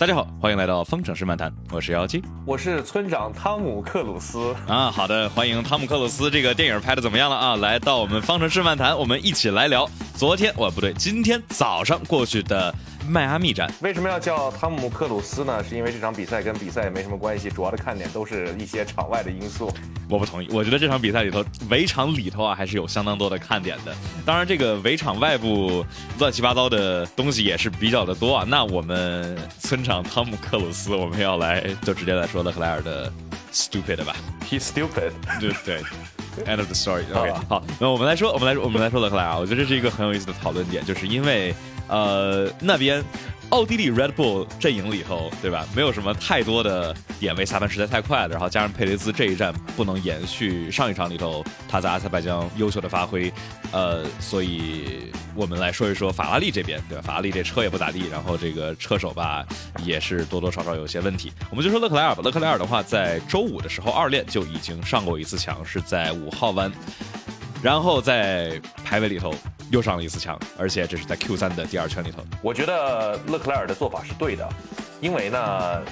大家好，欢迎来到方程式漫谈，我是妖姬，我是村长汤姆克鲁斯啊。好的，欢迎汤姆克鲁斯，这个电影拍的怎么样了啊？来到我们方程式漫谈，我们一起来聊昨天，哦不对，今天早上过去的。迈阿密站为什么要叫汤姆克鲁斯呢？是因为这场比赛跟比赛也没什么关系，主要的看点都是一些场外的因素。我不同意，我觉得这场比赛里头围场里头啊还是有相当多的看点的。当然，这个围场外部乱七八糟的东西也是比较的多啊。那我们村长汤姆克鲁斯，我们要来就直接来说勒克莱尔的 stupid 吧。He's stupid。对对。End of the story。OK，好，那我们来说，我们来说，我们来说勒克莱尔啊。我觉得这是一个很有意思的讨论点，就是因为。呃，那边奥地利 Red Bull 阵营里头，对吧？没有什么太多的点位，下班实在太快了。然后加上佩雷兹这一站不能延续上一场里头他在阿塞拜疆优秀的发挥，呃，所以我们来说一说法拉利这边，对吧？法拉利这车也不咋地，然后这个车手吧也是多多少少有些问题。我们就说勒克莱尔吧，勒克莱尔的话，在周五的时候二练就已经上过一次墙，是在五号弯，然后在排位里头。又上了一次墙，而且这是在 Q 三的第二圈里头。我觉得勒克莱尔的做法是对的，因为呢，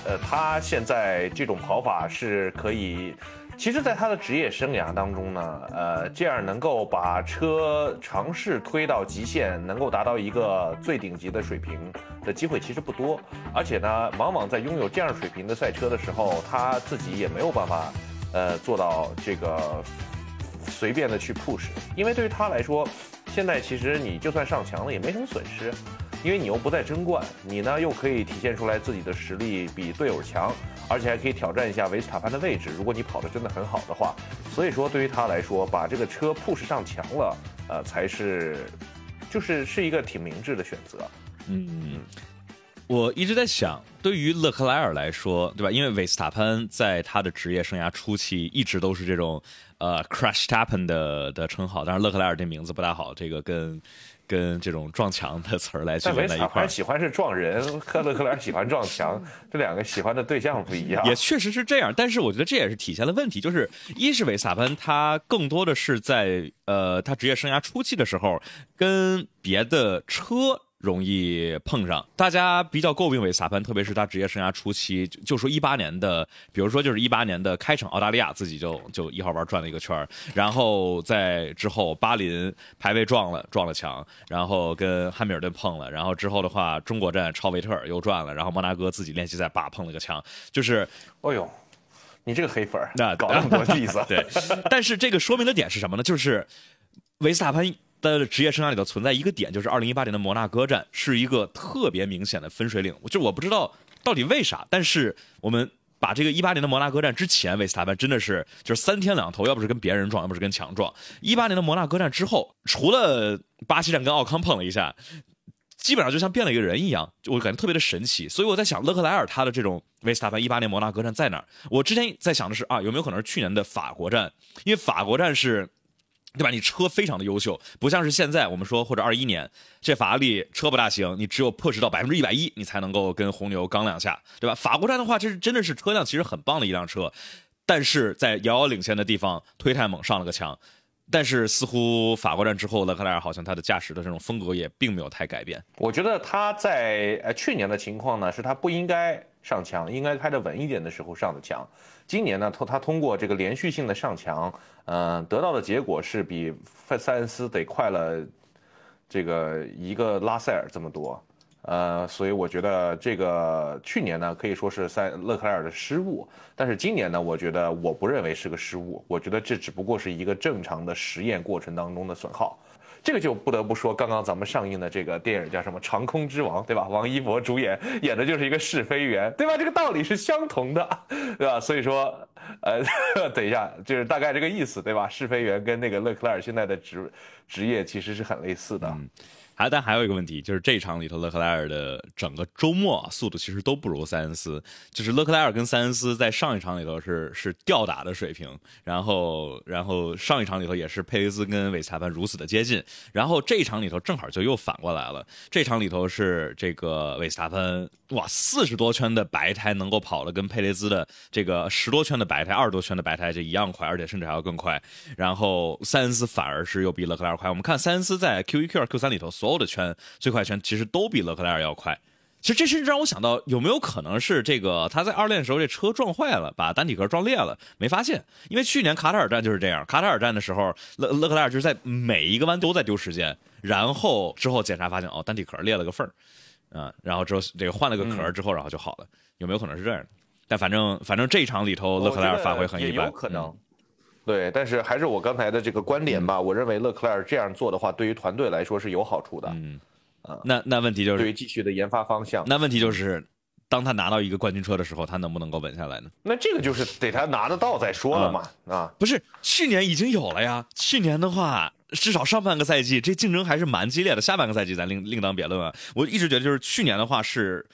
呃，他现在这种跑法是可以，其实，在他的职业生涯当中呢，呃，这样能够把车尝试推到极限，能够达到一个最顶级的水平的机会其实不多，而且呢，往往在拥有这样水平的赛车的时候，他自己也没有办法，呃，做到这个随便的去 push，因为对于他来说。现在其实你就算上墙了也没什么损失，因为你又不在争冠，你呢又可以体现出来自己的实力比队友强，而且还可以挑战一下维斯塔潘的位置。如果你跑得真的很好的话，所以说对于他来说，把这个车 push 上墙了，呃，才是，就是是一个挺明智的选择。嗯，我一直在想，对于勒克莱尔来说，对吧？因为维斯塔潘在他的职业生涯初期一直都是这种。呃，crash happen 的的称号，当然勒克莱尔这名字不大好，这个跟跟这种撞墙的词儿来区分在一块儿。喜欢是撞人，克勒克莱尔喜欢撞墙，这两个喜欢的对象不一样。也确实是这样，但是我觉得这也是体现了问题，就是一是维萨潘他更多的是在呃他职业生涯初期的时候跟别的车。容易碰上，大家比较诟病韦萨潘，特别是他职业生涯初期，就说一八年的，比如说就是一八年的开场，澳大利亚自己就就一号弯转了一个圈然后在之后巴林排位撞了撞了墙，然后跟汉密尔顿碰了，然后之后的话中国站超维特尔又转了，然后摩纳哥自己练习赛叭碰了个墙，就是，哎呦，你这个黑粉那搞那么多例子，对，但是这个说明的点是什么呢？就是维斯塔潘。的职业生涯里头存在一个点，就是二零一八年的摩纳哥站是一个特别明显的分水岭。就我不知道到底为啥，但是我们把这个一八年的摩纳哥站之前，维斯塔潘真的是就是三天两头，要不是跟别人撞，要不是跟墙撞。一八年的摩纳哥站之后，除了巴西站跟奥康碰了一下，基本上就像变了一个人一样，我感觉特别的神奇。所以我在想，勒克莱尔他的这种维斯塔潘一八年摩纳哥站在哪儿？我之前在想的是啊，有没有可能是去年的法国站？因为法国站是。对吧？你车非常的优秀，不像是现在我们说或者二一年这法拉利车不大行，你只有破十到百分之一百一，你才能够跟红牛刚两下，对吧？法国站的话，这是真的是车辆其实很棒的一辆车，但是在遥遥领先的地方推太猛上了个墙，但是似乎法国站之后，勒克莱尔好像他的驾驶的这种风格也并没有太改变。我觉得他在呃去年的情况呢，是他不应该上墙，应该开的稳一点的时候上的墙。今年呢，通他通过这个连续性的上墙，嗯，得到的结果是比费塞恩斯得快了这个一个拉塞尔这么多，呃，所以我觉得这个去年呢可以说是塞勒克莱尔的失误，但是今年呢，我觉得我不认为是个失误，我觉得这只不过是一个正常的实验过程当中的损耗。这个就不得不说，刚刚咱们上映的这个电影叫什么《长空之王》，对吧？王一博主演，演的就是一个试飞员，对吧？这个道理是相同的，对吧？所以说，呃，等一下，就是大概这个意思，对吧？试飞员跟那个勒克莱尔现在的职职业其实是很类似的。还但还有一个问题，就是这场里头勒克莱尔的整个周末速度其实都不如塞恩斯，就是勒克莱尔跟塞恩斯在上一场里头是是吊打的水平，然后然后上一场里头也是佩雷兹跟韦斯塔潘如此的接近，然后这一场里头正好就又反过来了，这场里头是这个韦斯塔潘哇四十多圈的白胎能够跑了跟佩雷兹的这个十多圈的白胎二十多圈的白胎就一样快，而且甚至还要更快，然后塞恩斯反而是又比勒克莱尔快，我们看塞恩斯在 Q 一 Q 二 Q 三里头所。所有的圈最快圈其实都比勒克莱尔要快，其实这甚至让我想到，有没有可能是这个他在二练的时候这车撞坏了，把单体壳撞裂了，没发现？因为去年卡塔尔站就是这样，卡塔尔站的时候，勒勒克莱尔就是在每一个弯都在丢时间，然后之后检查发现哦单体壳裂了个缝儿，啊，然后之后这个换了个壳之后，然后就好了。有没有可能是这样？但反正反正这一场里头，勒克莱尔发挥很一般，有可能。对，但是还是我刚才的这个观点吧，我认为勒克莱尔这样做的话，对于团队来说是有好处的。嗯。啊那那问题就是对于继续的研发方向。那问题就是，当他拿到一个冠军车的时候，他能不能够稳下来呢？那这个就是得他拿得到再说了嘛。啊，不是，去年已经有了呀。去年的话，至少上半个赛季这竞争还是蛮激烈的，下半个赛季咱另另当别论啊。我一直觉得就是去年的话是。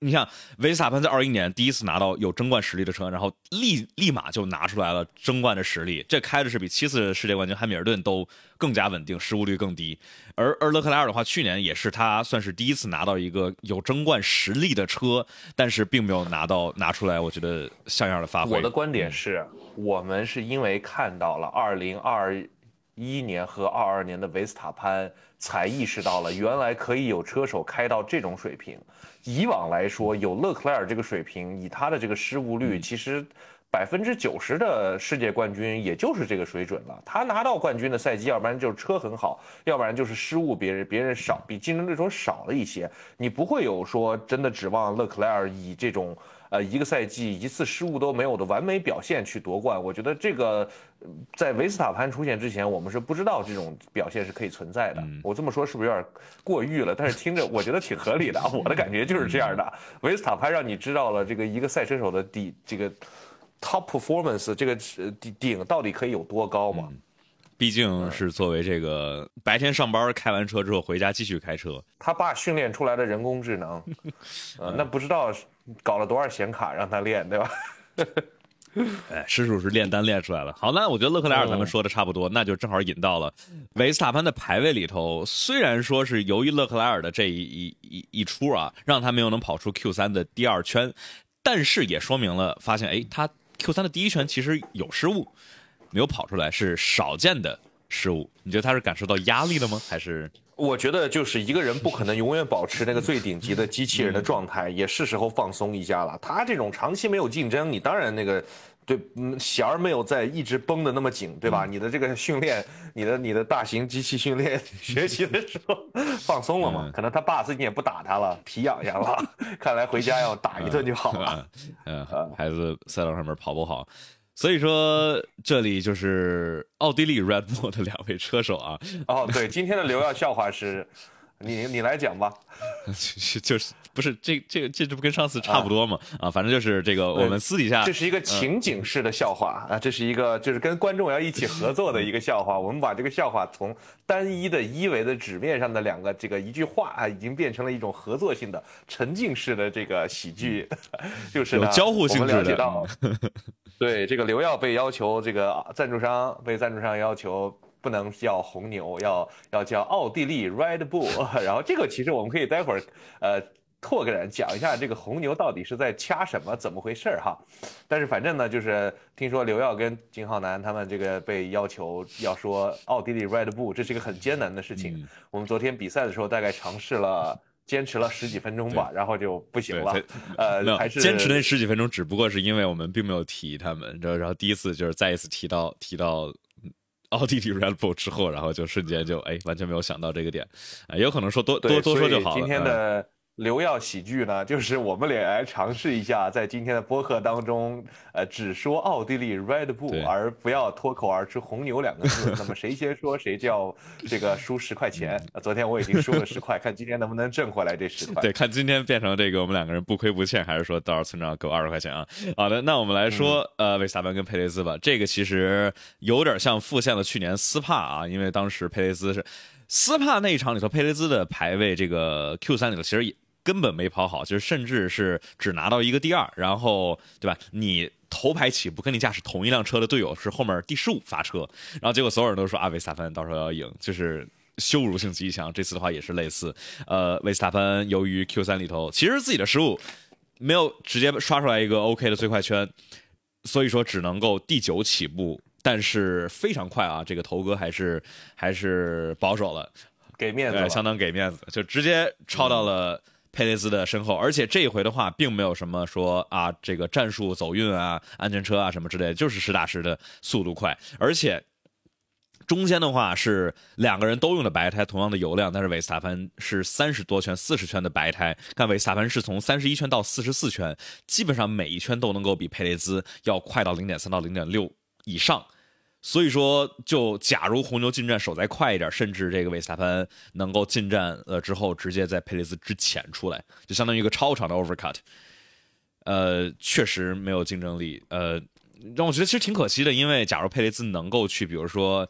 你像维斯塔潘在二一年第一次拿到有争冠实力的车，然后立立马就拿出来了争冠的实力，这开的是比七次世界冠军汉密尔顿都更加稳定，失误率更低。而而勒克莱尔的话，去年也是他算是第一次拿到一个有争冠实力的车，但是并没有拿到拿出来，我觉得像样的发挥。我的观点是我们是因为看到了二零二一年和二二年的维斯塔潘，才意识到了原来可以有车手开到这种水平。以往来说，有勒克莱尔这个水平，以他的这个失误率，其实百分之九十的世界冠军也就是这个水准了。他拿到冠军的赛季，要不然就是车很好，要不然就是失误别人别人少，比竞争对手少了一些。你不会有说真的指望勒克莱尔以这种。呃，一个赛季一次失误都没有的完美表现去夺冠，我觉得这个在维斯塔潘出现之前，我们是不知道这种表现是可以存在的。我这么说是不是有点过誉了？但是听着我觉得挺合理的，我的感觉就是这样的。维斯塔潘让你知道了这个一个赛车手的底，这个 top performance 这个顶顶到底可以有多高嘛？毕竟是作为这个白天上班开完车之后回家继续开车，他爸训练出来的人工智能，呃，那不知道搞了多少显卡让他练，对吧？哎，实属是炼丹炼出来了。好，那我觉得勒克莱尔咱们说的差不多，那就正好引到了维斯塔潘的排位里头。虽然说是由于勒克莱尔的这一一一一出啊，让他没有能跑出 Q 三的第二圈，但是也说明了发现，哎，他 Q 三的第一圈其实有失误。没有跑出来是少见的失误，你觉得他是感受到压力了吗？还是我觉得就是一个人不可能永远保持那个最顶级的机器人的状态，也是时候放松一下了。他这种长期没有竞争，你当然那个对弦儿没有在一直绷得那么紧，对吧？你的这个训练，你的你的大型机器训练学习的时候 放松了嘛？可能他爸最近也不打他了，皮痒痒了，看来回家要打一顿就好了。嗯，孩子赛道上面跑不好。所以说，这里就是奥地利 Red Bull 的两位车手啊。哦，对，今天的刘耀笑话是，你你来讲吧。就是不是这这个这这不跟上次差不多吗？啊，反正就是这个我们私底下这是一个情景式的笑话啊，这是一个就是跟观众要一起合作的一个笑话。我们把这个笑话从单一的一维的纸面上的两个这个一句话啊，已经变成了一种合作性的沉浸式的这个喜剧，就是有交互性质的。对，这个刘耀被要求这个赞助商被赞助商要求。不能叫红牛，要要叫奥地利 Red Bull。然后这个其实我们可以待会儿，呃，拓个展讲一下这个红牛到底是在掐什么，怎么回事儿哈。但是反正呢，就是听说刘耀跟金浩南他们这个被要求要说奥地利 Red Bull，这是一个很艰难的事情。我们昨天比赛的时候大概尝试了，坚持了十几分钟吧，然后就不行了。呃，还是坚持那十几分钟，只不过是因为我们并没有提他们，然后然后第一次就是再一次提到提到。奥地利 Red Bull 之后，然后就瞬间就哎，完全没有想到这个点，啊，有可能说多多多说就好了。今天的。刘耀喜剧呢，就是我们俩来尝试一下，在今天的播客当中，呃，只说奥地利 Red Bull，而不要脱口而出红牛两个字。那么谁先说，谁就要这个输十块钱。昨天我已经输了十块，看今天能不能挣回来这十块。对，看今天变成这个我们两个人不亏不欠，还是说到时候村长给我二十块钱啊？好的，那我们来说，呃，维斯塔潘跟佩雷兹吧。这个其实有点像复现了去年斯帕啊，因为当时佩雷兹是斯帕那一场里头，佩雷兹的排位这个 Q 三里头其实也。根本没跑好，就是甚至是只拿到一个第二，然后对吧？你头排起步跟你驾驶同一辆车的队友是后面第十五发车，然后结果所有人都说阿维斯塔潘到时候要赢，就是羞辱性极强。这次的话也是类似，呃，维斯塔潘由于 Q 三里头其实自己的失误没有直接刷出来一个 OK 的最快圈，所以说只能够第九起步，但是非常快啊！这个头哥还是还是保守了，给面子，相当给面子，就直接超到了。佩雷兹的身后，而且这一回的话，并没有什么说啊，这个战术走运啊、安全车啊什么之类的，就是实打实的速度快，而且。中间的话是两个人都用的白胎，同样的油量，但是维斯塔潘是三十多圈、四十圈的白胎，看维斯塔潘是从三十一圈到四十四圈，基本上每一圈都能够比佩雷兹要快到零点三到零点六以上。所以说，就假如红牛进站手再快一点，甚至这个维斯塔潘能够进站了之后，直接在佩雷兹之前出来，就相当于一个超长的 overcut，呃，确实没有竞争力，呃，让我觉得其实挺可惜的，因为假如佩雷兹能够去，比如说。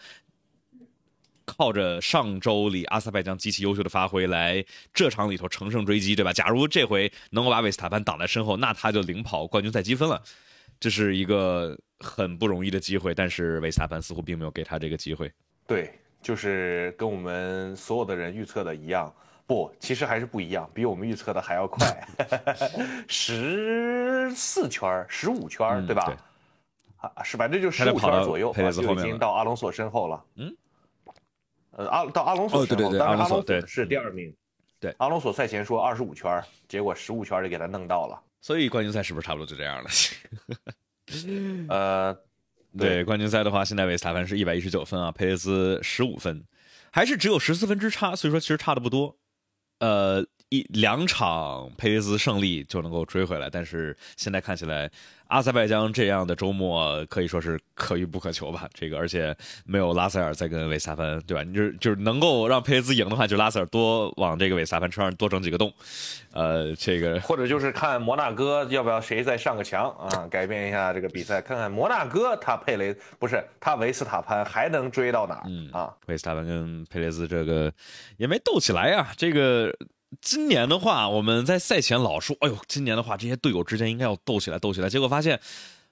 靠着上周里阿塞拜疆极其优秀的发挥来这场里头乘胜追击，对吧？假如这回能够把维斯塔潘挡在身后，那他就领跑冠军赛积分了，这是一个很不容易的机会。但是维斯塔潘似乎并没有给他这个机会。对，就是跟我们所有的人预测的一样，不，其实还是不一样，比我们预测的还要快，十四圈、十五圈，对吧？啊，是反正就十五圈左右，就已经到阿隆索身后了。嗯。呃，阿到阿隆索身后，当然阿隆索是第二名。对，阿隆索赛前说二十五圈，结果十五圈就给他弄到了。所以冠军赛是不是差不多就这样了？呃，对，冠军赛的话，现在维斯塔潘是一百一十九分啊，佩雷斯十五分，还是只有十四分之差，所以说其实差的不多。呃，一两场佩雷兹胜利就能够追回来，但是现在看起来。阿塞拜疆这样的周末可以说是可遇不可求吧？这个而且没有拉塞尔在跟维萨潘，对吧？你就是就是能够让佩雷兹赢的话，就拉塞尔多往这个维萨潘车上多整几个洞，呃，这个或者就是看摩纳哥要不要谁再上个墙啊，改变一下这个比赛，看看摩纳哥他佩雷不是他维斯塔潘还能追到哪儿？嗯啊，维斯塔潘跟佩雷兹这个也没斗起来呀，这个。今年的话，我们在赛前老说：“哎呦，今年的话，这些队友之间应该要斗起来，斗起来。”结果发现，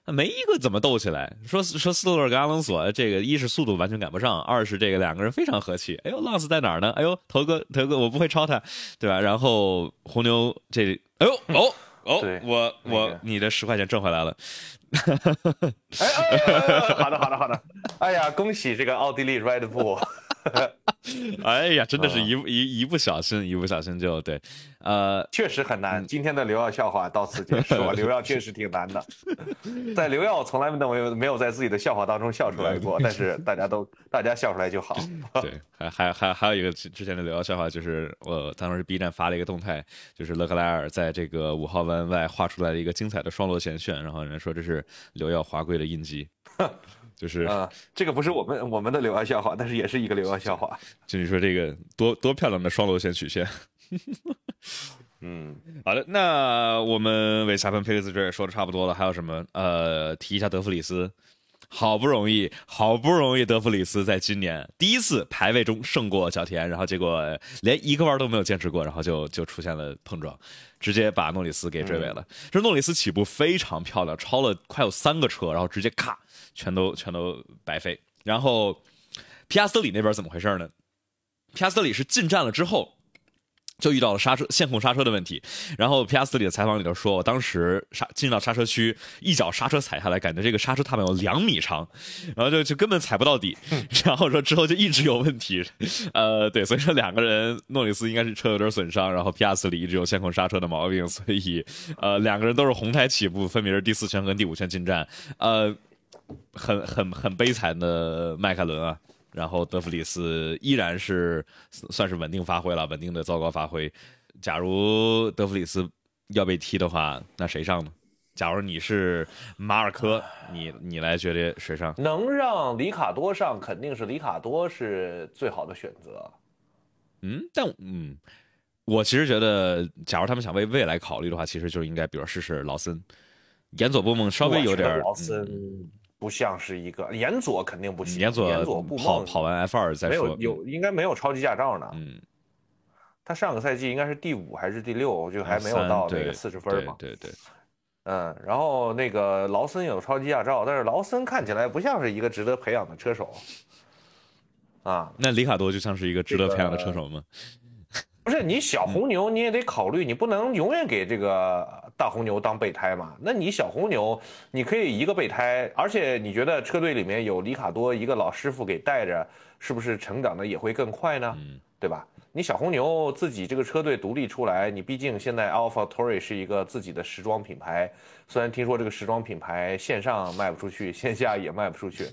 没一个怎么斗起来。说说斯托尔跟阿隆索，这个一是速度完全赶不上，二是这个两个人非常和气。哎呦，浪斯在哪儿呢？哎呦，头哥，头哥，我不会超他，对吧？然后红牛这，哎呦，哦 哦，我我你的十块钱挣回来了。好的好的好的。哎呀，恭喜这个奥地利 Red Bull。哎呀，真的是一一一不小心，一不小心就对，呃，确实很难。今天的刘耀笑话到此结束。刘耀确实挺难的，在刘耀从来都没有没有在自己的笑话当中笑出来过，但是大家都大家笑出来就好。对，还还还还有一个之前的刘耀笑话，就是我当时 B 站发了一个动态，就是勒克莱尔在这个五号弯外画出来的一个精彩的双螺旋旋，然后人说这是刘耀华贵的印记。就是啊，这个不是我们我们的流量笑话，但是也是一个流量笑话。就你说这个多多漂亮的双螺旋曲线。嗯，好的，那我们为萨潘佩雷斯这也说的差不多了，还有什么？呃，提一下德弗里斯，好不容易，好不容易，德弗里斯在今年第一次排位中胜过小田，然后结果连一个弯都没有坚持过，然后就就出现了碰撞，直接把诺里斯给追尾了。这诺里斯起步非常漂亮，超了快有三个车，然后直接咔。全都全都白费。然后，皮亚斯特里那边怎么回事呢？皮亚斯特里是进站了之后，就遇到了刹车线控刹车的问题。然后皮亚斯特里的采访里头说，我当时刹进到刹车区，一脚刹车踩下来，感觉这个刹车踏板有两米长，然后就就根本踩不到底。然后说之后就一直有问题。呃，对，所以说两个人，诺里斯应该是车有点损伤，然后皮亚斯里一直有线控刹车的毛病，所以呃两个人都是红胎起步，分别是第四圈跟第五圈进站。呃。很很很悲惨的迈凯伦啊，然后德弗里斯依然是算是稳定发挥了，稳定的糟糕发挥。假如德弗里斯要被踢的话，那谁上呢？假如你是马尔科，你你来决定谁上？能让里卡多上，肯定是里卡多是最好的选择。嗯，但嗯，我其实觉得，假如他们想为未来考虑的话，其实就应该，比如试试劳森，严佐布梦稍微有点。劳森。不像是一个严佐肯定不行，严佐严佐不跑跑完 F 二再说，没有有应该没有超级驾照呢。嗯，他上个赛季应该是第五还是第六，就还没有到那个四十分嘛。对对。嗯，然后那个劳森有超级驾照，但是劳森看起来不像是一个值得培养的车手。啊，那里卡多就像是一个值得培养的车手吗？不是，你小红牛你也得考虑，你不能永远给这个。大红牛当备胎嘛？那你小红牛，你可以一个备胎，而且你觉得车队里面有里卡多一个老师傅给带着，是不是成长的也会更快呢？对吧？你小红牛自己这个车队独立出来，你毕竟现在 AlphaTauri 是一个自己的时装品牌，虽然听说这个时装品牌线上卖不出去，线下也卖不出去，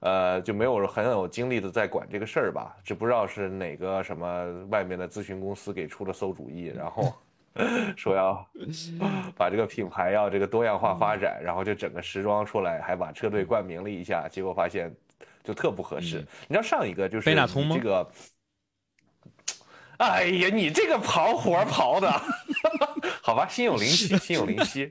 呃，就没有很有精力的在管这个事儿吧？这不知道是哪个什么外面的咨询公司给出了馊主意，然后 说要 把这个品牌要这个多样化发展，然后就整个时装出来，还把车队冠名了一下，结果发现就特不合适。你知道上一个就是？这个。哎呀，你这个跑活跑的，好吧，心有灵犀，心有灵犀。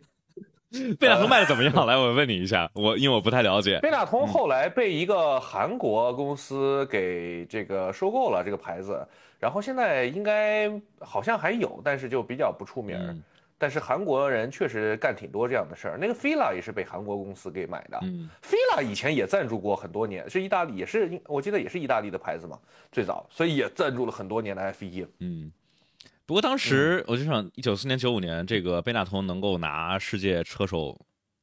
贝纳通卖的怎么样？来，我问你一下，我因为我不太了解。贝纳通后来被一个韩国公司给这个收购了这个牌子，然后现在应该好像还有，但是就比较不出名。但是韩国人确实干挺多这样的事儿。那个 Fila 也是被韩国公司给买的。嗯，Fila 以前也赞助过很多年，是意大利，也是我记得也是意大利的牌子嘛，最早，所以也赞助了很多年的 F 一。嗯，不过当时我就想，一九四年、九五年，这个贝纳通能够拿世界车手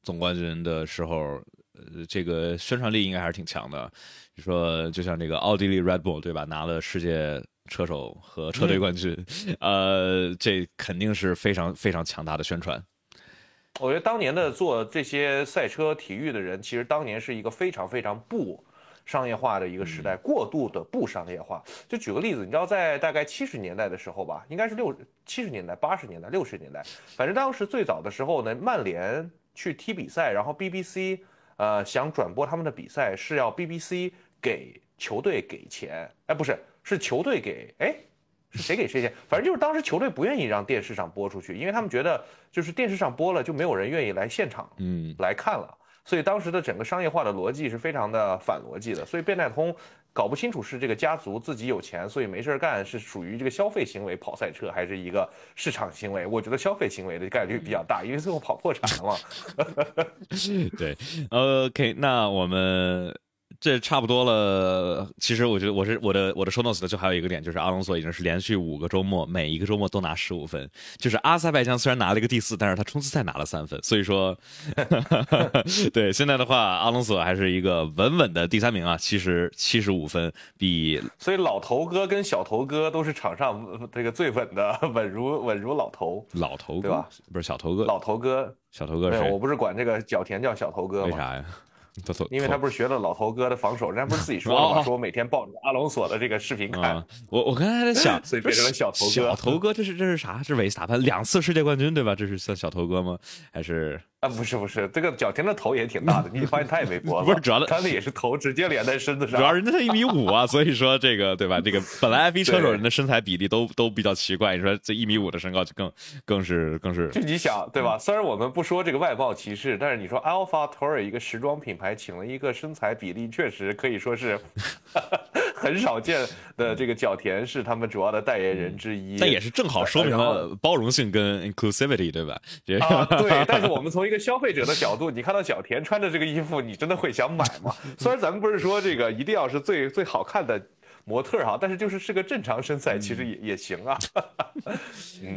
总冠军的时候，呃，这个宣传力应该还是挺强的。你说就像这个奥地利 Red Bull 对吧，拿了世界。车手和车队冠军，呃，这肯定是非常非常强大的宣传。我觉得当年的做这些赛车体育的人，其实当年是一个非常非常不商业化的一个时代，过度的不商业化。就举个例子，你知道在大概七十年代的时候吧，应该是六七十年代、八十年代、六十年代，反正当时最早的时候呢，曼联去踢比赛，然后 BBC 呃想转播他们的比赛，是要 BBC 给球队给钱，哎，不是。是球队给哎，是谁给谁钱？反正就是当时球队不愿意让电视上播出去，因为他们觉得就是电视上播了就没有人愿意来现场嗯来看了，所以当时的整个商业化的逻辑是非常的反逻辑的。所以贝奈通搞不清楚是这个家族自己有钱，所以没事干，是属于这个消费行为跑赛车，还是一个市场行为？我觉得消费行为的概率比较大，因为最后跑破产了嘛。对，OK，那我们。这差不多了。其实我觉得我是我的我的 show notes 的，就还有一个点，就是阿隆索已经是连续五个周末，每一个周末都拿十五分。就是阿塞拜疆虽然拿了一个第四，但是他冲刺赛拿了三分。所以说，对现在的话，阿隆索还是一个稳稳的第三名啊，七十七十五分，比所以老头哥跟小头哥都是场上这个最稳的，稳如稳如老头。老头对吧？不是小头哥，老头哥，小头哥是？我不是管这个角田叫小头哥吗？为啥呀？因为他不是学了老头哥的防守，人家不是自己说了吗？说我每天抱着阿隆索的这个视频看。我我刚才还在想，所以变成了小头哥。小头哥，这是这是啥？是维斯塔潘两次世界冠军对吧？这是算小头哥吗？还是？啊，不是不是，这个角田的头也挺大的，你发现他也没脖子，不是主要的，他那也是头直接连在身子上。主要人家才一米五啊，所以说这个对吧？这个本来 F 一车手人的身材比例都都比较奇怪，你说这一米五的身高就更更是更是。就你想对吧？虽然我们不说这个外貌歧视，但是你说 Alpha Tour 一个时装品牌请了一个身材比例确实可以说是很少见的这个角田是他们主要的代言人之一。那也是正好说明了包容性跟 inclusivity 对吧？啊，对。但是我们从一个消费者的角角度，你看到角田穿着这个衣服，你真的会想买吗？虽然咱们不是说这个一定要是最最好看的模特哈，但是就是是个正常身材，其实也也行啊。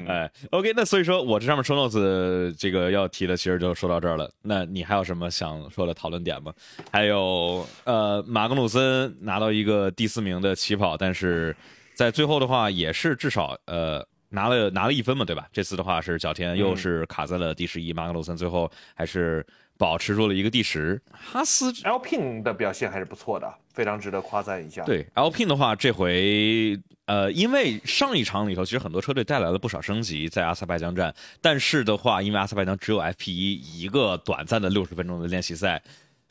哎，OK，那所以说我这上面说 notes 这个要提的，其实就说到这儿了。那你还有什么想说的讨论点吗？还有，呃，马格努森拿到一个第四名的起跑，但是在最后的话，也是至少呃。拿了拿了一分嘛，对吧？这次的话是角田又是卡在了第十一，马格鲁森最后还是保持住了一个第十。哈斯 Alpine 的表现还是不错的，非常值得夸赞一下。对 Alpine 的话，这回呃，因为上一场里头其实很多车队带来了不少升级在阿塞拜疆站，但是的话，因为阿塞拜疆只有 FP 一一个短暂的六十分钟的练习赛。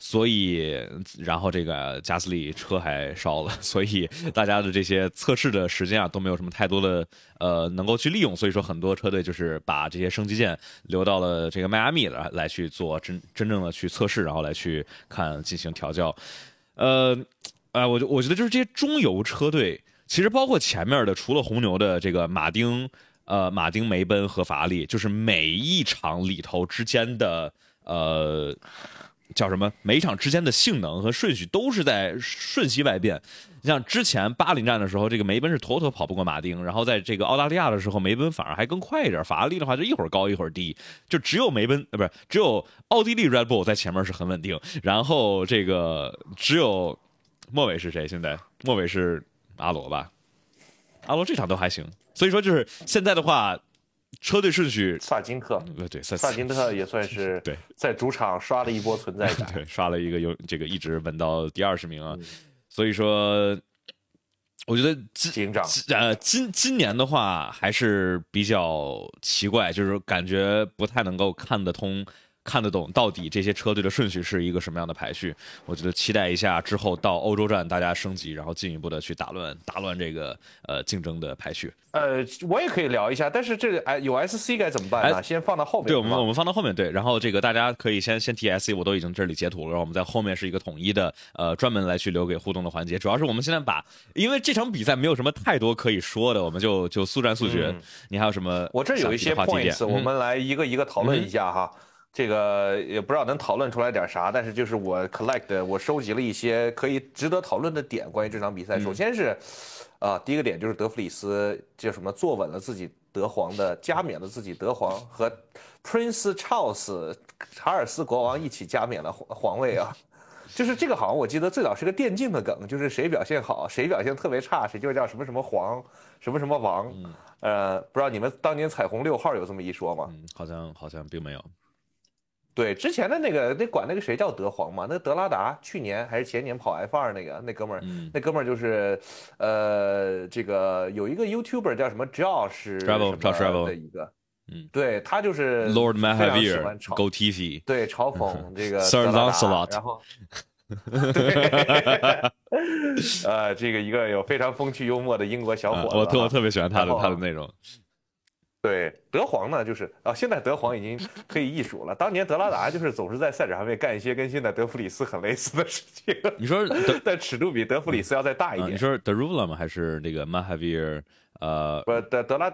所以，然后这个加斯利车还烧了，所以大家的这些测试的时间啊都没有什么太多的呃能够去利用，所以说很多车队就是把这些升级件留到了这个迈阿密来来去做真真正的去测试，然后来去看进行调教。呃，哎，我我觉得就是这些中游车队，其实包括前面的，除了红牛的这个马丁，呃，马丁梅奔和法拉利，就是每一场里头之间的呃。叫什么？每一场之间的性能和顺序都是在瞬息万变。像之前巴林站的时候，这个梅奔是妥妥跑不过马丁，然后在这个澳大利亚的时候，梅奔反而还更快一点。法拉利的话就一会儿高一会儿低，就只有梅奔呃不是只有奥地利 Red Bull 在前面是很稳定，然后这个只有末尾是谁？现在末尾是阿罗吧？阿罗这场都还行，所以说就是现在的话，车队顺序，萨金特，呃，对，萨萨金特也算是 对。在主场刷了一波存在感。对，刷了一个有这个一直稳到第二十名啊，所以说，我觉得今，呃今今年的话还是比较奇怪，就是感觉不太能够看得通。看得懂到底这些车队的顺序是一个什么样的排序？我觉得期待一下之后到欧洲站大家升级，然后进一步的去打乱打乱这个呃竞争的排序。呃，我也可以聊一下，但是这个哎有 SC 该怎么办呢？先放到后面。对，我们我们放到后面对，然后这个大家可以先先提 SC，我都已经这里截图了，然后我们在后面是一个统一的呃专门来去留给互动的环节。主要是我们现在把，因为这场比赛没有什么太多可以说的，我们就就速战速决。你还有什么？我这有一些 points，我们来一个一个讨论一下哈。这个也不知道能讨论出来点啥，但是就是我 collect，我收集了一些可以值得讨论的点，关于这场比赛。首先是，啊，第一个点就是德弗里斯叫什么坐稳了自己德皇的，加冕了自己德皇，和 Prince Charles 查尔斯国王一起加冕了皇皇位啊。就是这个好像我记得最早是个电竞的梗，就是谁表现好，谁表现特别差，谁就叫什么什么皇，什么什么王。呃，不知道你们当年彩虹六号有这么一说吗？嗯，好像好像并没有。对，之前的那个那管那个谁叫德皇嘛？那个德拉达去年还是前年跑 F 二那个那哥们儿，那哥们儿就是，呃，这个有一个 YouTuber 叫什么 Josh Travel 的一个，嗯，对他就是 Lord Mahavir，Go TV，对，嘲讽这个 Sir Lancelot，然后，对，呃，这个一个有非常风趣幽默的英国小伙子，我特我特别喜欢他的他的内容。对德皇呢，就是啊，现在德皇已经可以艺术了。当年德拉达就是总是在赛场上面干一些跟现在德弗里斯很类似的事情。你说，但尺度比德弗里斯要再大一点。你说德鲁拉吗？还是那个马哈维尔？呃，不，德德拉，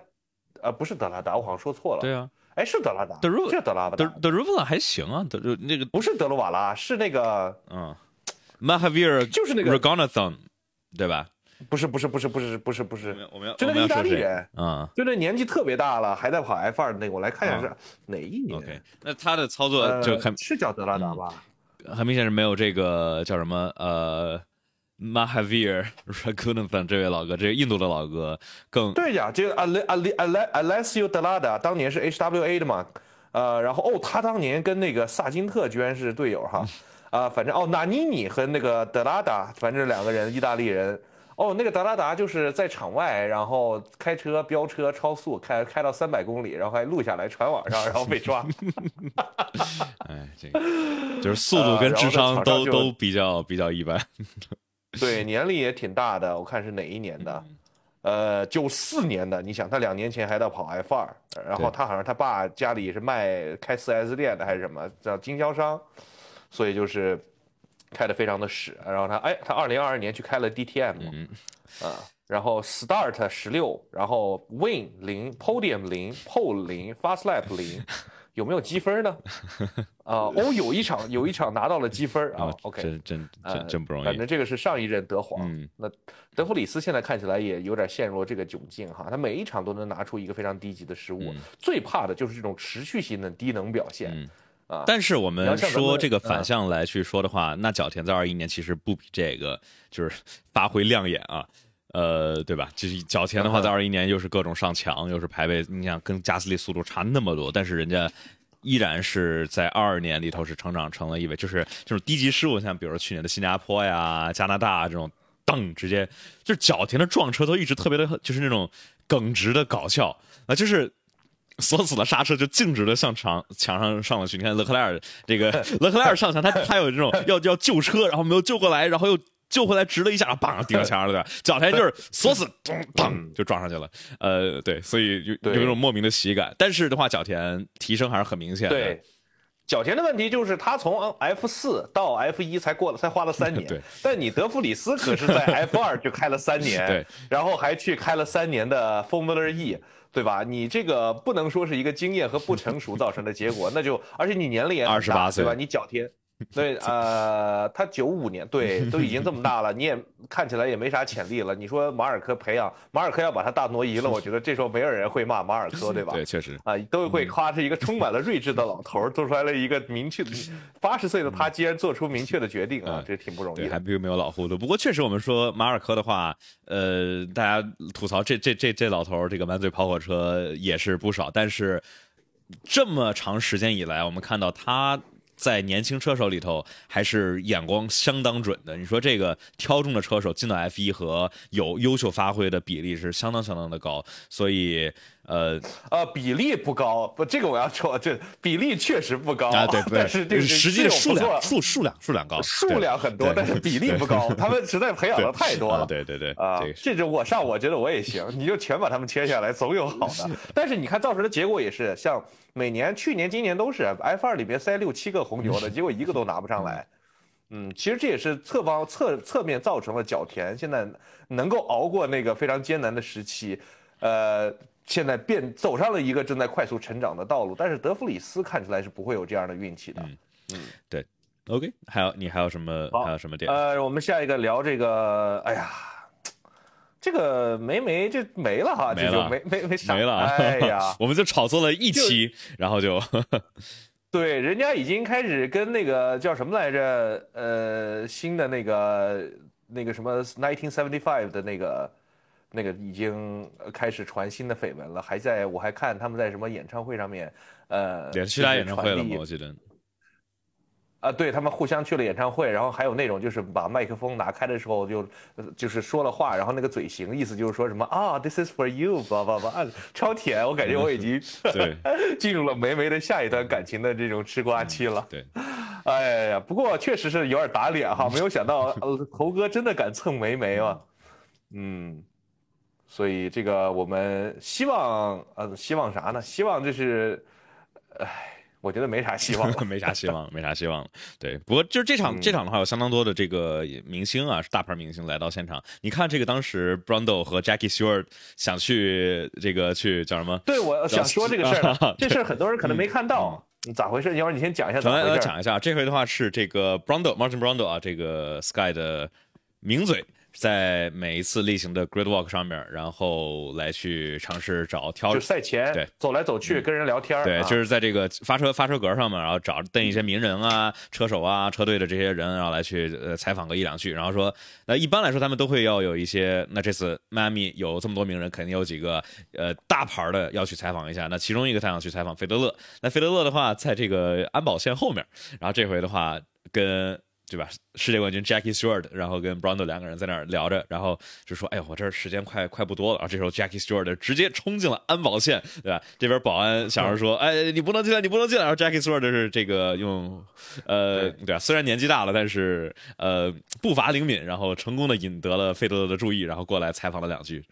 呃，不是德拉达，我好像说错了。对啊，哎，是德拉达，德鲁，是德拉达。德德鲁拉还行啊，德那个不是德鲁瓦拉，是那个嗯，马哈维尔就是那个 Regonathon，对吧？不是不是不是不是不是不是，我们要就那个意大利人啊，就那年纪特别大了还在跑 F 二的那个，我来看一下是哪一年。OK，那他的操作就很是叫德拉达吧？很明显是没有这个叫什么呃，Mahavir Raghunathan 这位老哥，这位印度的老哥更对呀，这个 Ale Ale Ale Alessio 德拉达当年是 HWA 的嘛？呃，然后哦，他当年跟那个萨金特居然是队友哈。啊，反正哦，纳尼尼和那个德拉达，反正两个人，意大利人。哦，那个达拉达就是在场外，然后开车飙车超速，开开到三百公里，然后还录下来传网上，然后被抓。哎，这个就是速度跟智商都都比较比较一般。对，年龄也挺大的，我看是哪一年的？呃，九四年的。你想，他两年前还在跑 F 二，然后他好像他爸家里是卖开四 S 店的还是什么，叫经销商。所以就是开的非常的屎，然后他哎，他二零二二年去开了 DTM，啊，然后 Start 十六，然后 Win 零，Podium 零，Pole 零，Fast Lap 零，有没有积分呢？啊，哦，有一场有一场拿到了积分啊，OK，真真真真不容易。反正这个是上一任德皇，那德弗里斯现在看起来也有点陷入了这个窘境哈，他每一场都能拿出一个非常低级的失误，最怕的就是这种持续性的低能表现。啊！但是我们说这个反向来去说的话，那角田在二一年其实不比这个就是发挥亮眼啊，呃，对吧？就是角田的话，在二一年又是各种上墙，又是排位，你想跟加斯利速度差那么多，但是人家依然是在二二年里头是成长成了一位，就是这种低级失误，像比如说去年的新加坡呀、加拿大这种，噔，直接就是角田的撞车都一直特别的，就是那种耿直的搞笑啊，就是。锁死了刹车，就径直的向墙墙上上了去。你看勒克莱尔这个勒克莱尔上墙，他他有这种要要救车，然后没有救过来，然后又救回来，直了一下，砰，顶到墙上了，对吧？脚台就是锁死，咚砰就撞上去了。呃，对，所以有有一种莫名的喜感。但是的话，角田提升还是很明显的。对，角田的问题就是他从 F 四到 F 一才过了，才花了三年。对，但你德弗里斯可是在 F 二就开了三年，对，然后还去开了三年的 Formula E。对吧？你这个不能说是一个经验和不成熟造成的结果，那就而且你年龄也二十八岁，对吧？你脚天 对，呃，他九五年，对，都已经这么大了，你也看起来也没啥潜力了。你说马尔科培养，马尔科要把他大挪移了，我觉得这时候没有人会骂马尔科，对吧？对，确实啊，都会夸是一个充满了睿智的老头儿，做出来了一个明确的八十岁的他，竟然做出明确的决定啊，这挺不容易。还并没有老糊涂。不过确实，我们说马尔科的话，呃，大家吐槽这这这这老头儿这个满嘴跑火车也是不少，但是这么长时间以来，我们看到他。在年轻车手里头，还是眼光相当准的。你说这个挑中的车手进到 F 一和有优秀发挥的比例是相当相当的高，所以呃呃，比例不高，不，这个我要说，这比例确实不高啊，对，但是这个实际的数量数数量数量高，数量很多，但是比例不高，他们实在培养的太多了，对对对啊，这种我上我觉得我也行，你就全把他们切下来，总有好的。但是你看造成的结果也是像。每年、去年、今年都是 F 二里面塞六七个红牛的，结果一个都拿不上来。嗯，其实这也是侧方侧侧面造成了角田现在能够熬过那个非常艰难的时期，呃，现在变走上了一个正在快速成长的道路。但是德弗里斯看起来是不会有这样的运气的。嗯，对。OK，还有你还有什么还有什么点？呃，我们下一个聊这个，哎呀。这个没没这没了哈，这就没没没没了。哎呀，我们就炒作了一期，然后就 对，人家已经开始跟那个叫什么来着？呃，新的那个那个什么 nineteen seventy five 的那个那个已经开始传新的绯闻了，还在我还看他们在什么演唱会上面，呃，连续来演唱会了吗？我记得。啊，对他们互相去了演唱会，然后还有那种就是把麦克风拿开的时候就，就是说了话，然后那个嘴型意思就是说什么啊，This is for you，叭叭叭，超甜，我感觉我已经对 进入了梅梅的下一段感情的这种吃瓜期了。对，哎呀，不过确实是有点打脸哈，没有想到猴哥真的敢蹭梅梅啊，嗯，所以这个我们希望呃希望啥呢？希望这是，哎。我觉得没啥希望，没啥希望，没啥希望了。对，不过就是这场这场的话，有相当多的这个明星啊，是大牌明星来到现场。你看这个当时 Brando 和 Jackie Stewart 想去这个去叫什么？对，我想说这个事儿，这事儿很多人可能没看到，咋回事？要不你先讲一下。来讲一下，这回的话是这个 Brando Martin Brando 啊，这个 Sky 的名嘴。在每一次例行的 Grid Walk 上面，然后来去尝试找挑，就赛前对。走来走去跟人聊天对，就是在这个发车发车格上面，然后找蹬一些名人啊、车手啊、车队的这些人，然后来去呃采访个一两句，然后说，那一般来说他们都会要有一些，那这次迈阿密有这么多名人，肯定有几个呃大牌的要去采访一下，那其中一个他想去采访费德勒，那费德勒的话在这个安保线后面，然后这回的话跟。对吧？世界冠军 Jackie Stewart，然后跟 Brando 两个人在那儿聊着，然后就说：“哎呦，我这时间快快不多了。”然后这时候 Jackie Stewart 直接冲进了安保线，对吧？这边保安想着说：“哎，你不能进来，你不能进来。”然后 Jackie Stewart 是这个用，呃，对吧？虽然年纪大了，但是呃步伐灵敏，然后成功的引得了费德勒的注意，然后过来采访了两句。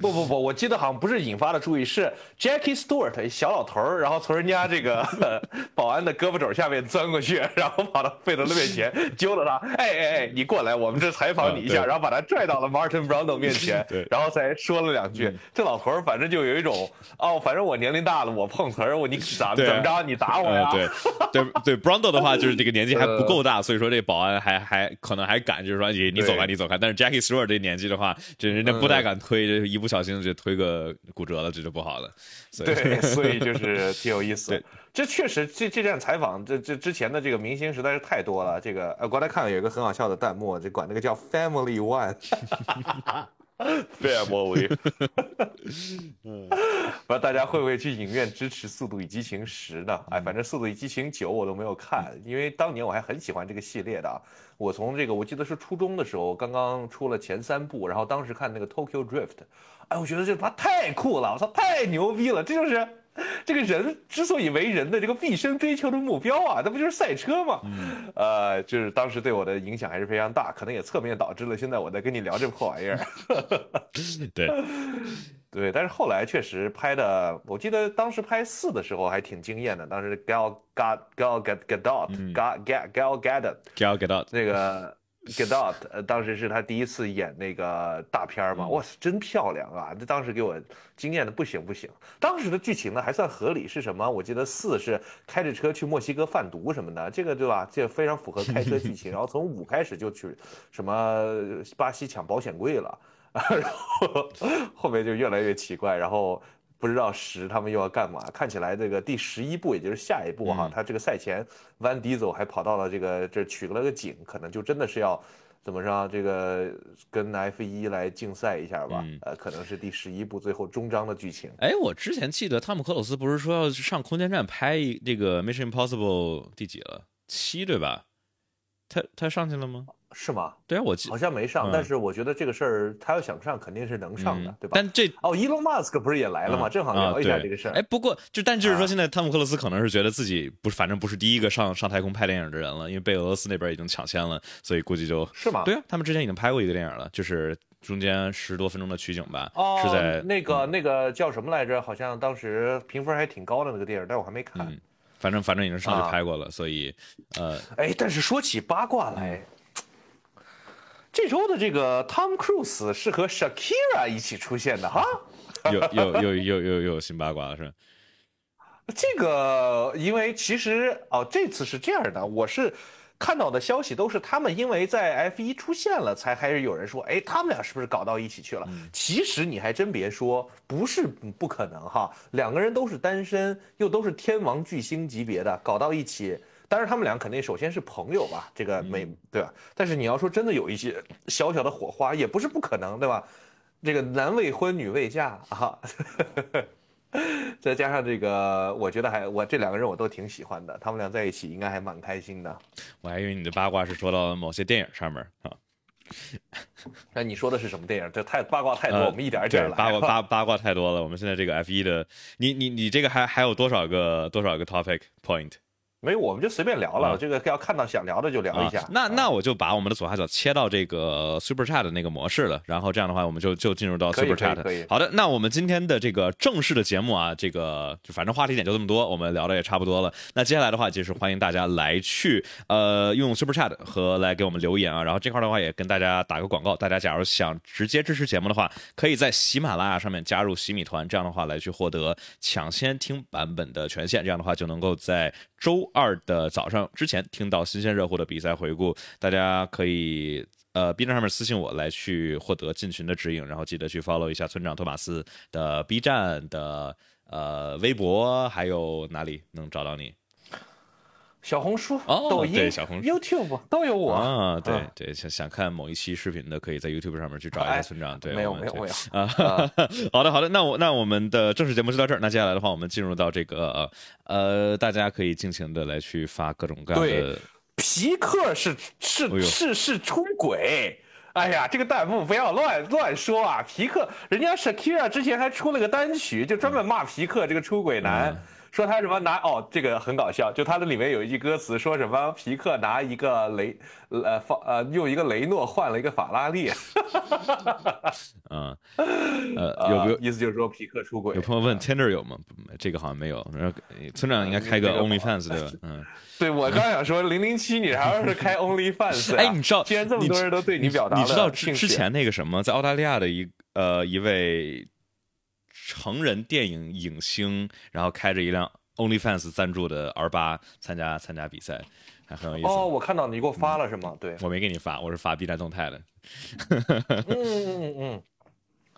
不不不，我记得好像不是引发了注意，是 Jackie Stewart 小老头儿，然后从人家这个 保安的胳膊肘下面钻过去，然后跑到费德勒面前 揪了他，哎哎哎，你过来，我们这采访你一下，然后把他拽到了 Martin Brando 面前，然后才说了两句。这老头儿反正就有一种，哦，反正我年龄大了，我碰瓷儿，我你咋怎么着，你打我呀？对。对对，Brando 的话就是这个年纪还不够大，所以说这保安还还可能还敢就是说你你走开你走开，但是 Jackie Stewart 这年纪的话，这人家不太敢推，这一不小心就推个骨折了，这就不好了。对，所以就是挺有意思。这确实，这这站采访，这这之前的这个明星实在是太多了。这个呃，刚才看了有一个很好笑的弹幕，就管那个叫 Family One。Family。嗯，不知道大家会不会去影院支持《速度与激情十》呢？哎，反正《速度与激情九》我都没有看，因为当年我还很喜欢这个系列的。我从这个我记得是初中的时候，刚刚出了前三部，然后当时看那个 Tokyo Drift。哎，我觉得这他妈太酷了！我操，太牛逼了！这就是这个人之所以为人的这个毕生追求的目标啊，那不就是赛车吗？呃，就是当时对我的影响还是非常大，可能也侧面导致了现在我在跟你聊这破玩意儿。对，对，但是后来确实拍的，我记得当时拍四的时候还挺惊艳的。当时 Gal Gal Gal Gadot Gal Gal Gadot Gal Gadot 那个。Get Out，呃，当时是他第一次演那个大片儿嘛，哇塞，真漂亮啊！这当时给我惊艳的不行不行。当时的剧情呢还算合理，是什么？我记得四是开着车去墨西哥贩毒什么的，这个对吧？这非常符合开车剧情。然后从五开始就去什么巴西抢保险柜了，然后后面就越来越奇怪，然后。不知道十他们又要干嘛？看起来这个第十一步，也就是下一步哈，他这个赛前，Van Diesel 还跑到了这个这取了个景，可能就真的是要怎么着？这个跟 F 一来竞赛一下吧？呃，可能是第十一部最后终章的剧情。哎，我之前记得汤姆克鲁斯不是说要上空间站拍这个 Mission Impossible 第几了？七对吧？他他上去了吗？是吗？对啊，我记好像没上，但是我觉得这个事儿他要想上肯定是能上的，对吧？但这哦，伊隆马斯克不是也来了吗？正好聊一下这个事儿。哎，不过就但就是说，现在汤姆克鲁斯可能是觉得自己不是，反正不是第一个上上太空拍电影的人了，因为被俄罗斯那边已经抢先了，所以估计就是吗？对啊，他们之前已经拍过一个电影了，就是中间十多分钟的取景吧，是在那个那个叫什么来着？好像当时评分还挺高的那个电影，但我还没看。反正反正已经上去拍过了，所以呃，哎，但是说起八卦来。这周的这个 Tom Cruise 是和 Shakira 一起出现的哈，有有有有有有新八卦是吧？这个因为其实哦，这次是这样的，我是看到的消息都是他们因为在 F 一出现了，才开始有人说，哎，他们俩是不是搞到一起去了？其实你还真别说，不是不可能哈，两个人都是单身，又都是天王巨星级别的，搞到一起。当然，他们俩肯定首先是朋友吧，这个没对吧？但是你要说真的有一些小小的火花，也不是不可能，对吧？这个男未婚女未嫁啊，再加上这个，我觉得还我这两个人我都挺喜欢的，他们俩在一起应该还蛮开心的。我还以为你的八卦是说到某些电影上面啊。那你说的是什么电影？这太八卦太多，我们一点一点来。八卦八八卦太多了，我们现在这个 F 一的，你你你这个还还有多少个多少个 topic point？没有，我们就随便聊了。这个要看到想聊的就聊一下。那那我就把我们的左下角切到这个 Super Chat 的那个模式了。然后这样的话，我们就就进入到 Super Chat。好的，那我们今天的这个正式的节目啊，这个就反正话题点就这么多，我们聊的也差不多了。那接下来的话，就是欢迎大家来去呃用 Super Chat 和来给我们留言啊。然后这块的话也跟大家打个广告，大家假如想直接支持节目的话，可以在喜马拉雅上面加入喜米团，这样的话来去获得抢先听版本的权限。这样的话就能够在周二的早上之前听到新鲜热乎的比赛回顾，大家可以呃 B 站上面私信我来去获得进群的指引，然后记得去 follow 一下村长托马斯的 B 站的呃微博，还有哪里能找到你？小红书、抖音、小红书、YouTube 都有我啊！对对，想想看某一期视频的，可以在 YouTube 上面去找一下村长。对，没有没有没有啊！好的好的，那我那我们的正式节目就到这儿。那接下来的话，我们进入到这个呃，大家可以尽情的来去发各种各样的。皮克是是是是出轨！哎呀，这个弹幕不要乱乱说啊！皮克，人家 Shakira 之前还出了个单曲，就专门骂皮克这个出轨男。说他什么拿哦，这个很搞笑，就他的里面有一句歌词，说什么皮克拿一个雷，呃，法呃用一个雷诺换了一个法拉利 嗯，呃，有没有意思就是说皮克出轨。有朋友问 Tinder 有吗？这个好像没有。然后村长应该开个 OnlyFans 对吧？嗯，对我刚想说零零七，你还要是开 OnlyFans？哎，你知道，既然这么多人都对你表达了你知道之之前那个什么，在澳大利亚的一呃一位。成人电影影星，然后开着一辆 OnlyFans 赞助的 R 八参加参加比赛，还很有意思。哦，我看到你给我发了是吗？对，我没给你发，我是发 B 站动态的。嗯嗯嗯嗯，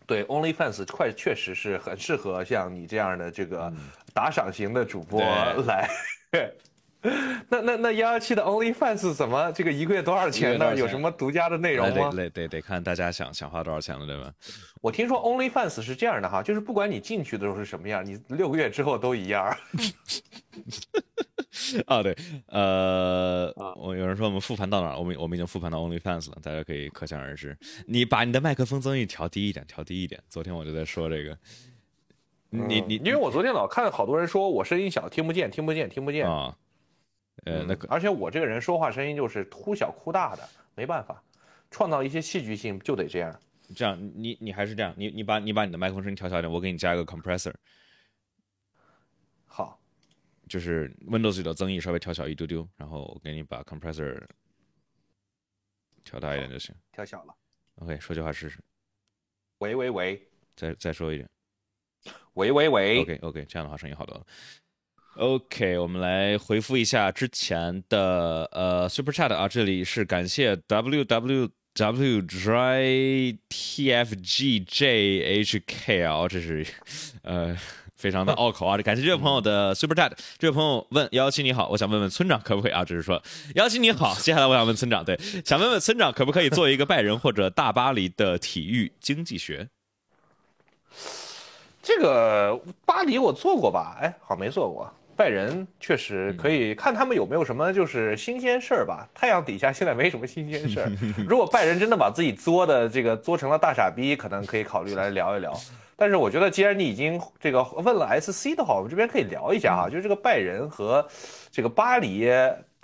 对，OnlyFans 快确实是很适合像你这样的这个打赏型的主播来。那那那幺幺七的 OnlyFans 怎么这个一个月多少钱呢？有什么独家的内容吗？得得得看大家想想花多少钱了，对吧？我听说 OnlyFans 是这样的哈，就是不管你进去的时候是什么样，你六个月之后都一样。啊，对，呃，我有人说我们复盘到哪？我们我们已经复盘到 OnlyFans 了，大家可以可想而知。你把你的麦克风增益调低一点，调低一点。昨天我就在说这个，你你因为我昨天老看好多人说我声音小，听不见，听不见，听不见啊。呃，那个而且我这个人说话声音就是忽小忽大的，没办法，创造一些戏剧性就得这样。这样，你你还是这样，你你把你把你的麦克风声音调小点，我给你加一个 compressor。好，就是 Windows 里的增益稍微调小一丢丢，然后我给你把 compressor 调调大一点就行。调小了。OK，说句话试试，喂喂喂再再说一遍。喂喂喂 OK OK，这样的话声音好多了。OK，我们来回复一下之前的呃 Super Chat 啊，这里是感谢 WWW Dry TFGJHK 啊，这是呃非常的拗口啊，感谢这位朋友的 Super Chat。这位朋友问幺七你好，我想问问村长可不可以啊？只是说幺七你好，接下来我想问村长，对，想问问村长可不可以做一个拜仁或者大巴黎的体育经济学？这个巴黎我做过吧？哎，好像没做过。拜仁确实可以看他们有没有什么就是新鲜事儿吧。太阳底下现在没什么新鲜事儿。如果拜仁真的把自己作的这个作成了大傻逼，可能可以考虑来聊一聊。但是我觉得，既然你已经这个问了 SC 的话，我们这边可以聊一下哈，就是这个拜仁和这个巴黎，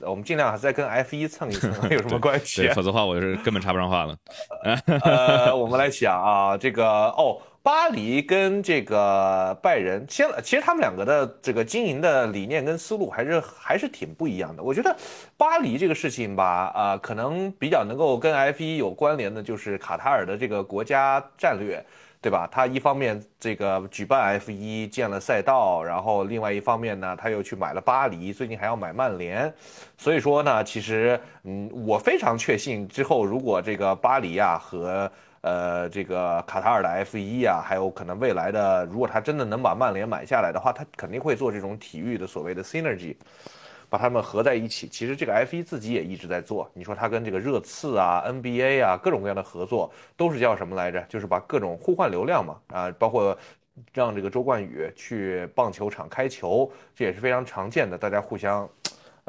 我们尽量还是再跟 F 一蹭一蹭，有什么关系对，？否则的话我就是根本插不上话了。呃，我们来想啊，这个哦，巴黎跟这个拜仁，先其实他们两个的这个经营的理念跟思路还是还是挺不一样的。我觉得巴黎这个事情吧，啊、可能比较能够跟 F 一有关联的，就是卡塔尔的这个国家战略。对吧？他一方面这个举办 F 一建了赛道，然后另外一方面呢，他又去买了巴黎，最近还要买曼联，所以说呢，其实嗯，我非常确信之后如果这个巴黎啊和呃这个卡塔尔的 F 一啊，还有可能未来的，如果他真的能把曼联买下来的话，他肯定会做这种体育的所谓的 synergy。把他们合在一起。其实这个 F 一自己也一直在做。你说它跟这个热刺啊、NBA 啊各种各样的合作，都是叫什么来着？就是把各种互换流量嘛，啊，包括让这个周冠宇去棒球场开球，这也是非常常见的，大家互相。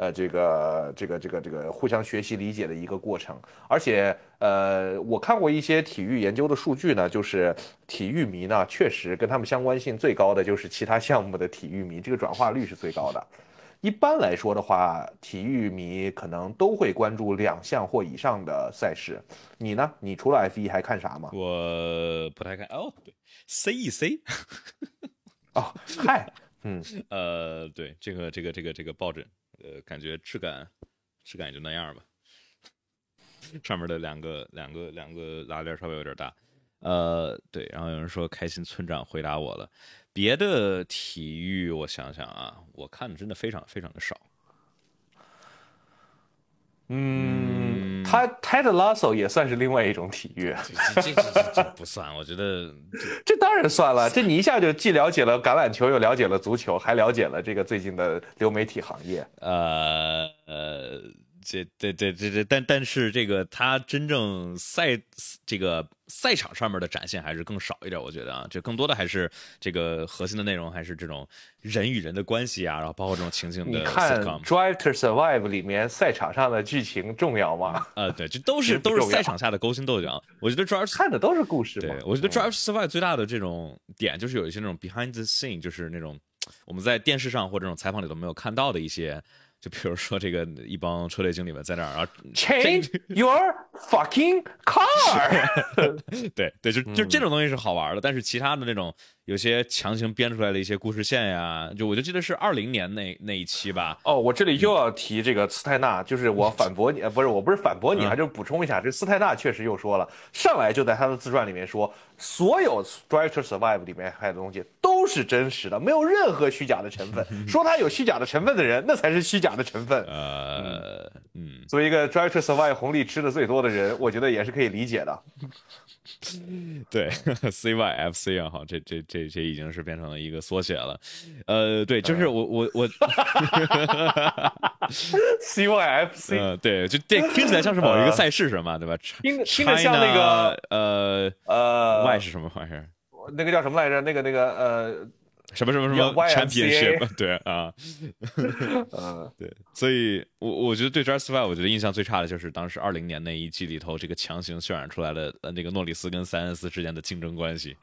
呃，这个这个这个这个互相学习理解的一个过程，而且呃，我看过一些体育研究的数据呢，就是体育迷呢，确实跟他们相关性最高的就是其他项目的体育迷，这个转化率是最高的。一般来说的话，体育迷可能都会关注两项或以上的赛事。你呢？你除了 F 一还看啥吗？我不太看哦，对，C E C，哦，嗨，嗯，呃，对，这个这个这个这个抱枕，呃，感觉质感质感也就那样吧。上面的两个两个两个拉链稍微有点大，呃，对，然后有人说开心村长回答我了，别的体育我想想啊，我看的真的非常非常的少。嗯，他 Ted Lasso 也算是另外一种体育，这这这这这不算，我觉得 这当然算了。这你一下就既了解了橄榄球，又了解了足球，还了解了这个最近的流媒体行业。呃呃，这对对对对，但但是这个他真正赛这个赛场上面的展现还是更少一点，我觉得啊，这更多的还是这个核心的内容还是这种人与人的关系啊，然后包括这种情景的你看《Drive to Survive》里面赛场上的剧情重要吗？呃，对，这都是都是赛场下的勾心斗角。我觉得 Drive 看的都是故事。对，我觉得嗯 Drive to Survive 最大的这种点就是有一些那种 behind the scene，就是那种我们在电视上或者这种采访里都没有看到的一些。就比如说这个一帮车队经理们在那儿，然后 Change your fucking car。对对，就就嗯这种东西是好玩的，但是其他的那种有些强行编出来的一些故事线呀，就我就记得是二零年那那一期吧，哦，我这里又要提这个斯泰纳，就是我反驳你，呃，不是，我不是反驳你，嗯还就是补充一下，这斯泰纳确实又说了，上来就在他的自传里面说，所有《Drive to Survive》里面拍的东西都是真实的，没有任何虚假的成分。说他有虚假的成分的人，那才是虚假的成分。呃，嗯，作为一个《Drive to Survive》红利吃的最多的人，我觉得也是可以理解的。对，CYFC 啊，哈，这这这这已经是变成了一个缩写了，呃，对，就是我我我，CYFC 呃，对，就这听起来像是某一个赛事是吗？对吧？听听着像那个呃呃 Y 是什么玩意儿？那个叫什么来着？那个那个呃什么什么什么 YMCA championship？对啊，嗯，对，所以我我觉得对 Drive Survive 我觉得印象最差的就是当时二零年那一季里头这个强行渲染出来的呃那个诺里斯跟塞恩斯之间的竞争关系。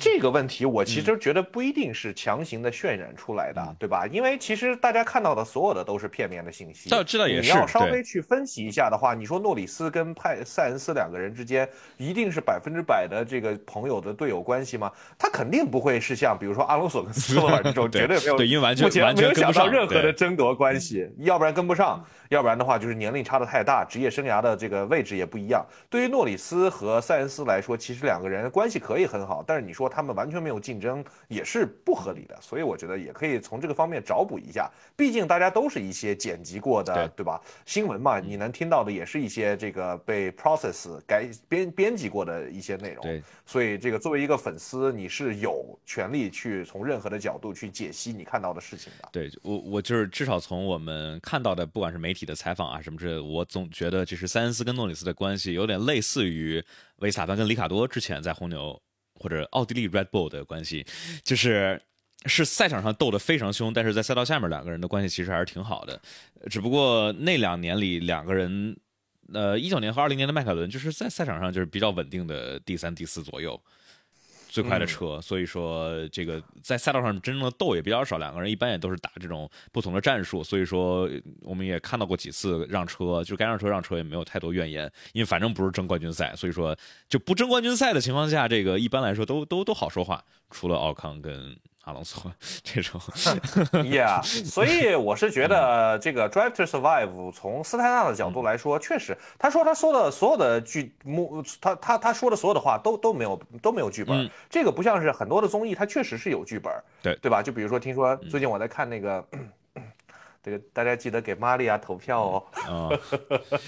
这个问题，我其嗯实觉得不一定是强行的渲染出来的，对吧？因为其实大家看到的所有的都是片面的信息。这这倒也是你要稍微去分析一下的话，你说诺里斯跟派塞恩斯两个人之间一定是百分之百的这个朋友的队友关系吗？他肯定不会是像比如如说阿隆索跟斯托尔这种，绝对没有，对，因为完全目前没有想到任何的争夺关系，要不然跟不上，要不然的话就是年龄差的太大，职业生涯的这个位置也不一样。对于诺里斯和塞恩斯来说，其实两个人关系可以很好，但是你说他们完全没有竞争也是不合理的，所以我觉得也可以从这个方面找补一下。毕竟大家都是一些剪辑过的，对对吧？新闻嘛，你能听到的也是一些这个被 process 改编编辑过的一些内容。对，所以这个作为一个粉丝，你是有权利去去从任何的角度去解析你看到的事情的。对我，我就是至少从我们看到的，不管是媒体的采访啊什么之类的，我总觉得就是塞恩斯跟诺里斯的关系有点类似于维斯塔潘跟里卡多之前在红牛或者奥地利 Red Bull 的关系，就是是赛场上斗得非常凶，但是在赛道下面两个人的关系其实还是挺好的。只不过那两年里两个人，呃，一九年和二零年的迈凯伦就是在赛场上就是比较稳定的第三、第四左右。最快的车，所以说这个在赛道上真正的斗也比较少，两个人一般也都是打这种不同的战术，所以说我们也看到过几次让车，就该让车让车也没有太多怨言，因为反正不是争冠军赛，所以说就不争冠军赛的情况下，这个一般来说都都都好说话，除了奥康跟阿隆索这种。Yeah，所以我是觉得这个 Drive to Survive 从斯泰纳的角度来说，确实，他说他说的所有的剧目，他他他说的所有的话都都没有都没有剧本，嗯这个不像是很多的综艺，它确实是有剧本，对对吧？就比如说，听说最近我在看那个。这个大家记得给玛利亚投票哦。啊、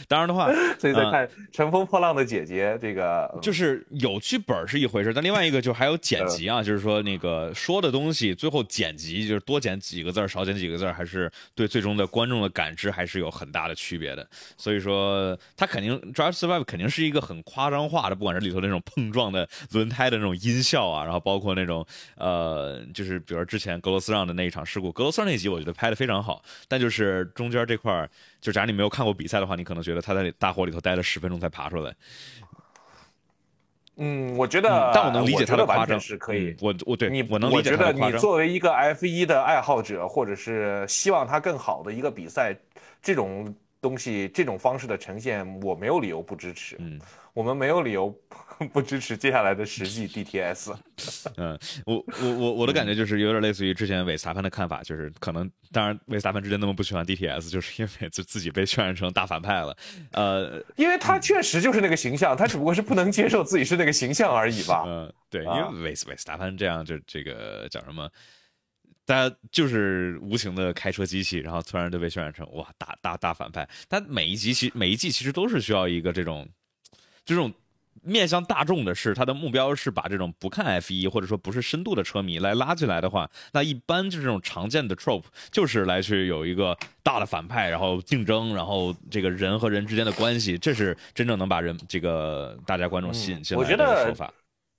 当然的话，所以在看《乘风破浪的姐姐》这个，就是有剧本是一回事，但另外一个就还有剪辑啊，就是说那个说的东西最后剪辑，就是多剪几个字儿，少剪几个字儿，还是对最终的观众的感知还是有很大的区别的。所以说，它肯定《Drive Survive》肯定是一个很夸张化的，不管是里头那种碰撞的轮胎的那种音效啊，然后包括那种呃，就是比如之前格罗斯让的那一场事故，格罗斯让那集我觉得拍的非常好。但就是中间这块儿，就假如你没有看过比赛的话，你可能觉得他在大火里头待了十分钟才爬出来。嗯，我觉得，嗯但我能理解他的夸张，是可以。嗯我我对你，我能理解我觉得你的夸张。作为一个 F 一的爱好者，或者是希望他更好的一个比赛，这种东西、这种方式的呈现，我没有理由不支持。嗯，我们没有理由 不支持接下来的实际 DTS。嗯，我我我我的感觉就是有点类似于之前韦斯塔潘的看法，就是可能当然韦斯塔潘之前那么不喜欢 DTS，就是因为就自己被渲染成大反派了。呃，因为他确实就是那个形象，他只不过是不能接受自己是那个形象而已吧。嗯，对，因啊为韦斯韦斯塔潘这样就这个叫什么？大家就是无情的开车机器，然后突然就被渲染成哇大大大反派。但每一集其每一季其实都是需要一个这种这种面向大众的是，他的目标是把这种不看 F 一或者说不是深度的车迷来拉进来的话，那一般就是这种常见的 trope 就是来去有一个大的反派，然后竞争，然后这个人和人之间的关系，这是真正能把人这个大家观众吸引进来的我觉得说法。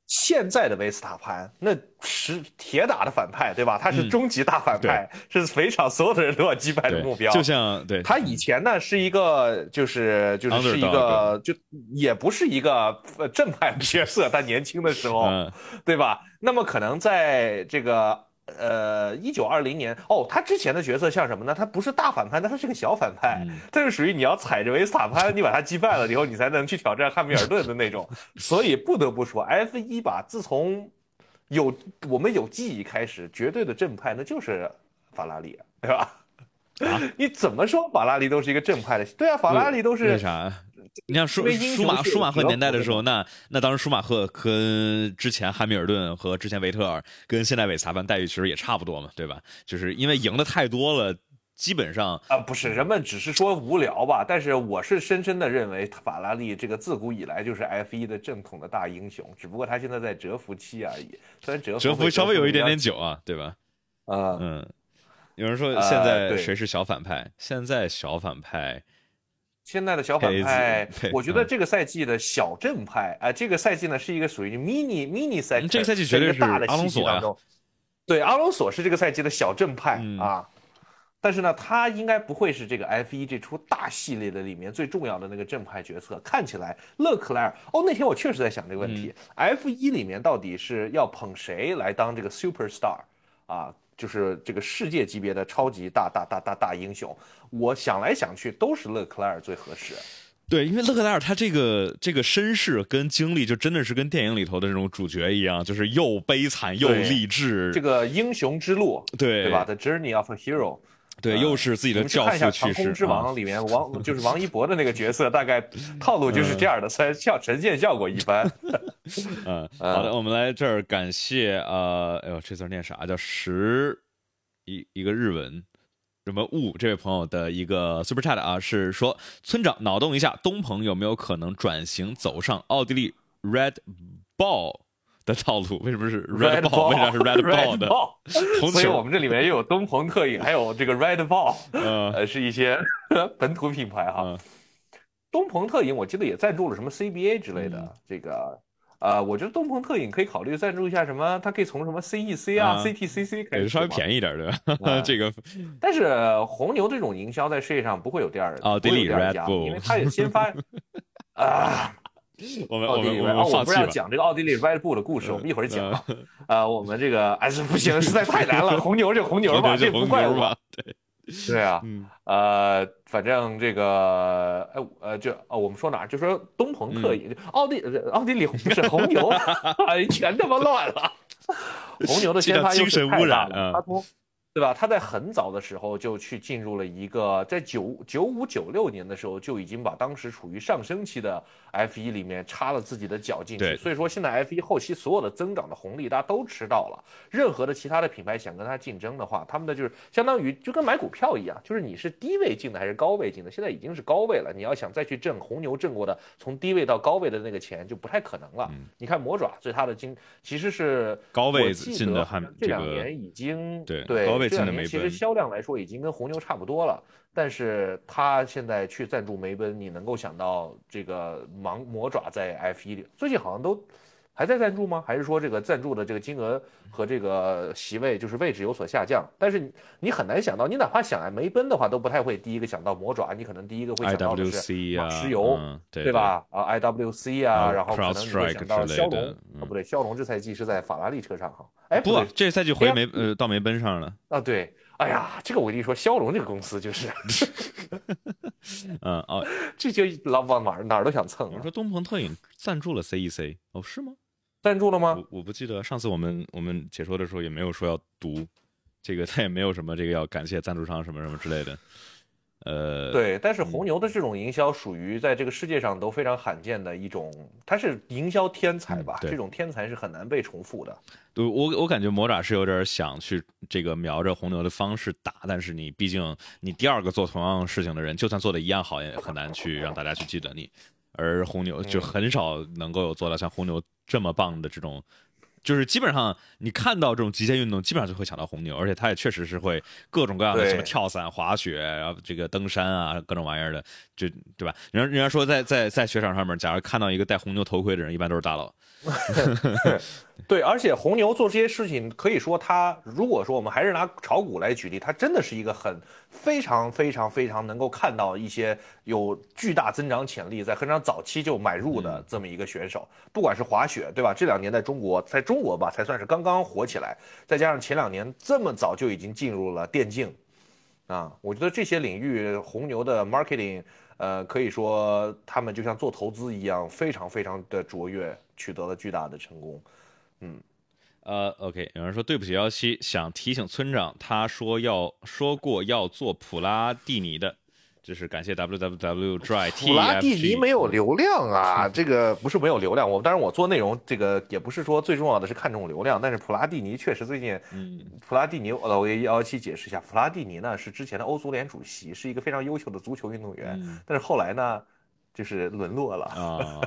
现在的维斯塔潘那是铁打的反派，对吧？他是嗯终极大反派，是肥场所有的人都要击败的目标。就像对他以前呢是一个，就是就是是一个，就也不是一个呃正派的角色。他年轻的时候，嗯对吧？那么可能在这个呃一九二零年，哦，他之前的角色像什么呢？他不是大反派，但他是个小反派，嗯他是属于你要踩着维斯塔潘，你把他击败了以后，你才能去挑战汉密尔顿的那种。所以不得不说，F 一吧，自从有我们有记忆开始，绝对的正派那就是法拉利，对吧？啊 你怎么说法拉利都是一个正派的？对啊，法拉利都是为是啥？你像舒舒马舒马赫年代的时候，那那当时舒马赫跟之前汉密尔顿和之前维特尔跟现在韦斯塔潘待遇其实也差不多嘛，对吧？就是因为赢的太多了，基本上啊，不是，人们只是说无聊吧，但是我是深深的认为法拉利这个自古以来就是 F 一的正统的大英雄，只不过他现在在蛰伏期而已。虽然蛰伏蛰伏稍微有一点点久啊，对吧？啊，嗯，有人说呃现在对谁是小反派？现在小反派现在的小反派，我觉得嗯这个赛季的小正派，哎、这个赛季呢是一个属于 mini mini 赛，季这个赛季绝对是大的阿隆索。对，阿隆索是这个赛季的小正派、嗯啊，但是呢，他应该不会是这个 F 一这出大系列的里面最重要的那个正派角色。看起来勒克莱尔，哦，那天我确实在想这个问题、f 嗯一里面到底是要捧谁来当这个 super star 啊？就是这个世界级别的超级大大大大大英雄，我想来想去都是勒克莱尔最合适。对，因为勒克莱尔他这个这个身世跟经历，就真的是跟电影里头的这种主角一样，就是又悲惨又励志。这个英雄之路，对对吧？The Journey of a Hero，对，又是自己的教父去世。之王》里面王就是王一博的那个角色，大概套路就是这样的，虽然效呈现效果一般。嗯，好的，我们来这儿感谢呃，哎呦，这字念啥？叫十一一个日文。什么物？这位朋友的一个 super chat 啊，是说村长脑洞一下，东鹏有没有可能转型走上奥地利 Red Ball 的套路？为什么是 Red Ball？为啥是 Red Ball 的？所以我们这里面也有东鹏特饮，还有这个 Red Ball，呃，是一些 本土品牌哈。东鹏特饮我记得也赞助了什么 CBA 之类的这个。呃，我觉得东鹏特饮可以考虑赞助一下什么，它可以从什么 CEC 啊、CTCC 开始，稍微便宜一点，对吧？这个，但是红牛这种营销在世界上不会有第二人，奥地利 Red Bull，因为它也先发 啊。我们我们我们我不是要讲这个奥地利 Red Bull 的故事，我们一会儿讲。呃，我们这个哎是不行，实在太难了。红牛就红牛吧，这不怪我。对。对啊，呃，反正这个，哎，呃，就哦，我们说哪儿？就说东鹏特饮，奥地奥地利红是红牛，哎，全他妈乱了。红牛的先发优势太大了，他从。对吧？他在很早的时候就去进入了一个，在九九五九六年的时候就已经把当时处于上升期的 F 一里面插了自己的脚进去。所以说现在 F 一后期所有的增长的红利大家都吃到了。任何的其他的品牌想跟他竞争的话，他们的就是相当于就跟买股票一样，就是你是低位进的还是高位进的？现在已经是高位了，你要想再去挣红牛挣过的从低位到高位的那个钱就不太可能了。你看魔爪对它的经其实是高位进的，这两年已经对对。这其实销量来说已经跟红牛差不多了，但是他现在去赞助梅奔，你能够想到这个盲魔爪在 F 一里最近好像都还在赞助吗？还是说这个赞助的这个金额和这个席位就是位置有所下降？但是你很难想到，你哪怕想啊梅奔的话，都不太会第一个想到魔爪，你可能第一个会想到的是马石油，对吧？啊，IWC 啊，然后可能你会想到骁龙，啊不对，骁龙这赛季是在法拉利车上哈。哎，不，这赛季回梅呃到梅奔上了啊，对。哎呀，这个我跟你说，骁龙这个公司就是，嗯哦，这就老往哪儿哪儿都想蹭。你说东鹏特饮赞助了 CEC 哦，是吗？赞助了吗？我我不记得，上次我们我们解说的时候也没有说要读这个，他也没有什么这个要感谢赞助商什么什么之类的。呃，对，但是红牛的这种营销属于在这个世界上都非常罕见的一种，它是营销天才吧？这种天才是很难被重复的。对我，我感觉魔爪是有点想去这个瞄着红牛的方式打，但是你毕竟你第二个做同样事情的人，就算做的一样好，也很难去让大家去记得你。而红牛就很少能够有做到像红牛这么棒的这种。就是基本上你看到这种极限运动，基本上就会想到红牛，而且它也确实是会各种各样的什么跳伞、滑雪，然后这个登山啊，各种玩意儿的，就对吧？人人家说在在在雪场上面，假如看到一个戴红牛头盔的人，一般都是大佬。对，而且红牛做这些事情，可以说它，如果说我们还是拿炒股来举例，它真的是一个很非常非常非常能够看到一些有巨大增长潜力，在非常早期就买入的这么一个选手。不管是滑雪，对吧？这两年在中国，在中国吧，才算是刚刚火起来。再加上前两年这么早就已经进入了电竞，啊，我觉得这些领域红牛的 marketing。呃，可以说他们就像做投资一样，非常非常的卓越，取得了巨大的成功。嗯，呃，OK，有人说对不起幺七，想提醒村长，他说要说过要做普拉蒂尼的。就是感谢 www dry t 普拉蒂尼没有流量啊，这个不是没有流量。我当然我做内容，这个也不是说最重要的是看重流量，但是普拉蒂尼确实最近，嗯，普拉蒂尼，我给幺幺七解释一下，普拉蒂尼呢是之前的欧足联主席，是一个非常优秀的足球运动员，但是后来呢，就是沦落了啊，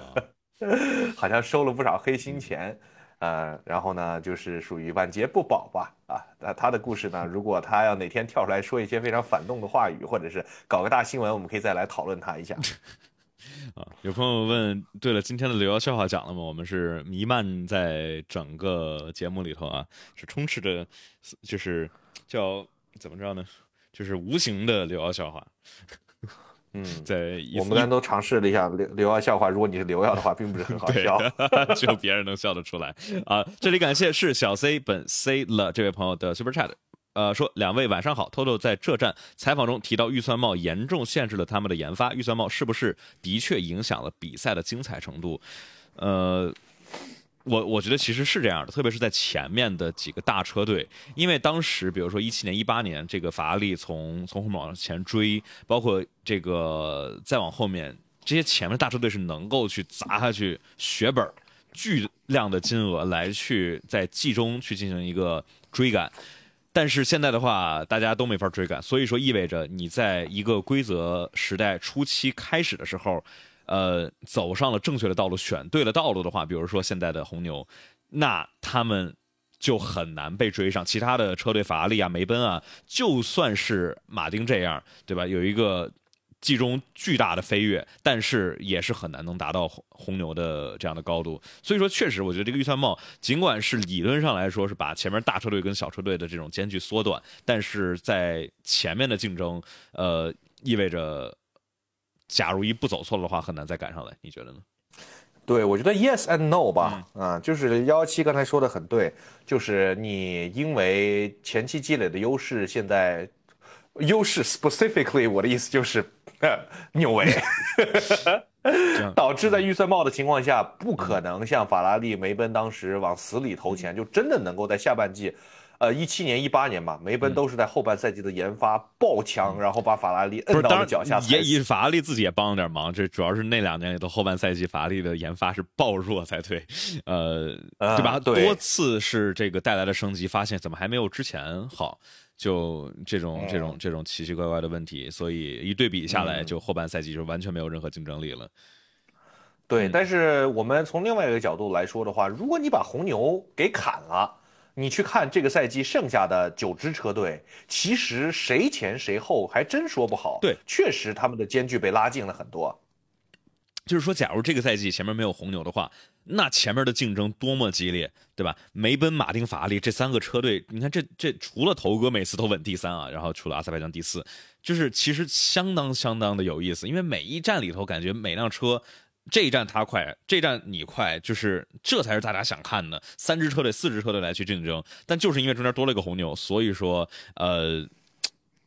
好像收了不少黑心钱。呃，然后呢，就是属于晚节不保吧，啊，那他的故事呢，如果他要哪天跳出来说一些非常反动的话语，或者是搞个大新闻，我们可以再来讨论他一下。啊，有朋友问，对了，今天的刘瑶笑话讲了吗？我们是弥漫在整个节目里头啊，是充斥着，就是叫怎么着呢？就是无形的刘瑶笑话。嗯，在我们刚才都尝试了一下刘刘耀笑话，如果你是刘耀的话，并不是很好笑，只有别人能笑得出来啊！这里感谢是小 C 本 C 了这位朋友的 Super Chat，呃，说两位晚上好。Toto 在这站采访中提到，预算帽严重限制了他们的研发。预算帽是不是的确影响了比赛的精彩程度？呃，我我觉得其实是这样的，特别是在前面的几个大车队，因为当时比如说一七年、一八年，这个法拉利从从后面往前追，包括这个再往后面，这些前面大车队是能够去砸下去血本巨量的金额来去在季中去进行一个追赶。但是现在的话，大家都没法追赶，所以说意味着你在一个规则时代初期开始的时候，呃，走上了正确的道路，选对了道路的话，比如说现在的红牛，那他们就很难被追上。其他的车队，法拉利啊、梅奔啊，就算是马丁这样，对吧？有一个。季中巨大的飞跃，但是也是很难能达到红牛的这样的高度。所以说，确实，我觉得这个预算帽，尽管是理论上来说是把前面大车队跟小车队的这种间距缩短，但是在前面的竞争，呃，意味着，假如一步走错了的话，很难再赶上来。你觉得呢？对，我觉得 yes and no 吧，啊，就是幺七刚才说的很对，就是你因为前期积累的优势，现在优势 specifically，我的意思就是。纽维，导致在预算帽的情况下，不可能像法拉利、梅奔当时往死里投钱，就真的能够在下半季，呃，一七年、一八年吧，梅奔都是在后半赛季的研发爆强，然后把法拉利摁到了脚下。也也法拉利自己也帮了点忙，这主要是那两年里头后半赛季法拉利的研发是爆弱才对，呃，对吧？多次是这个带来的升级，发现怎么还没有之前好。就这种这种这种奇奇怪怪的问题，所以一对比下来，就后半赛季就完全没有任何竞争力了。对，但是我们从另外一个角度来说的话，如果你把红牛给砍了，你去看这个赛季剩下的九支车队，其实谁前谁后还真说不好。对，确实他们的间距被拉近了很多。就是说，假如这个赛季前面没有红牛的话。那前面的竞争多么激烈，对吧？梅奔、马丁、法拉利这三个车队，你看这这除了头哥每次都稳第三啊，然后除了阿塞拜疆第四，就是其实相当相当的有意思。因为每一站里头，感觉每辆车这一站他快，这一站你快，就是这才是大家想看的。三支车队、四支车队来去竞争，但就是因为中间多了一个红牛，所以说呃，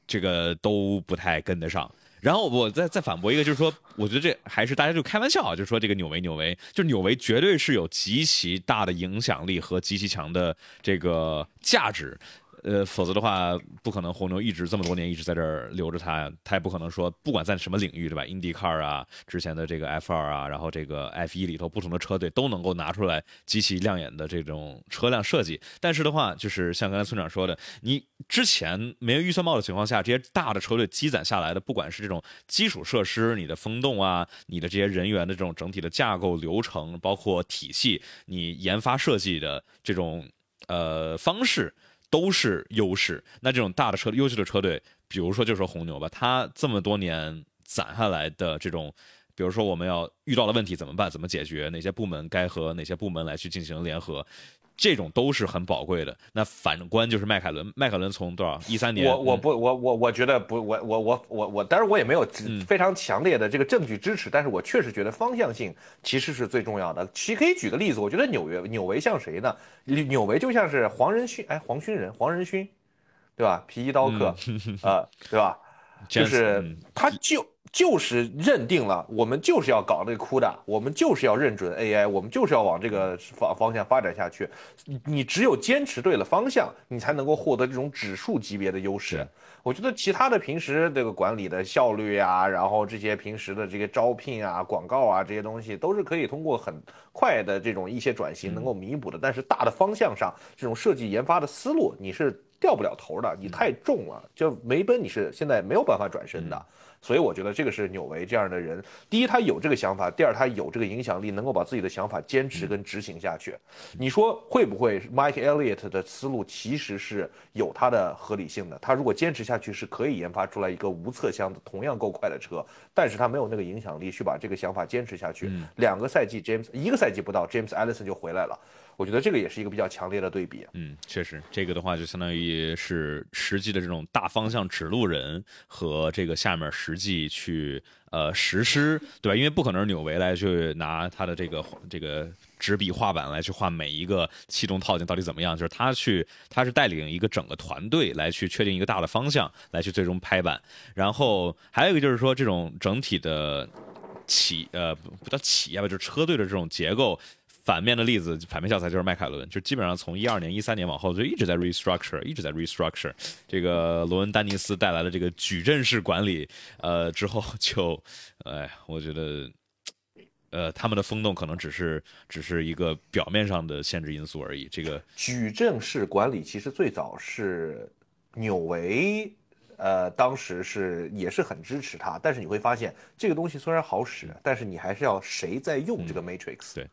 这个都不太跟得上。然后我再再反驳一个，就是说，我觉得这还是大家就开玩笑啊，就是说这个纽维纽维，就纽维绝对是有极其大的影响力和极其强的这个价值。呃，否则的话，不可能红牛一直这么多年一直在这儿留着他呀。他也不可能说，不管在什么领域，对吧？IndyCar 啊，之前的这个 F2 啊，然后这个 F1 里头不同的车队都能够拿出来极其亮眼的这种车辆设计。但是的话，就是像刚才村长说的，你之前没有预算帽的情况下，这些大的车队积攒下来的，不管是这种基础设施、你的风洞啊、你的这些人员的这种整体的架构流程，包括体系，你研发设计的这种呃方式。都是优势。那这种大的车、优秀的车队，比如说就说红牛吧，它这么多年攒下来的这种，比如说我们要遇到的问题怎么办？怎么解决？哪些部门该和哪些部门来去进行联合？这种都是很宝贵的。那反观就是迈凯伦，迈凯伦从多少一三年？我我不我我我觉得不，我我我我我，当然我也没有非常强烈的这个证据支持，但是我确实觉得方向性其实是最重要的。其可以举个例子，我觉得纽约纽维像谁呢？纽维就像是黄仁勋，哎，黄勋人，黄仁勋，对吧？皮衣刀客，啊，对吧？就是他就。就是认定了，我们就是要搞那个酷的，我们就是要认准 AI，我们就是要往这个方方向发展下去。你只有坚持对了方向，你才能够获得这种指数级别的优势。我觉得其他的平时这个管理的效率啊，然后这些平时的这些招聘啊、广告啊这些东西，都是可以通过很快的这种一些转型能够弥补的。但是大的方向上，这种设计研发的思路你是掉不了头的，你太重了，就梅奔你是现在没有办法转身的。所以我觉得这个是纽维这样的人，第一他有这个想法，第二他有这个影响力，能够把自己的想法坚持跟执行下去。你说会不会？Mike Elliott 的思路其实是有它的合理性的，他如果坚持下去是可以研发出来一个无侧箱的同样够快的车，但是他没有那个影响力去把这个想法坚持下去。两个赛季，James 一个赛季不到，James Allison 就回来了。我觉得这个也是一个比较强烈的对比。嗯，确实，这个的话就相当于是实际的这种大方向指路人和这个下面实际去呃实施，对吧？因为不可能是纽维来去拿他的这个这个。纸笔画板来去画每一个气动套件到底怎么样，就是他去他是带领一个整个团队来去确定一个大的方向，来去最终拍板。然后还有一个就是说这种整体的企呃不不叫企业吧，就是车队的这种结构。反面的例子，反面教材就是迈凯伦，就基本上从一二年、一三年往后就一直在 restructure，一直在 restructure。这个罗恩·丹尼斯带来的这个矩阵式管理，呃，之后就，哎，我觉得，呃，他们的风洞可能只是只是一个表面上的限制因素而已。这个矩阵式管理其实最早是纽维，呃，当时是也是很支持他，但是你会发现这个东西虽然好使，但是你还是要谁在用这个 Matrix。对。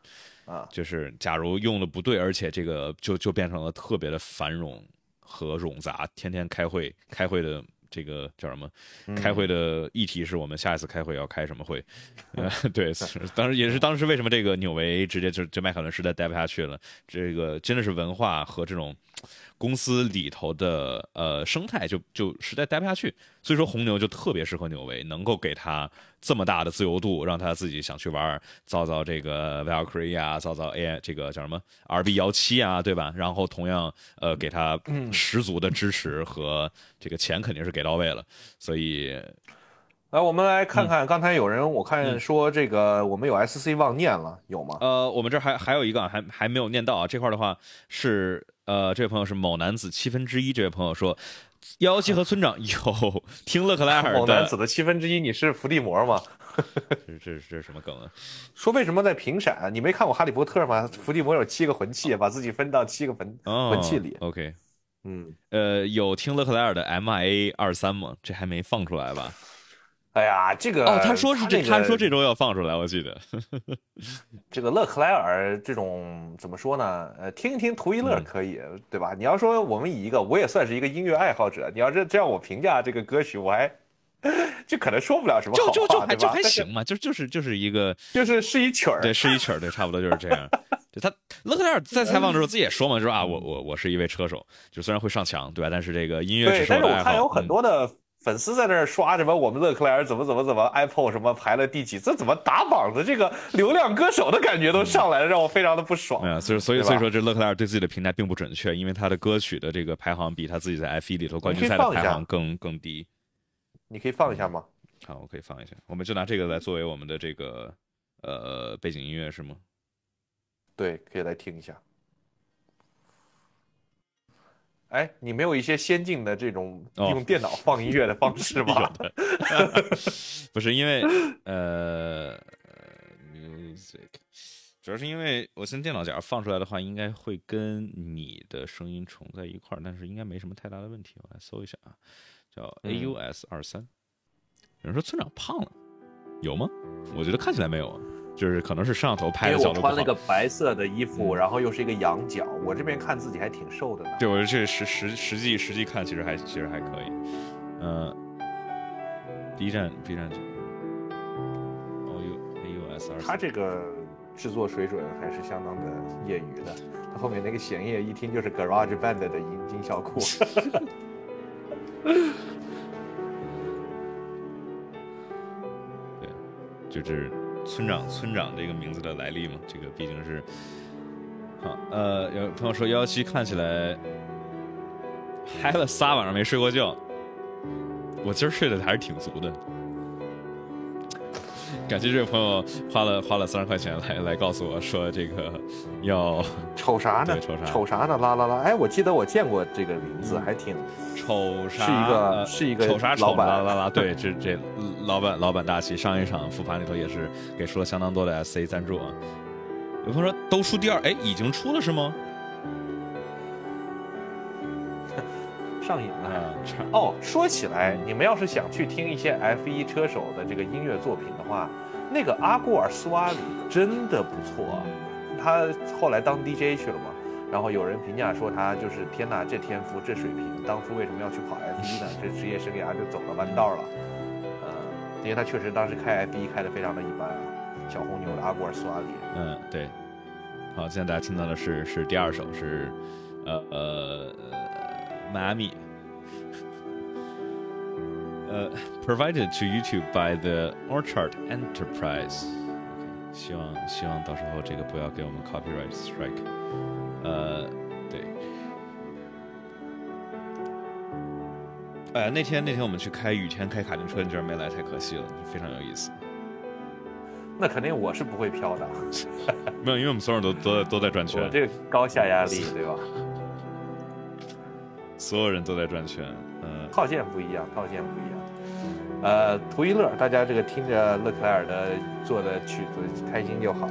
啊，就是假如用的不对，而且这个就就变成了特别的繁冗和冗杂，天天开会，开会的这个叫什么？开会的议题是我们下一次开会要开什么会？呃，对，当时也是当时为什么这个纽维直接就就麦凯伦实在待不下去了？这个真的是文化和这种。公司里头的呃生态就就实在待不下去，所以说红牛就特别适合纽维，能够给他这么大的自由度，让他自己想去玩，造造这个 Valkyrie 啊，造造 AI 这个叫什么 RB 幺七啊，对吧？然后同样呃给他十足的支持和这个钱肯定是给到位了，所以来我们来看看，刚才有人我看说这个我们有 SC 忘念了，有吗？呃，我们这还还有一个还还没有念到啊，这块的话是。呃，这位朋友是某男子七分之一。这位朋友说，幺幺七和村长有 听勒克莱尔的。某男子的七分之一，你是伏地魔吗？这这这是什么梗啊？说为什么在频闪？你没看过哈利波特吗？伏地魔有七个魂器，把自己分到七个魂魂器里。OK，嗯，呃，有听勒克莱尔的 MIA 二三吗？这还没放出来吧？哎呀，这个哦，他说是这，他说这周要放出来，我记得。这个勒克莱尔这种怎么说呢？呃，听一听图一乐可以，对吧？你要说我们以一个，我也算是一个音乐爱好者，你要是这样我评价这个歌曲，我还就可能说不了什么好话，对吧？就还行嘛，就就是就是一个，就是是一曲儿，对，是一曲儿，对，差不多就是这样。就他勒克莱尔在采访的时候 自己也说嘛，说啊，我我我是一位车手，就虽然会上墙，对吧？但是这个音乐只是我的爱好。但是我看有很多的。粉丝在那儿刷什么？我们勒克莱尔怎么怎么怎么？Apple 什么排了第几？这怎么打榜的？这个流量歌手的感觉都上来了，让我非常的不爽。啊，所以所以所以说，这勒克莱尔对自己的评价并不准确，因为他的歌曲的这个排行比他自己在 F 一里头冠军赛的排行更更低。你可以放一下吗？好，我可以放一下。我们就拿这个来作为我们的这个呃背景音乐是吗？对，可以来听一下。哎，你没有一些先进的这种用电脑放音乐的方式吗？不是因为呃，music，主要是因为我现在电脑假如放出来的话，应该会跟你的声音重在一块儿，但是应该没什么太大的问题。我来搜一下啊，叫 AUS 二三。有人说村长胖了，有吗？我觉得看起来没有啊。就是可能是摄像头拍的角度我穿了个白色的衣服，然后又是一个羊角，我这边看自己还挺瘦的呢。对，我这实实实际实际看，其实还其实还可以。嗯，B 站 B 站，O U A U S 二。他这个制作水准还是相当的业余的。他后面那个弦乐一听就是 Garage Band 的音音效库。对，就这。村长，村长这个名字的来历嘛，这个毕竟是，好，呃，有朋友说幺幺七看起来嗨了仨晚上没睡过觉，我今儿睡得还是挺足的。感谢这位朋友花了花了三十块钱来来告诉我说这个 要 瞅啥呢？瞅啥？瞅啥呢？啦啦啦！哎，我记得我见过这个名字，还挺瞅啥？是一个是一个瞅啥？老板啦啦啦！对，这这老板老板大气。上一场复盘里头也是给出了相当多的 SC 赞助啊。有朋友说都出第二，哎，已经出了是吗？上瘾了。哦，说起来，你们要是想去听一些 F 一车手的这个音乐作品的话，那个阿古尔斯瓦里真的不错。他后来当 DJ 去了嘛，然后有人评价说他就是天哪，这天赋这水平，当初为什么要去跑 F1 呢？这职业生涯就走了弯道了。呃，因为他确实当时开 F1 开的非常的一般啊。小红牛的阿古尔斯瓦里。嗯，对。好，现在大家听到的是是第二首是，呃呃。迈阿密 Uh, provided to YouTube by the Orchard Enterprise. 希望希望到时候这个不要给我们 copyright strike。呃，对。哎，那天那天我们去开雨天开卡丁车，你居然没来，太可惜了，非常有意思。那肯定我是不会飘的，没有，因为我们所有人都都都在转圈，我这个高下压力，对吧？所有人都在转圈，嗯，套件不一样，套件不一样。呃，图一乐，大家这个听着勒克莱尔的做的曲子开心就好。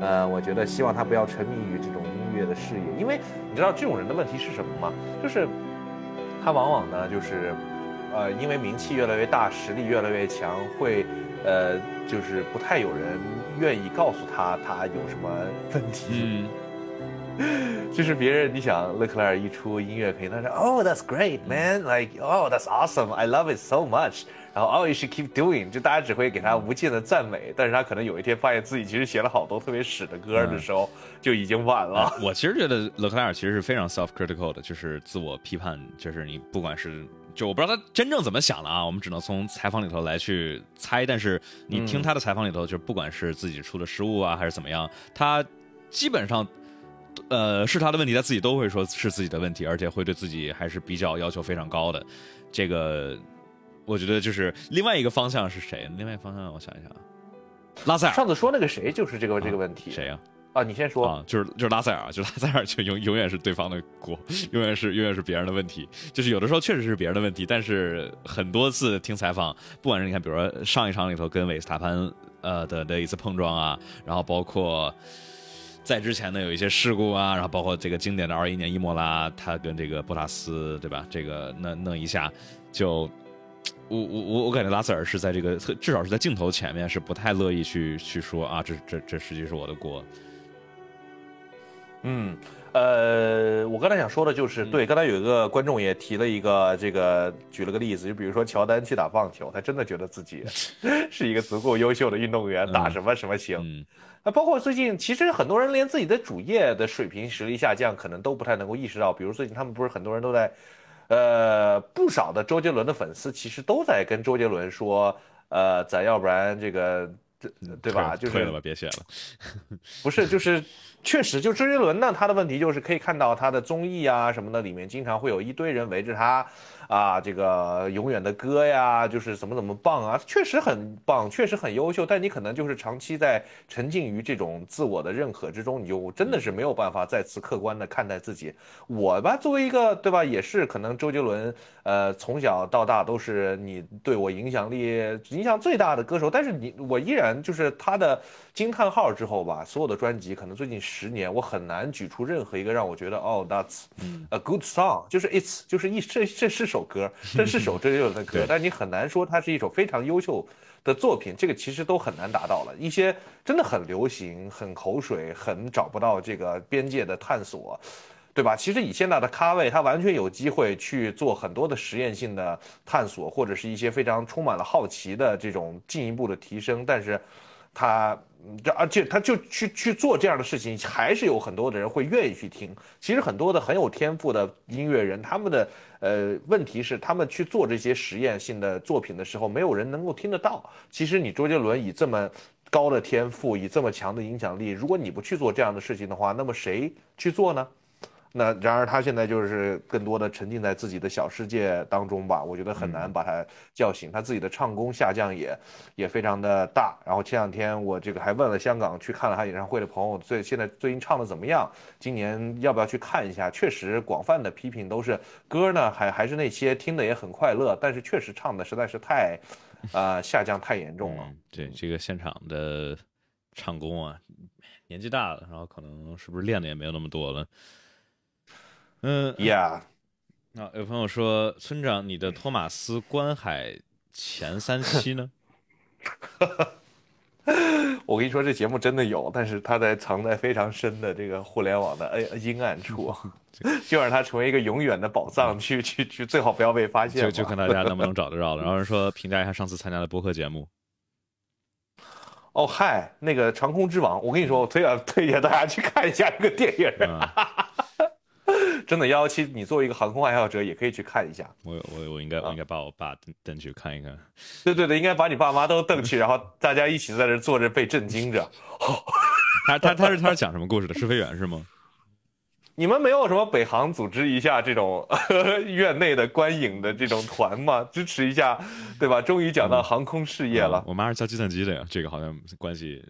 呃，我觉得希望他不要沉迷于这种音乐的事业，因为你知道这种人的问题是什么吗？就是他往往呢，就是呃，因为名气越来越大，实力越来越强，会呃，就是不太有人愿意告诉他他有什么问题。就是别人，你想勒克莱尔一出音乐，可以他说，Oh, that's great, man! Like, oh, that's awesome! I love it so much. 然后，Oh, you should keep doing. 就大家只会给他无尽的赞美，但是他可能有一天发现自己其实写了好多特别屎的歌的时候，就已经晚了。我其实觉得勒克莱尔其实是非常 self-critical 的，就是自我批判，就是你不管是，就我不知道他真正怎么想的啊，我们只能从采访里头来去猜。但是你听他的采访里头，就不管是自己出的失误啊，还是怎么样，他基本上。呃，是他的问题，他自己都会说是自己的问题，而且会对自己还是比较要求非常高的。这个，我觉得就是另外一个方向是谁？另外一个方向，我想一想，拉塞尔。上次说那个谁就是这个这个问题。谁呀？啊，你先说。啊，就是就是拉塞尔，就拉塞尔就永永远是对方的锅，永远是永远是别人的问题。就是有的时候确实是别人的问题，但是很多次听采访，不管是你看，比如说上一场里头跟韦斯塔潘呃的的一次碰撞啊，然后包括。在之前呢，有一些事故啊，然后包括这个经典的二一年伊莫拉，他跟这个博塔斯，对吧？这个那弄一下，就我我我我感觉拉塞尔是在这个至少是在镜头前面是不太乐意去去说啊，这这这实际是我的锅。嗯，呃，我刚才想说的就是，对，刚才有一个观众也提了一个这个举了个例子，就比如说乔丹去打棒球，他真的觉得自己 是一个足够优秀的运动员，打什么什么行。那包括最近，其实很多人连自己的主业的水平实力下降，可能都不太能够意识到。比如最近他们不是很多人都在，呃，不少的周杰伦的粉丝其实都在跟周杰伦说，呃，咱要不然这个，对吧？就是退了吧，别写了。不是，就是确实，就周杰伦呢，他的问题就是可以看到他的综艺啊什么的里面，经常会有一堆人围着他。啊，这个永远的歌呀，就是怎么怎么棒啊，确实很棒，确实很优秀。但你可能就是长期在沉浸于这种自我的认可之中，你就真的是没有办法再次客观的看待自己。我吧，作为一个对吧，也是可能周杰伦，呃，从小到大都是你对我影响力影响最大的歌手。但是你我依然就是他的惊叹号之后吧，所有的专辑可能最近十年，我很难举出任何一个让我觉得哦，that's a good song，就是 it's 就是一这这是首。歌，这是首周杰伦的歌，但你很难说它是一首非常优秀的作品，这个其实都很难达到了。一些真的很流行、很口水、很找不到这个边界的探索，对吧？其实以现在的咖位，他完全有机会去做很多的实验性的探索，或者是一些非常充满了好奇的这种进一步的提升，但是。他，这而且他就去去做这样的事情，还是有很多的人会愿意去听。其实很多的很有天赋的音乐人，他们的呃问题是，他们去做这些实验性的作品的时候，没有人能够听得到。其实你周杰伦以这么高的天赋，以这么强的影响力，如果你不去做这样的事情的话，那么谁去做呢？那然而他现在就是更多的沉浸在自己的小世界当中吧，我觉得很难把他叫醒。他自己的唱功下降也也非常的大。然后前两天我这个还问了香港去看了他演唱会的朋友，最现在最近唱的怎么样？今年要不要去看一下？确实广泛的批评都是歌呢，还还是那些听的也很快乐，但是确实唱的实在是太，呃下降太严重了。对这个现场的唱功啊，年纪大了，然后可能是不是练的也没有那么多了。嗯，Yeah。那有朋友说，村长，你的托马斯观海前三期呢？我跟你说，这节目真的有，但是它在藏在非常深的这个互联网的呃阴暗处，就让它成为一个永远的宝藏，去去去，最好不要被发现。就就看大家能不能找得着了。然后说评价一下上次参加的播客节目。哦嗨，那个长空之王，我跟你说，我推荐推荐大家去看一下这个电影。真的幺幺七，你作为一个航空爱好者也可以去看一下。我我我应该我应该把我爸蹬蹬去看一看。对对对，应该把你爸妈都蹬去，然后大家一起在这坐着被震惊着。他他他是他是讲什么故事的？试飞员是吗？你们没有什么北航组织一下这种 院内的观影的这种团吗？支持一下，对吧？终于讲到航空事业了。我妈是教计算机的呀，这个好像关系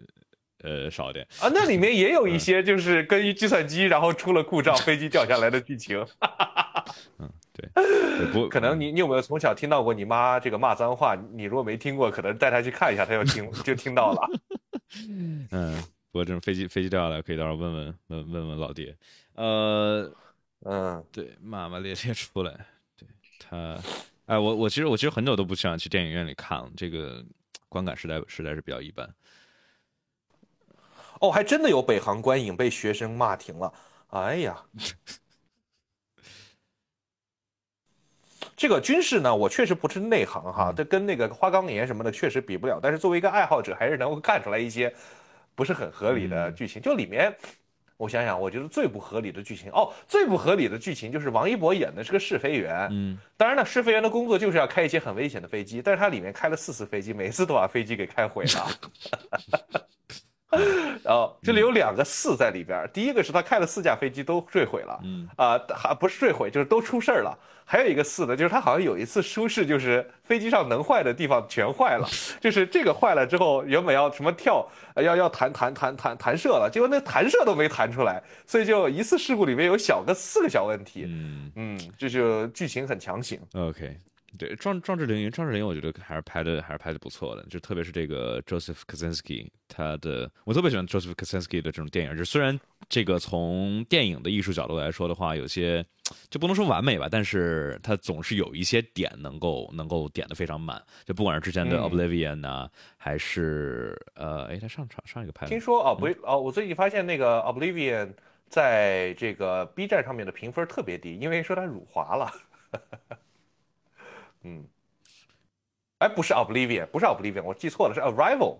呃少一点啊。那里面也有一些就是跟计算机，然后出了故障，飞机掉下来的剧情。嗯，对。不，可能你你有没有从小听到过你妈这个骂脏话？你如果没听过，可能带她去看一下，她就听就听到了。嗯。不过这种飞机飞机掉下来，可以到时候问问问问问老爹。呃，嗯，对，骂骂咧咧出来，对他，哎，我我其实我其实很久都不想去电影院里看了，这个观感实在实在是比较一般。哦，还真的有北航观影被学生骂停了，哎呀，这个军事呢，我确实不是内行哈，这跟那个花岗岩什么的确实比不了，但是作为一个爱好者，还是能够看出来一些。不是很合理的剧情，就里面，我想想，我觉得最不合理的剧情哦，最不合理的剧情就是王一博演的是个试飞员，嗯，当然了，试飞员的工作就是要开一些很危险的飞机，但是他里面开了四次飞机，每次都把飞机给开毁了。然后这里有两个四在里边，第一个是他开了四架飞机都坠毁了，嗯啊，还不是坠毁，就是都出事儿了。还有一个四呢，就是他好像有一次出事，就是飞机上能坏的地方全坏了，就是这个坏了之后，原本要什么跳，要要弹弹弹弹弹射了，结果那弹射都没弹出来，所以就一次事故里面有小个四个小问题，嗯嗯，这就剧情很强行。OK。对，壮壮志凌云，壮志凌云，我觉得还是拍的还是拍的不错的，就特别是这个 Joseph Kaczynski，他的我特别喜欢 Joseph Kaczynski 的这种电影，就虽然这个从电影的艺术角度来说的话，有些就不能说完美吧，但是他总是有一些点能够能够点的非常满，就不管是之前的 Oblivion 呐，还是呃，哎，他上场上一个拍，听说哦不哦，我最近发现那个 Oblivion 在这个 B 站上面的评分特别低，因为说他辱华了。嗯，哎，不是 Oblivion，不是 Oblivion，我记错了，是 Arrival。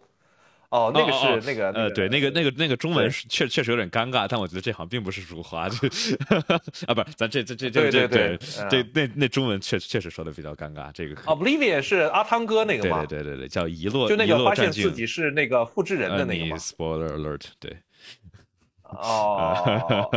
哦，那个是那个呃，对，那个那个那个中文是确确实有点尴尬，但我觉得这好像并不是辱华，就 啊，不是，咱这这这这这对这那那中文确确实说的比较尴尬。这个 Oblivion 是阿汤哥那个吗？对对对对，叫遗落，就那个发现自己是那个复制人的那个 Spoiler alert，对。哦，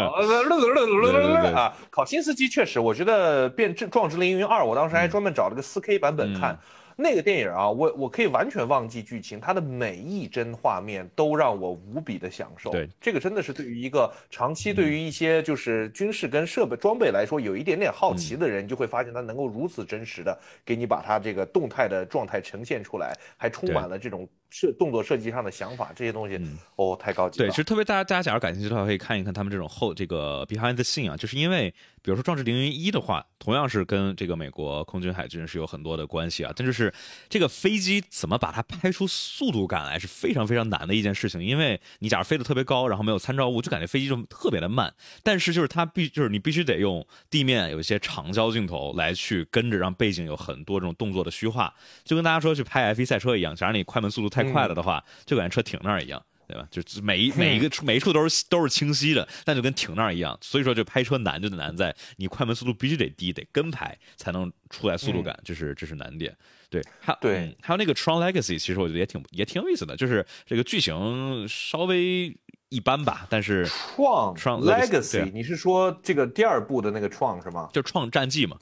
啊，考辛斯基确实，我觉得《变壮志凌云二》，我当时还专门找了个四 K 版本看。那个电影啊，我我可以完全忘记剧情，它的每一帧画面都让我无比的享受。对，这个真的是对于一个长期对于一些就是军事跟设备装备来说有一点点好奇的人，就会发现它能够如此真实的给你把它这个动态的状态呈现出来，还充满了这种。设动作设计上的想法，这些东西哦，太高级了。对，其实特别大家大家假如感兴趣的话，可以看一看他们这种后这个 behind the scene 啊，就是因为比如说《壮志凌云一》的话，同样是跟这个美国空军海军是有很多的关系啊。但就是这个飞机怎么把它拍出速度感来，是非常非常难的一件事情。因为你假如飞得特别高，然后没有参照物，就感觉飞机就特别的慢。但是就是它必就是你必须得用地面有一些长焦镜头来去跟着，让背景有很多这种动作的虚化，就跟大家说去拍 F1 赛车一样，假如你快门速度太快了的话。就感觉车停那儿一样，对吧？就每一每一个处每一处都是都是清晰的，但就跟停那儿一样。所以说，就拍车难就难在你快门速度必须得低，得跟拍才能出来速度感，这是这是难点。对，还对，还有那个《Tron Legacy》，其实我觉得也挺也挺有意思的，就是这个剧情稍微一般吧，但是《创 Legacy》，你是说这个第二部的那个创是吗？就《创战记》嘛。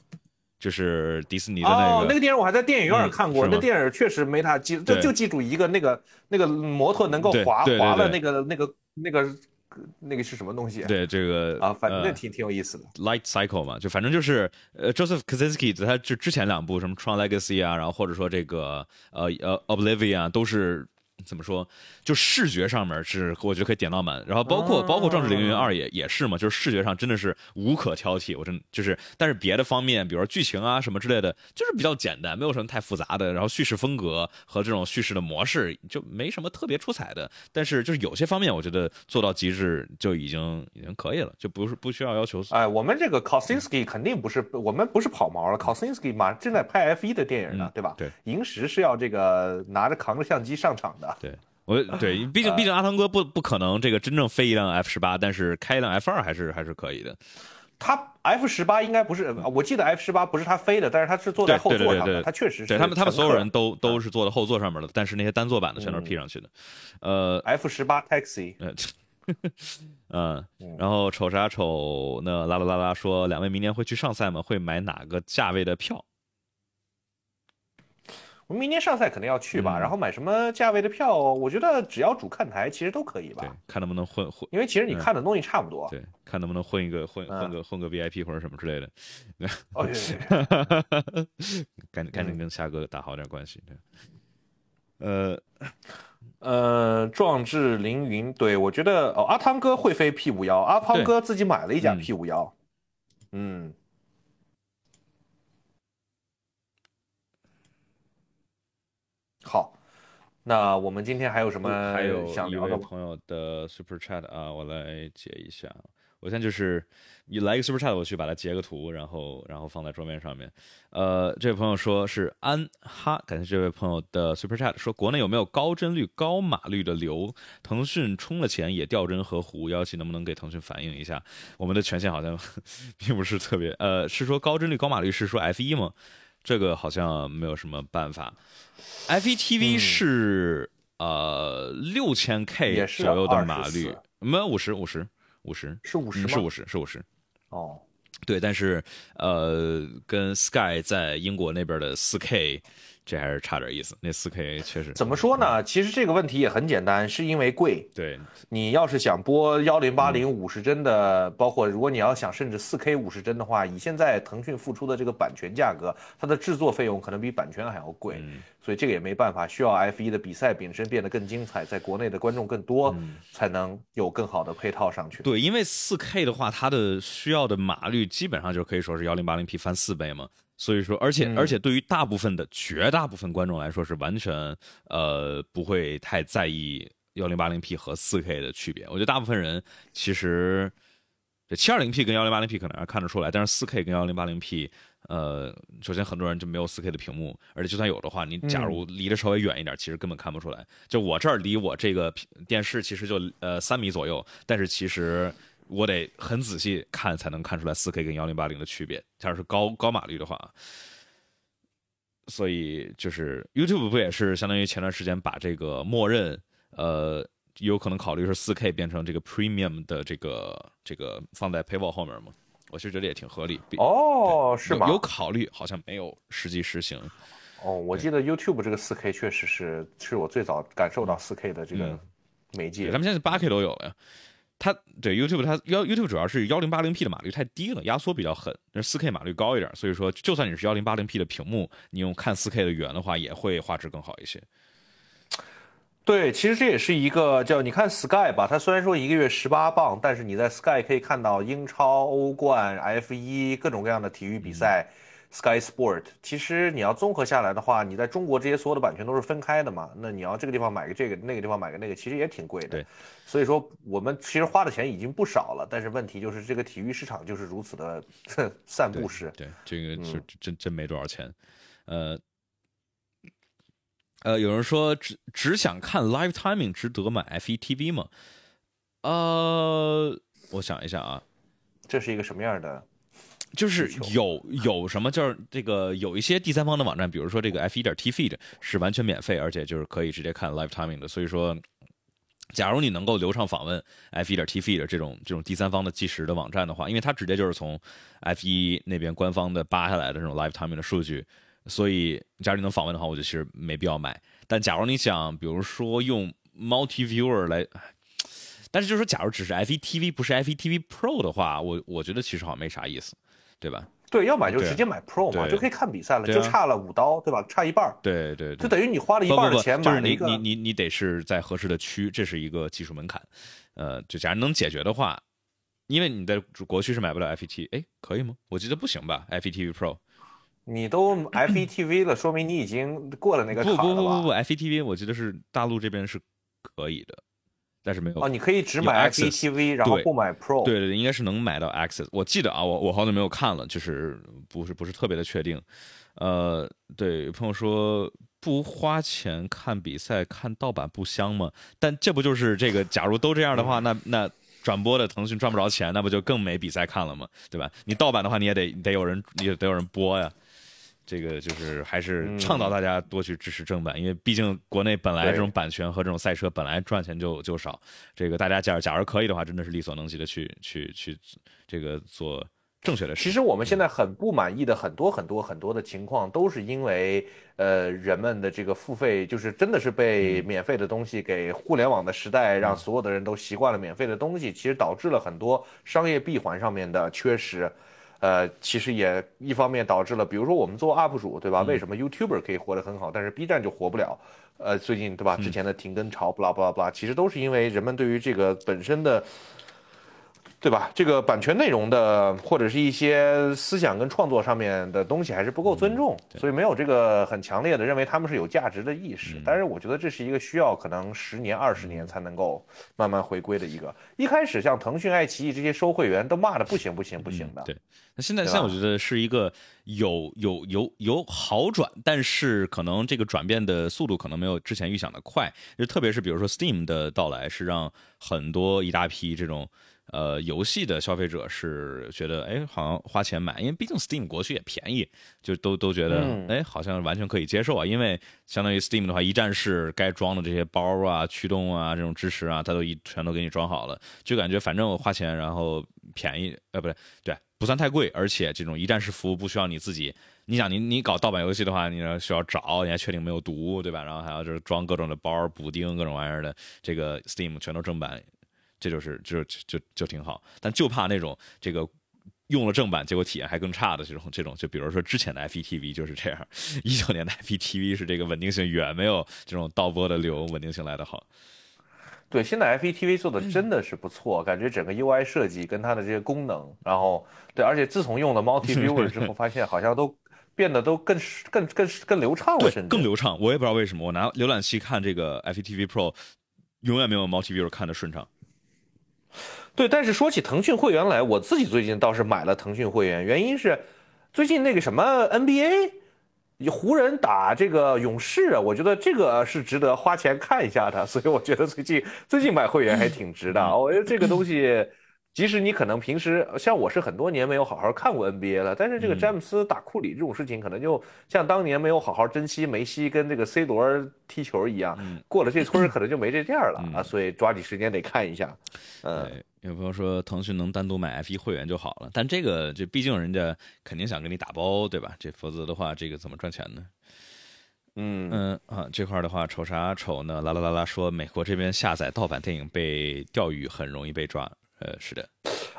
就是迪士尼的那个，哦，那个电影我还在电影院看过，那电影确实没他记，就就记住一个那个那个摩托能够滑滑的那个那个那个那个是什么东西？对这个啊，反正那挺挺有意思的。Light Cycle 嘛，就反正就是呃，Joseph Kosinski 他就之前两部什么《Tron Legacy》啊，然后或者说这个呃呃《Oblivion》啊，都是。怎么说？就视觉上面是，我觉得可以点到满。然后包括包括《壮志凌云二》也也是嘛，就是视觉上真的是无可挑剔。我真就是，但是别的方面，比如说剧情啊什么之类的，就是比较简单，没有什么太复杂的。然后叙事风格和这种叙事的模式就没什么特别出彩的。但是就是有些方面，我觉得做到极致就已经已经可以了，就不是不需要要求。哎，我们这个 Kosinski 肯定不是我们不是跑毛了，Kosinski 马正在拍 F 一的电影呢，对吧？对，银石是要这个拿着扛着相机上场的。对，我对，毕竟毕竟阿汤哥不不可能这个真正飞一辆 F 十八，但是开一辆 F 二还是还是可以的。他 F 十八应该不是，我记得 F 十八不是他飞的，但是他是坐在后座上的，他确实是。对他们，他们所有人都都是坐在后座上面的，但是那些单座版的全都是 P 上去的。呃，F 十八 Taxi。嗯，然后瞅啥瞅？那啦啦啦啦说，两位明年会去上赛吗？会买哪个价位的票？我们明年上赛肯定要去吧，然后买什么价位的票？我觉得只要主看台，其实都可以吧。对，看能不能混混。因为其实你看的东西差不多。对，看能不能混一个混混个混个 VIP 或者什么之类的。哦，赶紧赶紧跟夏哥打好点关系。呃呃，壮志凌云，对我觉得哦，阿汤哥会飞 P 五幺，阿汤哥自己买了一架 P 五幺。嗯。好，那我们今天还有什么还有想聊的朋友的 Super Chat 啊，我来截一下。我现在就是你来一个 Super Chat，我去把它截个图，然后然后放在桌面上面。呃，这位朋友说是安哈，感谢这位朋友的 Super Chat，说国内有没有高帧率、高码率的流？腾讯充了钱也掉帧和糊，幺七能不能给腾讯反映一下？我们的权限好像 并不是特别，呃，是说高帧率、高码率是说 F 一吗？这个好像没有什么办法。FETV 是呃六千 K 左右的码率，没有五十五十五十是五十是五十是五十哦，对，但是呃跟 Sky 在英国那边的四 K。这还是差点意思，那四 K 确实怎么说呢？其实这个问题也很简单，是因为贵。对，你要是想播幺零八零五十帧的，包括如果你要想甚至四 K 五十帧的话，以现在腾讯付出的这个版权价格，它的制作费用可能比版权还要贵，所以这个也没办法，需要 F 一的比赛本身变得更精彩，在国内的观众更多，才能有更好的配套上去。对，因为四 K 的话，它的需要的码率基本上就可以说是幺零八零 P 翻四倍嘛。所以说，而且而且，对于大部分的绝大部分观众来说，是完全呃不会太在意幺零八零 P 和四 K 的区别。我觉得大部分人其实这七二零 P 跟幺零八零 P 可能还看得出来，但是四 K 跟幺零八零 P，呃，首先很多人就没有四 K 的屏幕，而且就算有的话，你假如离得稍微远一点，其实根本看不出来。就我这儿离我这个电视其实就呃三米左右，但是其实。我得很仔细看才能看出来四 K 跟幺零八零的区别。假如是高高码率的话，所以就是 YouTube 不也是相当于前段时间把这个默认呃有可能考虑是四 K 变成这个 Premium 的这个这个放在 Paywall 后面吗？我其实觉得也挺合理。哦，是吗？有考虑，好像没有实际实行。哦，我记得 YouTube 这个四 K 确实是是我最早感受到四 K 的这个媒介。他们现在八 K 都有了呀。它对 YouTube，它幺 YouTube 主要是幺零八零 P 的码率太低了，压缩比较狠。那四 K 码率高一点，所以说就算你是幺零八零 P 的屏幕，你用看四 K 的源的话，也会画质更好一些。对，其实这也是一个叫你看 Sky 吧，它虽然说一个月十八磅，但是你在 Sky 可以看到英超、欧冠、F 一各种各样的体育比赛。Sky Sport，其实你要综合下来的话，你在中国这些所有的版权都是分开的嘛？那你要这个地方买个这个，那个地方买个那个，其实也挺贵的。对，所以说我们其实花的钱已经不少了，但是问题就是这个体育市场就是如此的 散布式。对，这个是真真没多少钱。呃呃，有人说只只想看 Live Timing 值得买 F1 TV 吗？呃，我想一下啊，这是一个什么样的？就是有有什么，就是这个有一些第三方的网站，比如说这个 F 一点 T Feed 是完全免费，而且就是可以直接看 Live Timing 的。所以说，假如你能够流畅访问 F 一点 T Feed 这种这种第三方的计时的网站的话，因为它直接就是从 F 一那边官方的扒下来的这种 Live Timing 的数据，所以假如你能访问的话，我就其实没必要买。但假如你想，比如说用 Multi Viewer 来，但是就是说，假如只是 F 一 TV 不是 F 一 TV Pro 的话，我我觉得其实好像没啥意思。对吧？对，要买就直接买 Pro 嘛，就可以看比赛了，就差了五刀，对吧？差一半对对，就等于你花了一半的钱买了一个。你你你得是在合适的区，这是一个技术门槛。呃，就假如能解决的话，因为你在国区是买不了 FET，哎，可以吗？我记得不行吧？FETV Pro，你都 FETV 了，说明你已经过了那个坎了不不不不不，FETV 我记得是大陆这边是可以的。但是没有哦，你可以只买 F T V，然后不买 Pro。对对对，应该是能买到 Access。我记得啊，我我好久没有看了，就是不是不是特别的确定。呃，对，朋友说不花钱看比赛看盗版不香吗？但这不就是这个？假如都这样的话，那那转播的腾讯赚不着钱，那不就更没比赛看了吗？对吧？你盗版的话，你也得得有人，你也得有人播呀。这个就是还是倡导大家多去支持正版，因为毕竟国内本来这种版权和这种赛车本来赚钱就就少。这个大家假假如可以的话，真的是力所能及的去去去这个做正确的事。其实我们现在很不满意的很多很多很多的情况，都是因为呃人们的这个付费，就是真的是被免费的东西给互联网的时代，让所有的人都习惯了免费的东西，其实导致了很多商业闭环上面的缺失。呃，其实也一方面导致了，比如说我们做 UP 主，对吧？为什么 YouTuber 可以活得很好，但是 B 站就活不了？呃，最近对吧？之前的停更潮，不啦不啦不啦，其实都是因为人们对于这个本身的。对吧？这个版权内容的或者是一些思想跟创作上面的东西还是不够尊重，所以没有这个很强烈的认为他们是有价值的意识。但是我觉得这是一个需要可能十年二十年才能够慢慢回归的一个。一开始像腾讯、爱奇艺这些收会员都骂的不行不行不行的。对，那现在现在我觉得是一个有有有有好转，但是可能这个转变的速度可能没有之前预想的快。就特别是比如说 Steam 的到来，是让很多一大批这种。呃，游戏的消费者是觉得，哎，好像花钱买，因为毕竟 Steam 国区也便宜，就都都觉得，哎，好像完全可以接受啊。因为相当于 Steam 的话，一站式该装的这些包啊、驱动啊、这种支持啊，它都一全都给你装好了，就感觉反正我花钱，然后便宜，呃，不对，对，不算太贵，而且这种一站式服务不需要你自己，你想你你搞盗版游戏的话，你要需要找，你还确定没有毒，对吧？然后还要就是装各种的包、补丁各种玩意儿的，这个 Steam 全都正版。这就是就就就挺好，但就怕那种这个用了正版，结果体验还更差的这种这种，就比如说之前的 FPTV 就是这样，一九年的 FPTV 是这个稳定性远没有这种倒播的流稳定性来的好。对，现在 FPTV 做的真的是不错，感觉整个 UI 设计跟它的这些功能，然后对，而且自从用了 Multi Viewer 之后，发现好像都变得都更更更更流畅了，甚至更流畅。我也不知道为什么，我拿浏览器看这个 FPTV Pro，永远没有 Multi Viewer 看的顺畅。对，但是说起腾讯会员来，我自己最近倒是买了腾讯会员，原因是最近那个什么 NBA，湖人打这个勇士啊，我觉得这个是值得花钱看一下的，所以我觉得最近最近买会员还挺值的。我觉得这个东西。即使你可能平时像我是很多年没有好好看过 NBA 了，但是这个詹姆斯打库里这种事情，可能就像当年没有好好珍惜梅西跟这个 C 罗踢球一样，过了这村可能就没这店了啊，所以抓紧时间得看一下。嗯，有朋友说腾讯能单独买 F 一会员就好了，但这个这毕竟人家肯定想给你打包，对吧？这否则的话，这个怎么赚钱呢？嗯嗯啊，这块的话瞅啥瞅呢？啦啦啦啦说美国这边下载盗版电影被钓鱼很容易被抓。呃，是的，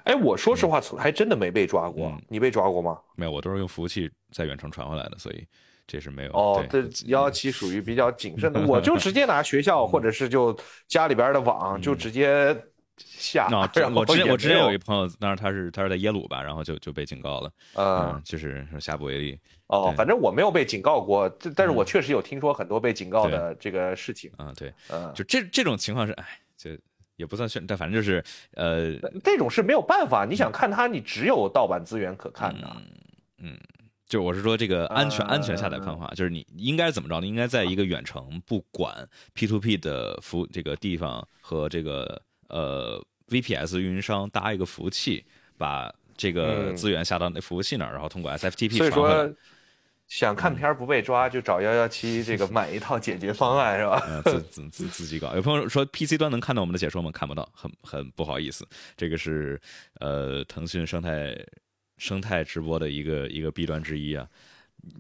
哎，我说实话，还真的没被抓过。你被抓过吗？没有，我都是用服务器在远程传回来的，所以这是没有。哦，这幺幺七属于比较谨慎的，我就直接拿学校或者是就家里边的网就直接下。我之前我之前有一朋友，当时他是他是在耶鲁吧，然后就就被警告了，嗯，就是说下不为例。哦，反正我没有被警告过，但是我确实有听说很多被警告的这个事情。嗯，对，嗯，就这这种情况是，哎，就。也不算炫，但反正就是，呃，这种是没有办法。你想看它，你只有盗版资源可看的。嗯，就我是说这个安全安全下载方法，就是你应该怎么着呢？应该在一个远程不管 P to P 的服这个地方和这个呃 VPS 运营商搭一个服务器，把这个资源下到那服务器那儿，然后通过 SFTP 传回来。想看片不被抓，就找幺幺七这个 买一套解决方案是吧？自自自自己搞。有朋友说 PC 端能看到我们的解说吗？看不到，很很不好意思。这个是呃腾讯生态生态直播的一个一个弊端之一啊。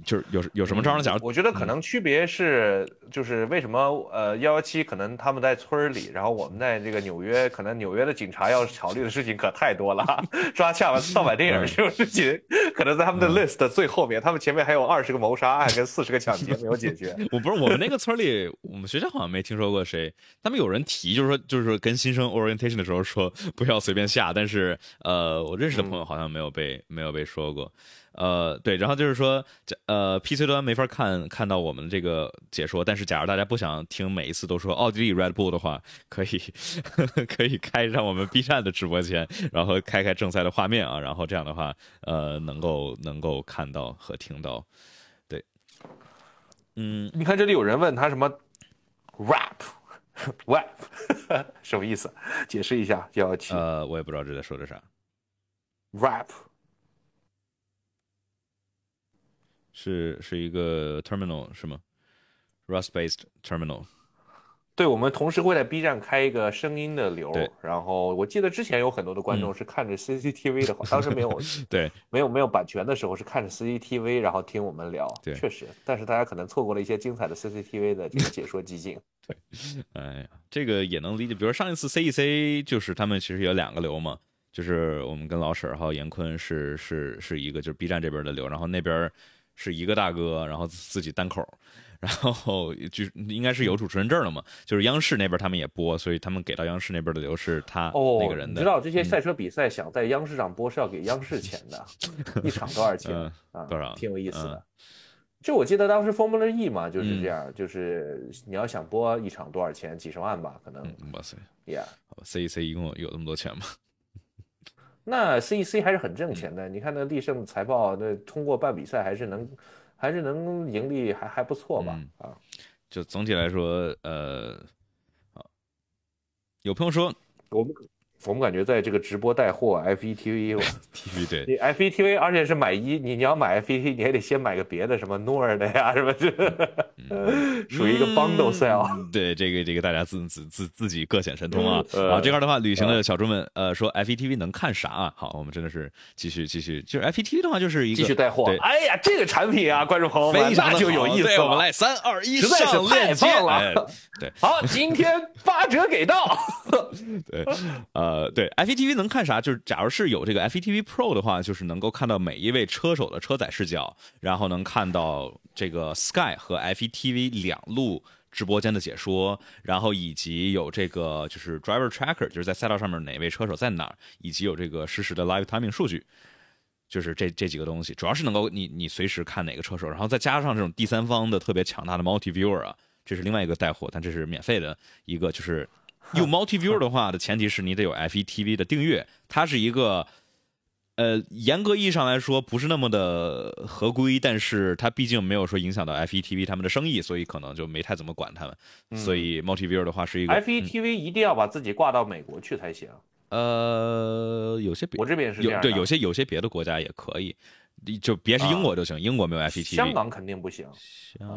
就是有有什么招呢？假如我觉得可能区别是，就是为什么呃幺幺七可能他们在村里，然后我们在这个纽约，可能纽约的警察要考虑的事情可太多了，抓下完盗版电影这种事情，可能在他们的 list 最后面，他们前面还有二十个谋杀案跟四十个抢劫没有解决。我不是我们那个村里，我们学校好像没听说过谁，他们有人提，就是说就是说跟新生 orientation 的时候说不要随便下，但是呃我认识的朋友好像没有被没有被说过。呃，对，然后就是说，呃，PC 端没法看看到我们这个解说，但是假如大家不想听每一次都说奥地利 Red Bull 的话，可以 可以开上我们 B 站的直播间，然后开开正赛的画面啊，然后这样的话，呃，能够能够看到和听到。对，嗯，你看这里有人问他什么 rap。rap 什么意思？解释一下，幺幺七呃，我也不知道这在说的啥，rap 是是一个 terminal 是吗？Rust-based terminal。对，我们同时会在 B 站开一个声音的流，然后我记得之前有很多的观众是看着 CCTV 的话，当时没有 对，没有没有版权的时候是看着 CCTV 然后听我们聊，对确实，但是大家可能错过了一些精彩的 CCTV 的这个解说集锦。对哎呀，这个也能理解。比如上一次 CEC 就是他们其实有两个流嘛，就是我们跟老沈还有严坤是是是一个就是 B 站这边的流，然后那边是一个大哥，然后自己单口，然后就应该是有主持人证了嘛，就是央视那边他们也播，所以他们给到央视那边的流是他哦，那个人的。你知道这些赛车比赛想在央视上播是要给央视钱的，一场多少钱 嗯啊？多少挺有意思的嗯。就我记得当时 Formula E 嘛就是嗯这样，就是你要想播一场多少钱，几十万吧，可能嗯，哇塞，Yeah。好吧，CEC 一共有那么多钱吗？那 CEC 还是很挣钱的，你看那立胜财报，那通过办比赛还是能，还是能盈利还还不错吧？嗯啊，就总体来说，呃，好，有朋友说我们我们感觉在这个直播带货 FETV，TV 对你 FETV，而且是买一，你你要买 FETV，你还得先买个别的，什么诺尔的呀，什么这，属于一个 bundle sale。嗯对，这个这个大家自自自自己各显神通啊。呃啊，这块的话，旅行的小猪们呃说 FETV 能看啥啊？好，我们真的是继续继续，就是 FETV 的话就是一个继续带货，哎呀，这个产品啊，观众朋友们，非常的那就有意思我们。来三二一实在是上链接，对好，今天八折给到。对，呃，对，FETV 能看啥？就是假如是有这个 FETV Pro 的话，就是能够看到每一位车手的车载视角，然后能看到这个 Sky 和 FETV 两路直播间的解说，然后以及有这个就是 Driver Tracker，就是在赛道上面哪位车手在哪儿，以及有这个实时的 Live Timing 数据。就是这这几个东西，主要是能够你你随时看哪个车手，然后再加上这种第三方的特别强大的 Multi Viewer 啊，这是另外一个带货，但这是免费的一个，就是用 Multi Viewer 的话的前提是你得有 FETV 的订阅，它是一个。呃，严格意义上来说不是那么的合规，但是它毕竟没有说影响到 FETV 他们的生意，所以可能就没太怎么管他们。嗯所以 Multi Viewer 的话是一个 FETV 一定要把自己挂到美国去才行。呃，有些别我这边是这样的有对有些有些别的国家也可以，你就别是英国就行，英国没有 FETV。香港肯定不行。香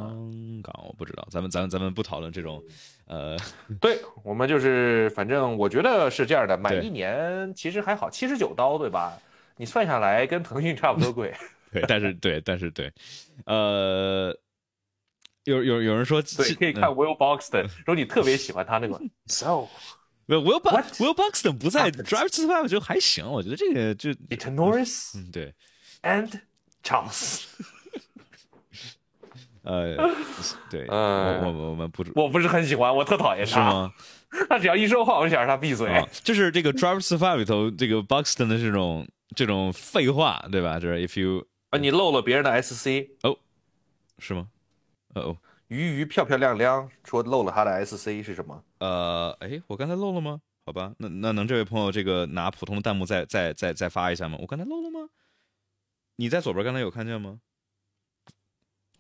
港我不知道，咱们咱们咱们不讨论这种，呃，对我们就是，反正我觉得是这样的，买一年其实还好，七十九刀对吧？你算下来跟腾讯差不多贵。对，但是对，但是对，呃，有有有人说，对，可以看 Will Buxton，说你特别喜欢他那个 So 没有 Will Buxton 不在 Drive to Survive 就还行，我觉得这个就 It Norris 嗯对，and Charles。呃，对，呃我我我们不我不是很喜欢，我特讨厌他。是吗？他只要一说话，我就想让他闭嘴。啊，就是这个 Drive to Survive 里头这个 Buxton 的这种这种废话，对吧？就是 if you 啊，你漏了别人的 SC，哦是吗？呃哦，鱼鱼漂漂亮亮，说漏了他的 SC 是什么？呃，哎，我刚才漏了吗？好吧，那那能这位朋友这个拿普通的弹幕再再再再发一下吗？我刚才漏了吗？你在左边刚才有看见吗？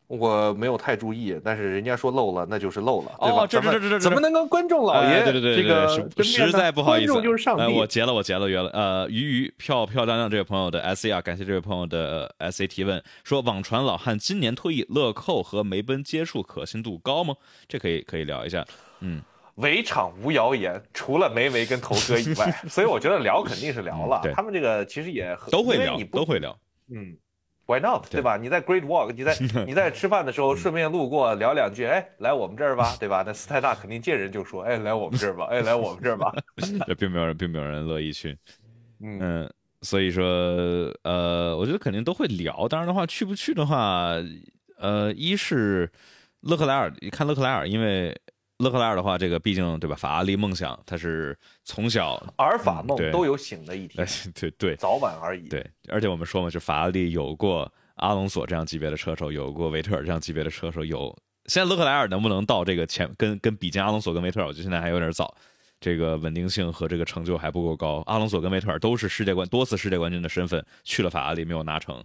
我没有太注意，但是人家说漏了，那就是漏了，对吧？哦这这这这这怎么能跟观众老爷哎对对对对这个实实在不好意思，观众就是上帝。哎我截了，我截了，约了。呃，鱼鱼漂漂亮亮这位朋友的 S A 啊，感谢这位朋友的 S A 提问，说网传老汉今年退役，乐扣和梅奔接触可信度高吗？这可以可以聊一下。嗯，围场无谣言，除了梅梅跟头哥以外，所以我觉得聊肯定是聊了。嗯他们这个其实也都会聊都会聊。嗯，Why not？对对吧？你在 Great Walk，你在 你在吃饭的时候顺便路过聊两句，哎，来我们这儿吧，对吧？那斯泰纳肯定见人就说，哎，来我们这儿吧，哎，来我们这儿吧。这并没有人，并没有人乐意去。嗯，嗯，所以说，呃，我觉得肯定都会聊。当然的话，去不去的话，呃，一是勒克莱尔，你看勒克莱尔，因为勒克莱尔的话，这个毕竟对吧？法拉利梦想，他是从小，阿尔法梦嗯都有醒的一哎天，，对对早晚而已。对，而且我们说嘛，就法拉利有过阿隆索这样级别的车手，有过维特尔这样级别的车手，有现在勒克莱尔能不能到这个前跟跟比肩阿隆索跟维特尔，我觉得现在还有点早。这个稳定性和这个成就还不够高。阿隆索跟维特尔都是世界冠多次世界冠军的身份，去了法拉利没有拿成。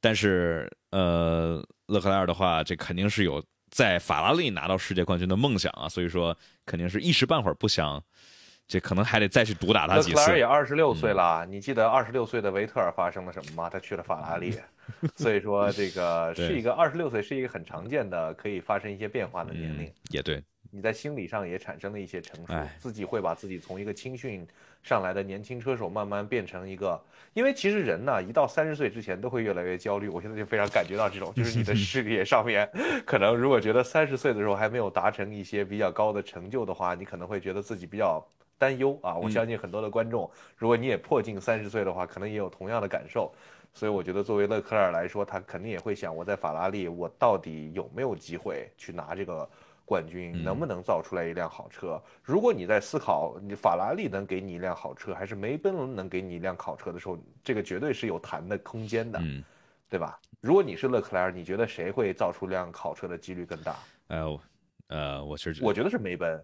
但是呃，勒克莱尔的话，这肯定是有在法拉利拿到世界冠军的梦想啊，所以说肯定是一时半会儿不想，这可能还得再去毒打他几次。勒克莱尔也二十六岁了，你记得二十六岁的维特尔发生了什么吗？他去了法拉利，所以说这个是一个二十六岁是一个很常见的可以发生一些变化的年龄。也对。你在心理上也产生了一些成熟，哎自己会把自己从一个青训上来的年轻车手慢慢变成一个，因为其实人呢，一到三十岁之前都会越来越焦虑。我现在就非常感觉到这种，就是你的事业上面，可能如果觉得三十岁的时候还没有达成一些比较高的成就的话，你可能会觉得自己比较担忧啊。我相信很多的观众，如果你也迫近三十岁的话，可能也有同样的感受。所以我觉得，作为勒克莱尔来说，他肯定也会想，我在法拉利，我到底有没有机会去拿这个冠军，能不能造出来一辆好车？如果你在思考你法拉利能给你一辆好车，还是梅奔能给你一辆好车的时候，这个绝对是有谈的空间的，嗯，对吧？如果你是勒克莱尔，你觉得谁会造出辆好车的几率更大？呃，我呃，我其实我觉得是梅奔，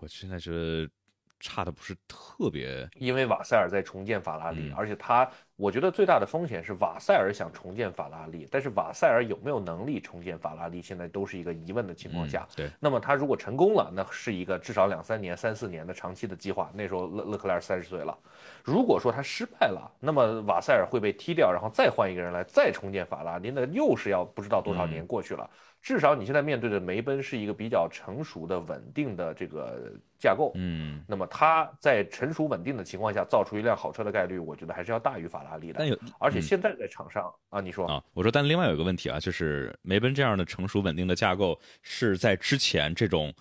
我现在觉得差的不是特别，因为瓦塞尔在重建法拉利，嗯而且他，我觉得最大的风险是瓦塞尔想重建法拉利，但是瓦塞尔有没有能力重建法拉利，现在都是一个疑问的情况下。嗯对，那么他如果成功了，那是一个至少两三年、三四年的长期的计划。那时候勒勒克莱尔三十岁了，如果说他失败了，那么瓦塞尔会被踢掉，然后再换一个人来再重建法拉利，那又是要不知道多少年过去了。至少你现在面对的梅奔是一个比较成熟的、稳定的这个架构。嗯，那么它在成熟稳定的情况下造出一辆好车的概率，我觉得还是要大于法拉利的但。有而且现在在场上啊，你说啊，我说，但另外有一个问题啊，就是梅奔这样的成熟稳定的架构是在之前这种，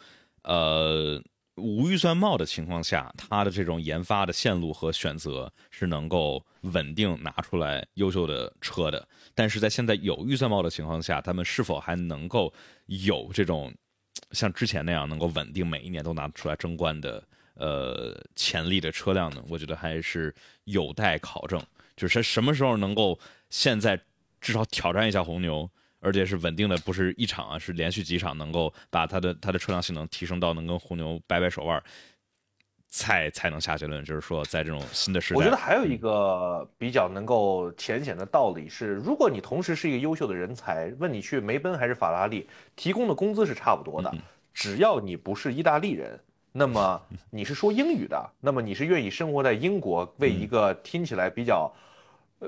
呃，无预算帽的情况下，它的这种研发的线路和选择是能够稳定拿出来优秀的车的。但是在现在有预算帽的情况下，他们是否还能够有这种像之前那样能够稳定每一年都拿出来争冠的呃潜力的车辆呢？我觉得还是有待考证。就是什么时候能够现在至少挑战一下红牛，而且是稳定的，不是一场啊，是连续几场能够把它的它的车辆性能提升到能跟红牛掰掰手腕，才才能下结论。就是说，在这种新的时代，我觉得还有一个比较能够浅显的道理是，如果你同时是一个优秀的人才，问你去梅奔还是法拉利，提供的工资是差不多的，只要你不是意大利人。那么你是说英语的，那么你是愿意生活在英国，为一个听起来比较呃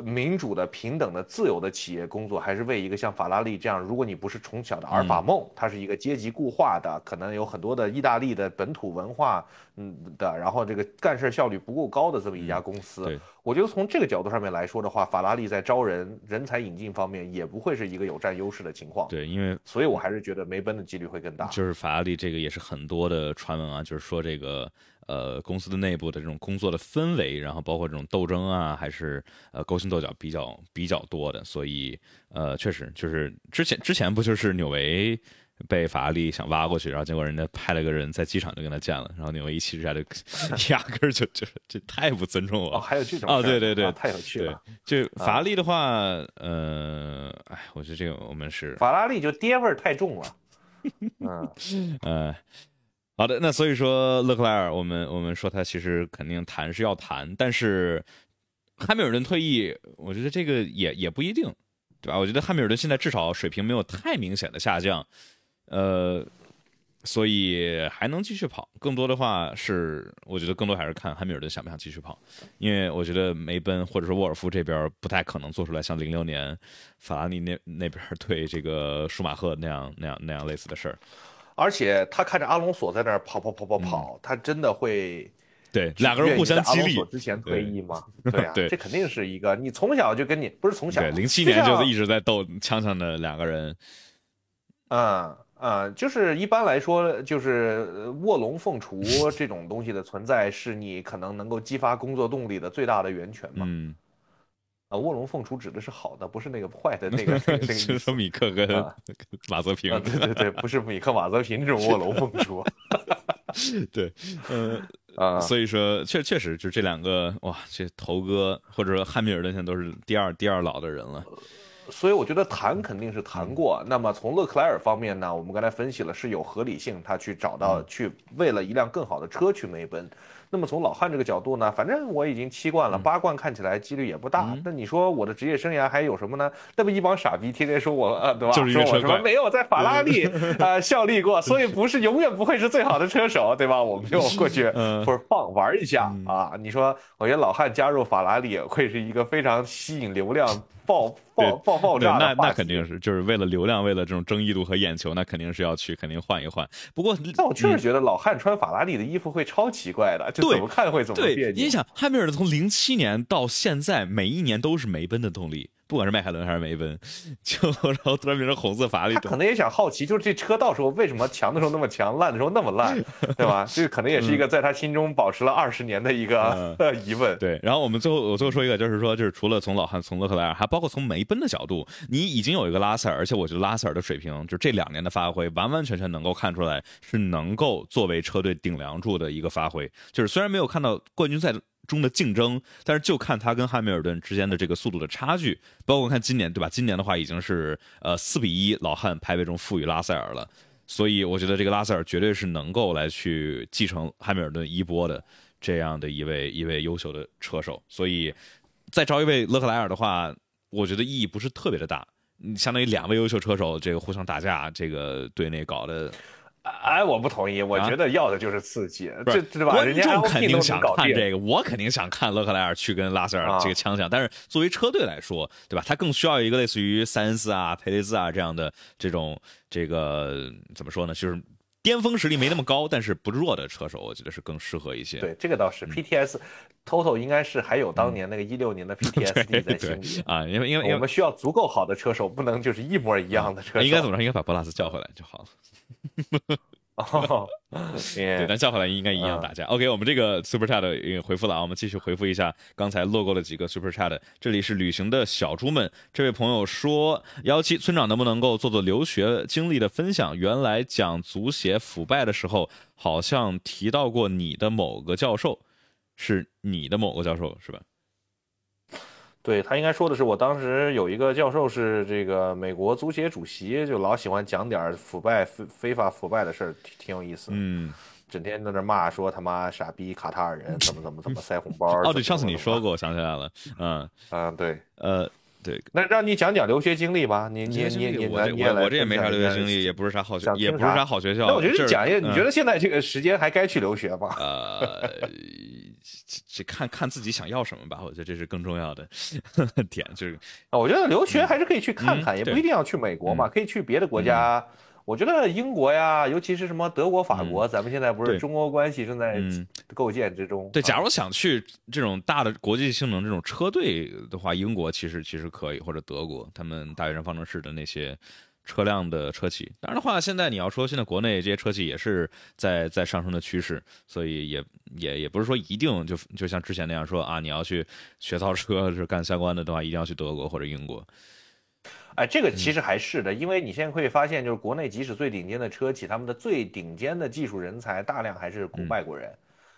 民主的、平等的、自由的企业工作，还是为一个像法拉利这样，如果你不是从小的阿尔法梦，它是一个阶级固化的，可能有很多的意大利的本土文化，嗯的，然后这个干事效率不够高的这么一家公司，对我觉得从这个角度上面来说的话，法拉利在招人、人才引进方面也不会是一个有占优势的情况。对，因为所以我还是觉得梅奔的几率会更大。就是法拉利这个也是很多的传闻啊，就是说这个呃公司的内部的这种工作的氛围，然后包括这种斗争啊，还是呃勾心斗角比较比较多的，所以呃确实就是之前之前不就是纽维。被法拉利想挖过去，然后结果人家派了个人在机场就跟他见了，然后纽维一气之下就压根儿就就这太不尊重我了。哦，还有这种啊事儿对对对啊太有趣了。，就法拉利的话，呃，哎，我觉得这个我们是法拉利就爹味儿太重了。嗯，呃，好的，那所以说勒克莱尔，我们我们说他其实肯定谈是要谈，但是汉密尔顿退役，我觉得这个也也不一定，对吧？我觉得汉密尔顿现在至少水平没有太明显的下降，呃，所以还能继续跑。更多的话是，我觉得更多还是看汉密尔顿想不想继续跑，因为我觉得梅奔或者说沃尔夫这边不太可能做出来像零六年法拉利那那边对这个舒马赫那样那样那样类似的事儿。而且他看着阿隆索在那儿跑跑跑跑跑，他真的会对，两个人互相激励。之前退役吗？对啊，对这肯定是一个你从小就跟你不是从小，对，零七年就一直在斗呛呛的两个人。嗯嗯，就是一般来说，就是呃卧龙凤雏这种东西的存在，是你可能能够激发工作动力的最大的源泉嘛。嗯，啊，卧龙凤雏指的是好的，不是那个坏的 那个那个那个是说米克跟啊 马泽平啊，，对对对，不是米克马泽平这种卧龙凤雏 对，呃，啊。所以说确确实就这两个哇，这头哥或者说汉密尔顿现在都是第二第二老的人了。所以我觉得谈肯定是谈过。那么从勒克莱尔方面呢，我们刚才分析了是有合理性，他去找到去为了一辆更好的车去梅奔。那么从老汉这个角度呢，反正我已经七冠了，八冠看起来几率也不大。那你说我的职业生涯还有什么呢？那么一帮傻逼天天说我呃，对吧？就是说我什么没有在法拉利 呃效力过，所以不是永远不会是最好的车手，对吧？我们就过去不是放玩一下啊。你说我觉得老汉加入法拉利会是一个非常吸引流量。爆爆爆爆炸！那那肯定是，就是为了流量，为了这种争议度和眼球，那肯定是要去，肯定换一换。不过，但我确实觉得老汉穿法拉利的衣服会超奇怪的，就怎么看会怎么别扭。你想，汉密尔顿从零七年到现在，每一年都是梅奔的动力。不管是迈凯伦还是梅奔，就然后突然变成红色法拉利，他可能也想好奇，就是这车到时候为什么强的时候那么强，烂的时候那么烂，对吧？这可能也是一个在他心中保持了二十年的一个 疑问。对，然后我们最后我最后说一个，就是说，就是除了从老汉从勒克莱尔，还包括从梅奔的角度，你已经有一个拉塞尔，而且我觉得拉塞尔的水平，就这两年的发挥，完完全全能够看出来是能够作为车队顶梁柱的一个发挥。就是虽然没有看到冠军赛。中的竞争，但是就看他跟汉密尔顿之间的这个速度的差距，包括看今年，对吧？今年的话已经是呃四比一，老汉排位中负于拉塞尔了，所以我觉得这个拉塞尔绝对是能够来去继承汉密尔顿衣钵的这样的一位一位优秀的车手，所以再招一位勒克莱尔的话，我觉得意义不是特别的大，相当于两位优秀车手这个互相打架，这个队内搞的。哎，我不同意，我觉得要的就是刺激，这对吧？观众肯定想看这个，我肯定想看勒克莱尔去跟拉塞尔这个枪响。但是作为车队来说，对吧？他更需要一个类似于塞恩斯啊、佩雷兹啊这样的这种这个怎么说呢？就是巅峰实力没那么高，但是不弱的车手，我觉得是更适合一些。对，这个倒是 PTS，Total 应该是还有当年那个一六年的 PTSD 在心里啊，因为因为我们需要足够好的车手，不能就是一模一样的车手。应该怎么着？应该把博拉斯叫回来就好了。哦，对，但叫回来应该一样打架。OK，我们这个 Super Chat 回复了啊，我们继续回复一下刚才漏过了几个 Super Chat。这里是旅行的小猪们，这位朋友说：幺七村长能不能够做做留学经历的分享？原来讲足协腐败的时候，好像提到过你的某个教授，是你的某个教授是吧？对他应该说的是，我当时有一个教授是这个美国足协主席，就老喜欢讲点腐败、非非法腐败的事儿，挺挺有意思。嗯，整天在那骂说他妈傻逼卡塔尔人怎么怎么怎么塞红包。哦，对，上次你说过，我想起来了。嗯嗯，对，呃，对，那让你讲讲留学经历吧。你你你你我我我这也没啥留学经历，也不是啥好学，也不是啥好学校。那我觉得讲一下，你觉得现在这个时间还该去留学吗？呃。这看看自己想要什么吧，我觉得这是更重要的 点。就是我觉得留学还是可以去看看，也不一定要去美国嘛，可以去别的国家。我觉得英国呀，尤其是什么德国、法国，咱们现在不是中欧关系正在构建之中。对，假如想去这种大的国际性能这种车队的话，英国其实其实可以，或者德国，他们大学生方程式的那些。车辆的车企，当然的话，现在你要说现在国内这些车企也是在在上升的趋势，所以也也也不是说一定就就像之前那样说啊，你要去学造车是干相关的的话，一定要去德国或者英国。哎，这个其实还是的，因为你现在可以发现，就是国内即使最顶尖的车企，他们的最顶尖的技术人才大量还是雇外国人，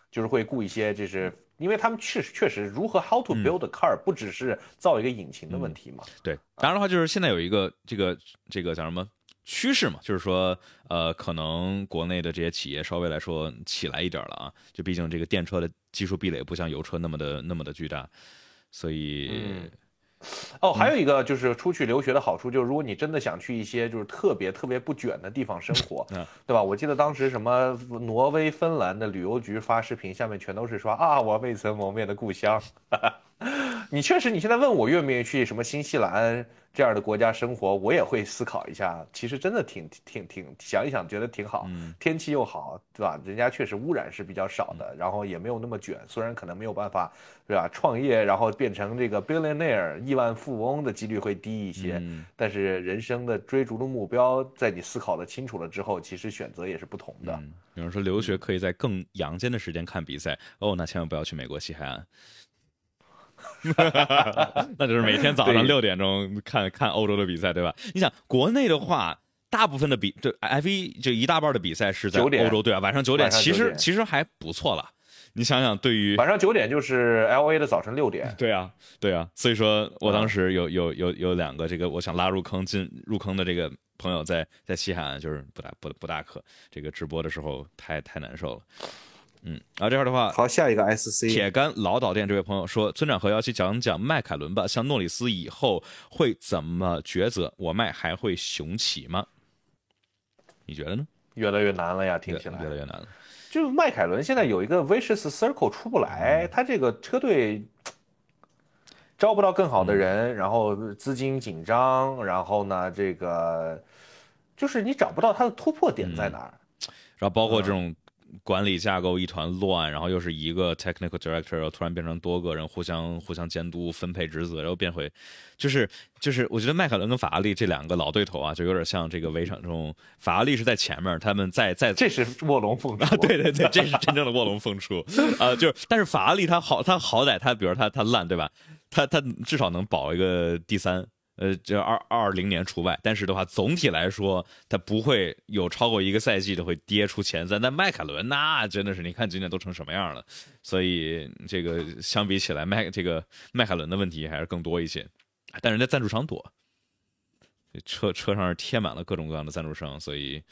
就是会雇一些就是。因为他们确实确实如何 how to build a car 不只是造一个引擎的问题嘛？对，当然的话就是现在有一个这个这个叫什么趋势嘛，就是说呃，可能国内的这些企业稍微来说起来一点了啊，就毕竟这个电车的技术壁垒不像油车那么的那么的巨大，所以。哦，还有一个就是出去留学的好处，就是如果你真的想去一些就是特别特别不卷的地方生活，对吧？我记得当时什么挪威、芬兰的旅游局发视频，下面全都是说啊，我未曾谋面的故乡。你确实，你现在问我愿不愿意去什么新西兰？这样的国家生活，我也会思考一下。其实真的挺挺挺想一想，觉得挺好，天气又好，对吧？人家确实污染是比较少的，然后也没有那么卷。虽然可能没有办法，对吧？创业然后变成这个 billionaire 亿万富翁的几率会低一些，但是人生的追逐的目标，在你思考的清楚了之后，其实选择也是不同的。有人说留学可以在更阳间的时间看比赛，哦，那千万不要去美国西海岸。那就是每天早上六点钟看看欧洲的比赛，对吧？你想国内的话，大部分的比对 F 一就一大半的比赛是在欧洲，对啊？晚上九点，其实其实还不错了。你想想，对于晚上九点就是 L A 的早晨六点。对啊，对啊，所以说我当时有有有有两个这个我想拉入坑进入坑的这个朋友在在西海岸就是不大不不大可，这个直播的时候太太难受了。嗯，然后这块的话，好，下一个 S C 铁杆老导店这位朋友说，村长和幺七讲讲迈凯伦吧，像诺里斯以后会怎么抉择？我迈还会雄起吗？你觉得呢？越来越难了呀，听起来越来越难了。就迈凯伦现在有一个 vicious circle 出不来，他这个车队招不到更好的人，然后资金紧张，然后呢，这个就是你找不到他的突破点在哪儿。然后包括这种管理架构一团乱，然后又是一个 technical director，然后突然变成多个人互相互相监督分配职责，然后变回，就是就是我觉得迈凯伦跟法拉利这两个老对头啊，就有点像这个围场中，法拉利是在前面，他们在在这是卧龙凤雏，对对对，这是真正的卧龙凤雏啊！就是但是法拉利他好，他好歹他比如他他烂对吧？他他至少能保一个第三。呃，这二二零年除外，但是的话，总体来说，它不会有超过一个赛季的会跌出前三。但迈凯伦那真的是，你看今年都成什么样了，所以这个相比起来，迈这个迈凯伦的问题还是更多一些。但人家赞助商多，车车上是贴满了各种各样的赞助商，所以。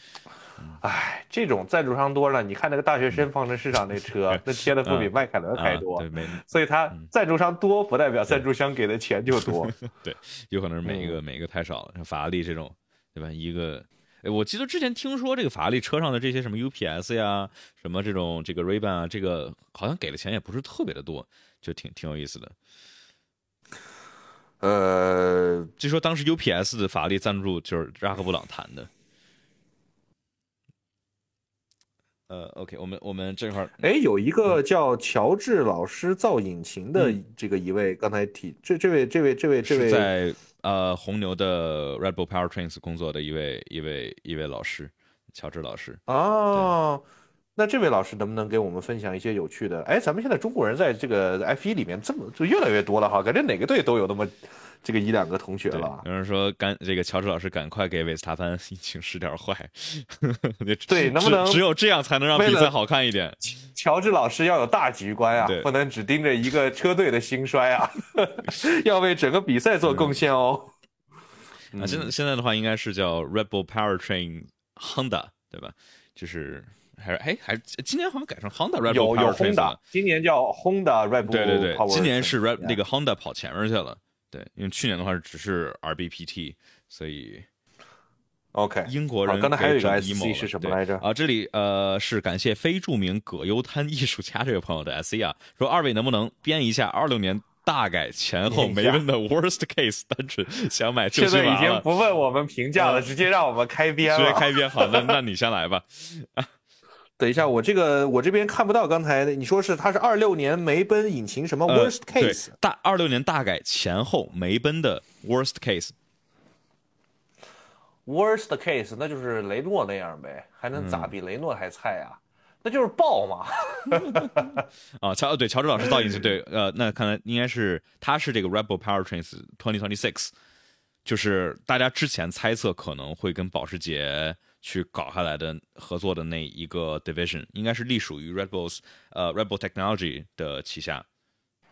哎，这种赞助商多了，你看那个大学生方程式上那车，那贴的不比迈凯伦还多，对，所以他赞助商多不代表赞助商给的钱就多，对，有可能是每一个每一个太少了，像法拉利这种，对吧？一个，哎，我记得之前听说这个法拉利车上的这些什么 UPS 呀，什么这种这个 Ray-Ban 啊，这个好像给的钱也不是特别的多，就挺挺有意思的。呃，据说当时 UPS 的法拉利赞助就是扎克布朗谈的。呃，OK，我们我们这块儿，哎，有一个叫乔治老师造引擎的这个一位，刚才提这这位这位这位这位在呃红牛的 Red Bull Powertrains 工作的一位一位一位老师，乔治老师。哦，那这位老师能不能给我们分享一些有趣的？哎，咱们现在中国人在这个 F 一里面这么就越来越多了哈，感觉哪个队都有那么。这个一两个同学了，有人说赶这个乔治老师赶快给维斯塔潘引擎使点坏，对，能不能只有这样才能让比赛好看一点？乔治老师要有大局观啊，不能只盯着一个车队的兴衰啊，要为整个比赛做贡献哦。啊，现在现在的话应该是叫 Red Bull Powertrain Honda 对吧？就是还是哎还是今年好像改成 Honda Red Bull Powertrain，今年叫 Honda Red Bull，对对对，今年是 Red 那个 Honda 跑前面去了。对，因为去年的话只是 RBPT，所以 OK。英国人刚才还有一个 SC 是什么来着？啊，这里呃是感谢非著名葛优瘫艺术家这位朋友的 SC 啊，说二位能不能编一下二六年大改前后梅奔的 Worst Case 单纯想买就现在已经不问我们评价了，直接让我们开编了。直接开编好，那那你先来吧。等一下，我这个我这边看不到刚才你说是它是二六年梅奔引擎什么 worst case？大二六年大改前后梅奔的 worst case。worst case 那就是雷诺那样呗，还能咋比雷诺还菜啊？那就是爆嘛。啊，乔对乔治老师造引擎对，呃，那看来应该是他是这个 Rebel Powertrains twenty twenty six，就是大家之前猜测可能会跟保时捷。去搞下来的合作的那一个 division 应该是隶属于 Red Bulls 呃 Red Bull Technology 的旗下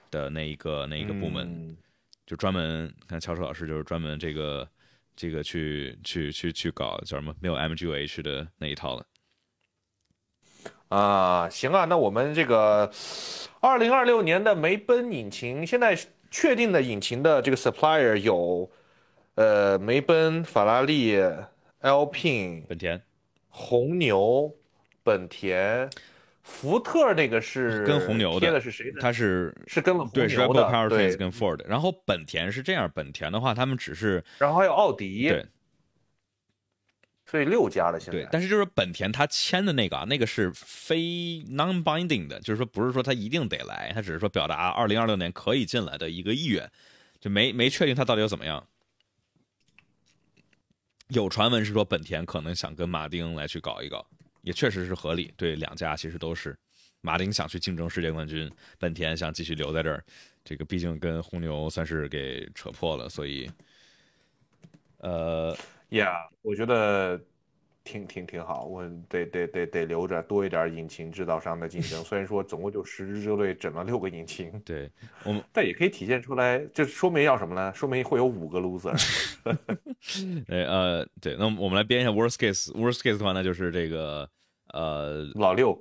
的那一个那一个部门，就专门看乔楚老师就是专门这个这个去去去去搞叫什么没有 MGUH 的那一套了。啊，行啊，那我们这个二零二六年的梅奔引擎现在确定的引擎的这个 supplier 有呃梅奔、法拉利。Alpine、本田、红牛、本田、福特那个是跟红牛贴的是谁？他是是跟红牛的，对，跟 Ford。然后本田是这样，本田的话他们只是，然后还有奥迪，对，所以六家了现在。对，但是就是本田他签的那个啊，那个是非 non-binding 的，就是说不是说他一定得来，他只是说表达二零二六年可以进来的一个意愿，就没没确定他到底要怎么样。有传闻是说本田可能想跟马丁来去搞一搞，也确实是合理。对，两家其实都是，马丁想去竞争世界冠军，本田想继续留在这儿。这个毕竟跟红牛算是给扯破了，所以，呃，呀，我觉得挺挺挺好，我得得得得留着多一点引擎制造商的竞争。虽然说总共就十支车队整了六个引擎，对我们，但也可以体现出来，这说明要什么呢？说明会有五个 loser。对 呃对，那我们来编一下 worst case，worst case 的话，那就是这个呃老六，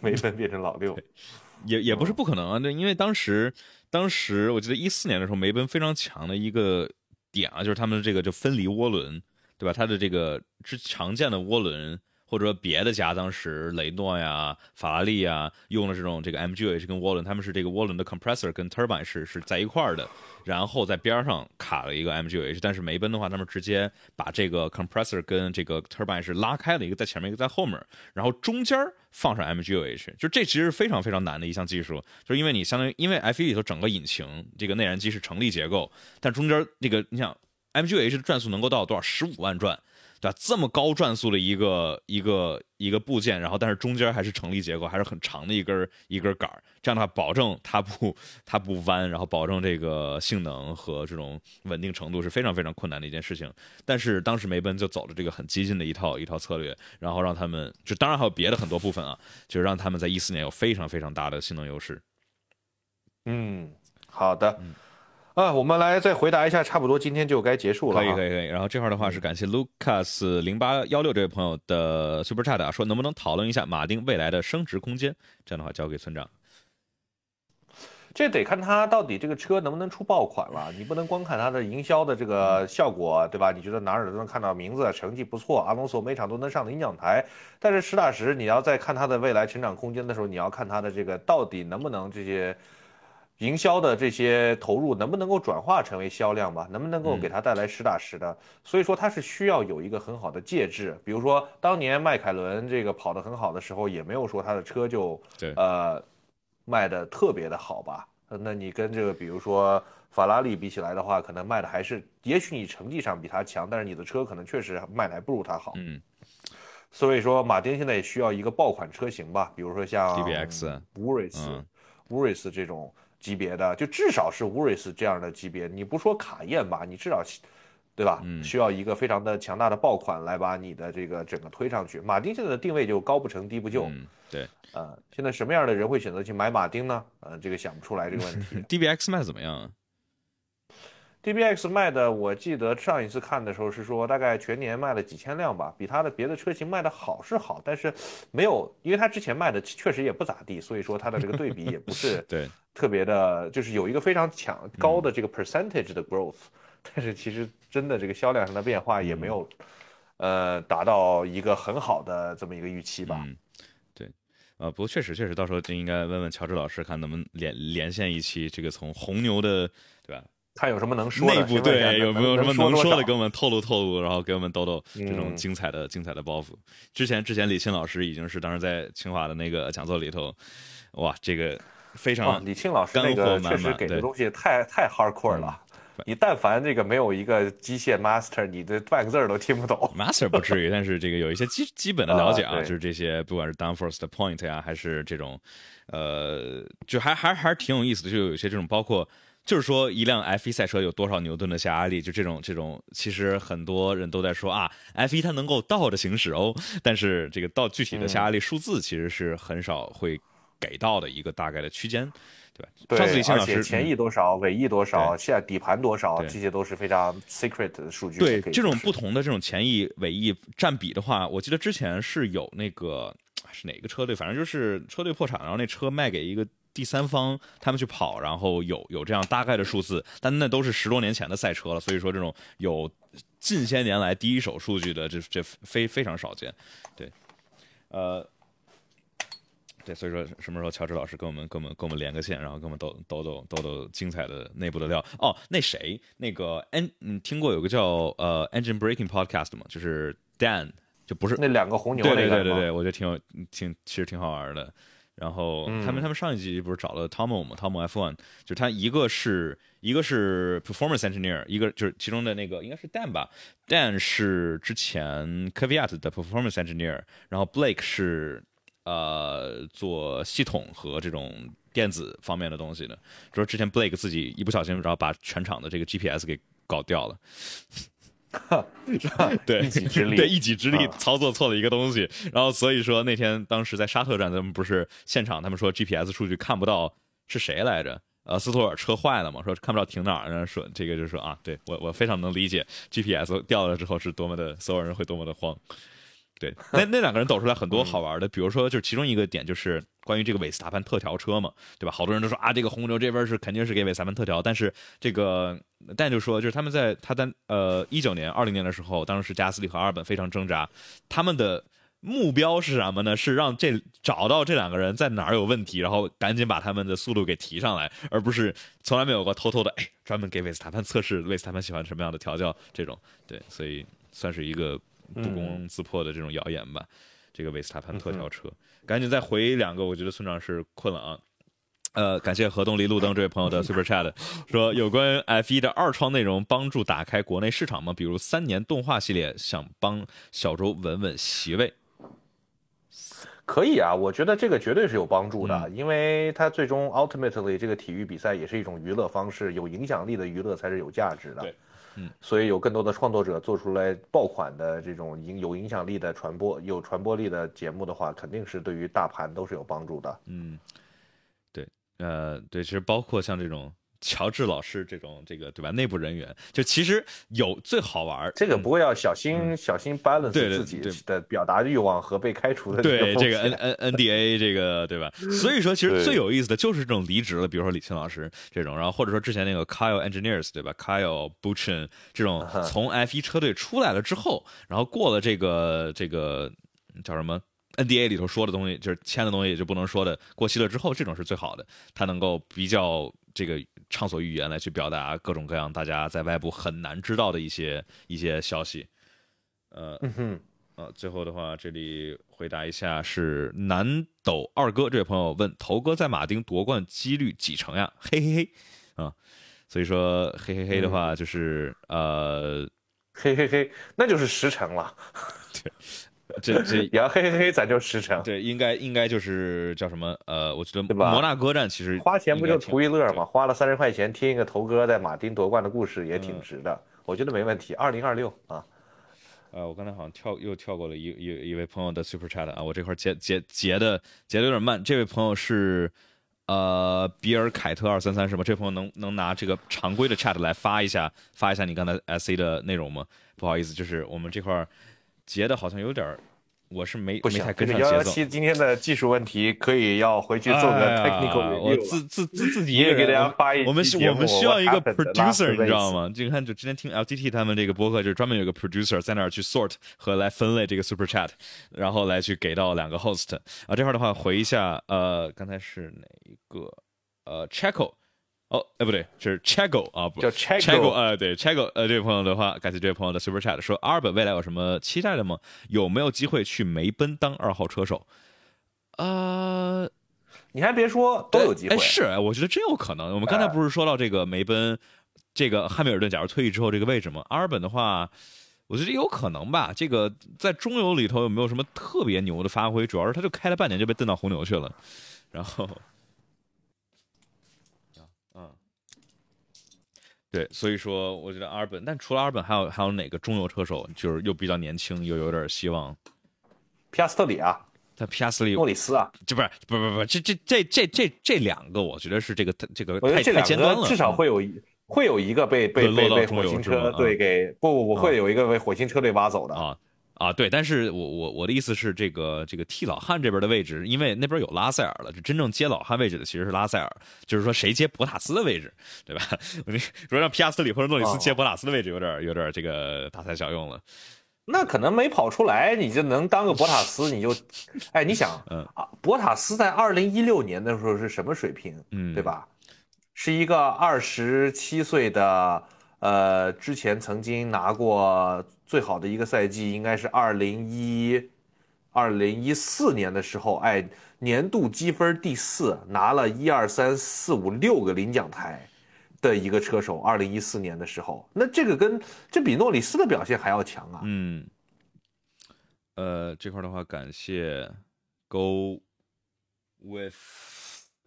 梅奔变成老六，也也不是不可能啊。那因为当时当时我记得一四年的时候，梅奔非常强的一个点啊，就是他们这个就分离涡轮。对吧？它的这个之常见的涡轮，或者说别的家，当时雷诺呀、法拉利呀用的这种这个 MGUH 跟涡轮，他们是这个涡轮的 compressor 跟 turbine 是是在一块儿的，然后在边上卡了一个 MGUH。但是梅奔的话，他们直接把这个 compressor 跟这个 turbine 是拉开了，一个在前面，一个在后面，然后中间放上 MGUH。就这其实非常非常难的一项技术，就是因为你相当于因为 F1 里头整个引擎这个内燃机是成立结构，但中间那个你想。MGUH 的转速能够到多少？十五万转，对吧？这么高转速的一个一个一个部件，然后但是中间还是成立结构，还是很长的一根一根杆儿这样的话保证它不它不弯，然后保证这个性能和这种稳定程度是非常非常困难的一件事情。但是当时梅奔就走了这个很激进的一套一套策略，然后让他们就当然还有别的很多部分啊，就是让他们在一四年有非常非常大的性能优势。嗯，好的。啊，我们来再回答一下，差不多今天就该结束了。可以，可以，可以。然后这块的话是感谢 Lucas 零八幺六这位朋友的 Super Chat 啊，说能不能讨论一下马丁未来的升值空间？这样的话交给村长。这得看他到底这个车能不能出爆款了，你不能光看它的营销的这个效果，对吧？你觉得哪儿都能看到名字，成绩不错，阿隆索每场都能上领奖台。但是实打实，你要再看它的未来成长空间的时候，你要看它的这个到底能不能这些。营销的这些投入能不能够转化成为销量吧？能不能够给它带来实打实的？所以说它是需要有一个很好的介质。比如说当年迈凯伦这个跑得很好的时候，也没有说他的车就呃卖的特别的好吧？那你跟这个比如说法拉利比起来的话，可能卖的还是，也许你成绩上比它强，但是你的车可能确实卖的还不如它好。嗯。所以说马丁现在也需要一个爆款车型吧？比如说像 DBX、乌瑞斯、乌瑞斯这种。级别的就至少是乌瑞斯这样的级别，你不说卡宴吧，你至少，对吧？嗯，需要一个非常的强大的爆款来把你的这个整个推上去。马丁现在的定位就高不成低不就，对，呃，现在什么样的人会选择去买马丁呢？呃，这个想不出来这个问题。DBX 卖怎么样？DBX 卖的，我记得上一次看的时候是说大概全年卖了几千辆吧，比它的别的车型卖的好是好，但是没有，因为它之前卖的确实也不咋地，所以说它的这个对比也不是 对特别的，就是有一个非常强高的这个 percentage 的 growth，但是其实真的这个销量上的变化也没有，呃，达到一个很好的这么一个预期吧。嗯，对，呃，不过确实确实，到时候就应该问问乔治老师，看能不能连连线一期这个从红牛的？看有什么能说的，内部对有没有什么能说的，给我们透露透露，然后给我们抖抖这种精彩的精彩的包袱。之前之前李沁老师已经是当时在清华的那个讲座里头，哇，这个非常李沁老师那个确实给的东西太太 hardcore 了。你但凡这个没有一个机械 master，你的半个字儿都听不懂。master 不至于，但是这个有一些基基本的了解啊，就是这些不管是 downforce 的 point 呀，还是这种呃，就还还还是挺有意思的，就有一些这种包括。就是说，一辆 F1 赛车有多少牛顿的下压力？就这种这种，其实很多人都在说啊，F1 它能够倒着行驶哦，但是这个到具体的下压力数字其实是很少会给到的一个大概的区间，对吧？对，上次李沁老师前翼多少，尾翼多少，现在底盘多少，这些都是非常 secret 的数据。对，这种不同的这种前翼尾翼占比的话，我记得之前是有那个是哪个车队，反正就是车队破产，然后那车卖给一个。第三方他们去跑，然后有有这样大概的数字，但那都是十多年前的赛车了，所以说这种有近些年来第一手数据的，这这非非常少见。对，呃，对，所以说什么时候乔治老师跟我们跟我们跟我们连个线，然后跟我们抖抖抖抖抖精彩的内部的料。哦，那谁，那个 N，你听过有个叫呃 Engine Breaking Podcast 吗？就是 Dan，就不是那两个红牛那个对对对对，我觉得挺有挺其实挺好玩的。然后他们他们上一集不是找了 Tomo 吗？Tomo F1，就是他一个是一个是 performance engineer，一个就是其中的那个应该是 Dan 吧，Dan 是之前 Kvyat 的 performance engineer，然后 Blake 是呃做系统和这种电子方面的东西的，就是之前 Blake 自己一不小心然后把全场的这个 GPS 给搞掉了。是吧？对一己之力，对一己之力啊操作错了一个东西，然后所以说那天当时在沙特站，咱们不是现场，他们说 GPS 数据看不到是谁来着？呃，斯托尔车坏了嘛，说看不到停哪儿，然后说这个就说啊，对我我非常能理解 GPS 掉了之后是多么的，所有人会多么的慌。对，那那两个人抖出来很多好玩的，比如说就是其中一个点就是关于这个韦斯塔潘特调车嘛，对吧？好多人都说啊，这个红牛这边是肯定是给韦斯塔潘特调，但是这个但就说就是他们在他在呃一九年二零年的时候，当时加斯利和阿尔本非常挣扎，他们的目标是什么呢？是让这找到这两个人在哪儿有问题，然后赶紧把他们的速度给提上来，而不是从来没有过偷偷的哎专门给韦斯塔潘测试韦斯塔潘喜欢什么样的调教这种。对，所以算是一个不攻自破的这种谣言吧。这个韦斯塔潘特调车，赶紧再回两个，我觉得村长是困了啊。呃，感谢河东离路灯这位朋友的 Super Chat，说有关 F 1的二创内容帮助打开国内市场吗？比如三年动画系列，想帮小周稳稳席位。可以啊，我觉得这个绝对是有帮助的，嗯因为它最终 ultimately 这个体育比赛也是一种娱乐方式，有影响力的娱乐才是有价值的。对，嗯，所以有更多的创作者做出来爆款的这种影有影响力的传播、有传播力的节目的话，肯定是对于大盘都是有帮助的。嗯，对，呃，对，其实包括像这种乔治老师这种这个对吧？内部人员，就其实有最好玩儿这个不过要小心、小心 balance 自己的表达欲望和被开除的对这个 N N N D A 这个对吧？所以说，其实最有意思的就是这种离职了，比如说李青老师这种，然后或者说之前那个 Kyle Engineers 对吧？Kyle Buchan 这种从 F 一车队出来了之后，然后过了这个这个叫什么 N D A 里头说的东西，就是签的东西也就不能说的，过期了之后，这种是最好的，他能够比较这个畅所欲言来去表达各种各样大家在外部很难知道的一些一些消息。呃，嗯哼，呃，最后的话，这里回答一下是南斗二哥这位朋友问：头哥在马丁夺冠几率几成呀？嘿嘿嘿，啊，所以说嘿嘿嘿的话就是、呃，嘿嘿嘿，那就是十成了。这这也要嘿嘿嘿，咱就实诚。对应该应该就是叫什么呃，我觉得摩纳哥站其实花钱不就图一乐吗？？花了三十块钱听一个头哥在马丁夺冠的故事也挺值的，我觉得没问题。二零二六啊，呃，我刚才好像跳又跳过了一一一位朋友的 super chat 啊，我这块截截截的截的有点慢。这位朋友是呃比尔凯特二三三是吗？这位朋友能能拿这个常规的 chat 来发一下发一下你刚才 S C 的内容吗？不好意思，就是我们这块儿截的好像有点儿，我是没没太，跟上节奏。七今天的技术问题可以要回去做个 technical 我自自自自己也给大家发一我们需我们需要一个 producer，你知道吗？就你看，就之前听 LTT 他们这个播客，就是专门有个 producer 在那儿去 sort 和来分类这个 super chat，然后来去给到两个 host 啊。这块儿的话回一下，呃，刚才是哪一个？呃，Checo。哦，哎，不对，是 Chago 啊，不叫 Chago，Checo 呃，对 Chago，呃，这位朋友的话，感谢这位朋友的 Super Chat，说阿尔本未来有什么期待的吗？有没有机会去梅奔当二号车手？呃，你还别说，都有机会哎。是，哎我觉得真有可能。我们刚才不是说到这个梅奔，这个汉密尔顿假如退役之后这个位置吗？阿尔本的话，我觉得有可能吧。这个在中游里头有没有什么特别牛的发挥？主要是他就开了半年就被蹬到红牛去了，然后，对，所以说我觉得阿尔本，但除了阿尔本，还有还有哪个中游车手，就是又比较年轻，又有点希望？皮亚斯特里啊，他皮亚斯里，莫里斯啊，这不是不不不，这这这这这这两个，我觉得是这个这个太太尖端了，至少会有一会有一个被被被被火星车队给不不不啊会有一个被火星车队挖走的。啊啊，对，但是我我我的意思是，这个这个替老汉这边的位置，因为那边有拉塞尔了，就真正接老汉位置的其实是拉塞尔，就是说谁接博塔斯的位置，对吧？我这说让皮亚斯里或者诺里斯哦接博塔斯的位置，有点有点这个大材小用了。那可能没跑出来，你就能当个博塔斯，你就，哎，你想，嗯啊，博塔斯在二零一六年的时候是什么水平，嗯，对？吧？是一个二十七岁的，呃，之前曾经拿过最好的一个赛季，应该是二零一，二零一四年的时候，哎，年度积分第四，拿了一二三四五六个领奖台。的一个车手，二零一四年的时候，那这个跟这比诺里斯的表现还要强啊！嗯，呃，这块的话，感谢 Go with，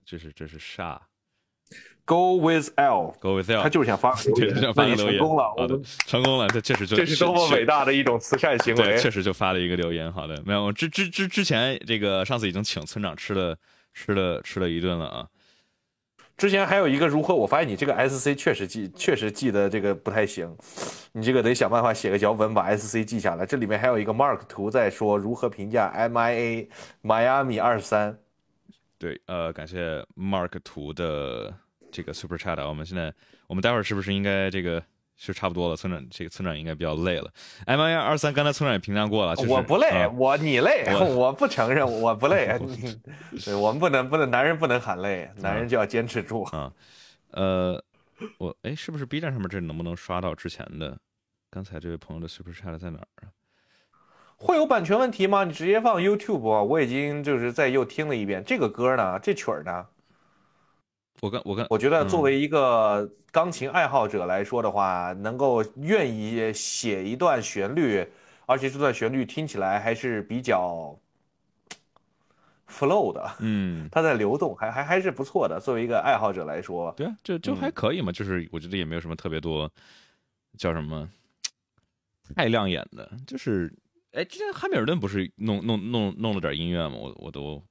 这是这是啥 Go with L，Go with L，他就是想发个留对，言，想发那个留言。你成功了，好的，成功了，这确实就这是多么伟大的一种慈善行对，为。确实就发了一个留言。好的，没有，我之之之之前这个上次已经请村长吃了吃了吃了一顿了啊。之前还有一个如何，我发现你这个 SC 确实记，确实记得这个不太行，你这个得想办法写个脚本把 SC 记下来。这里面还有一个 Mark 图在说如何评价 MIA 迈阿密二三。对，呃，感谢 Mark 图的这个 Super Chat 啊。我们现在，我们待会儿是不是应该这个是差不多了？村长，这个村长应该比较累了。M I 二三，刚才村长也评价过了，就是我不累，啊我你累，我我不承认我不累。对，我们不能不能，男人不能喊累，男人就要坚持住。啊，呃，我哎，是不是 B 站上面这能不能刷到之前的？刚才这位朋友的 Super Chat 在哪儿啊？会有版权问题吗？你直接放 YouTube 啊。我已经就是在又听了一遍这个歌呢，这曲儿呢，我跟我跟我觉得作嗯为一个钢琴爱好者来说的话，能够愿意写一段旋律，而且这段旋律听起来还是比较 flow 的，嗯，它在流动，还还还是不错的。作为一个爱好者来说，对啊，就就嗯还可以嘛，就是我觉得也没有什么特别多，叫什么太亮眼的，就是哎，之前汉密尔顿不是弄弄弄弄了点音乐吗？我我都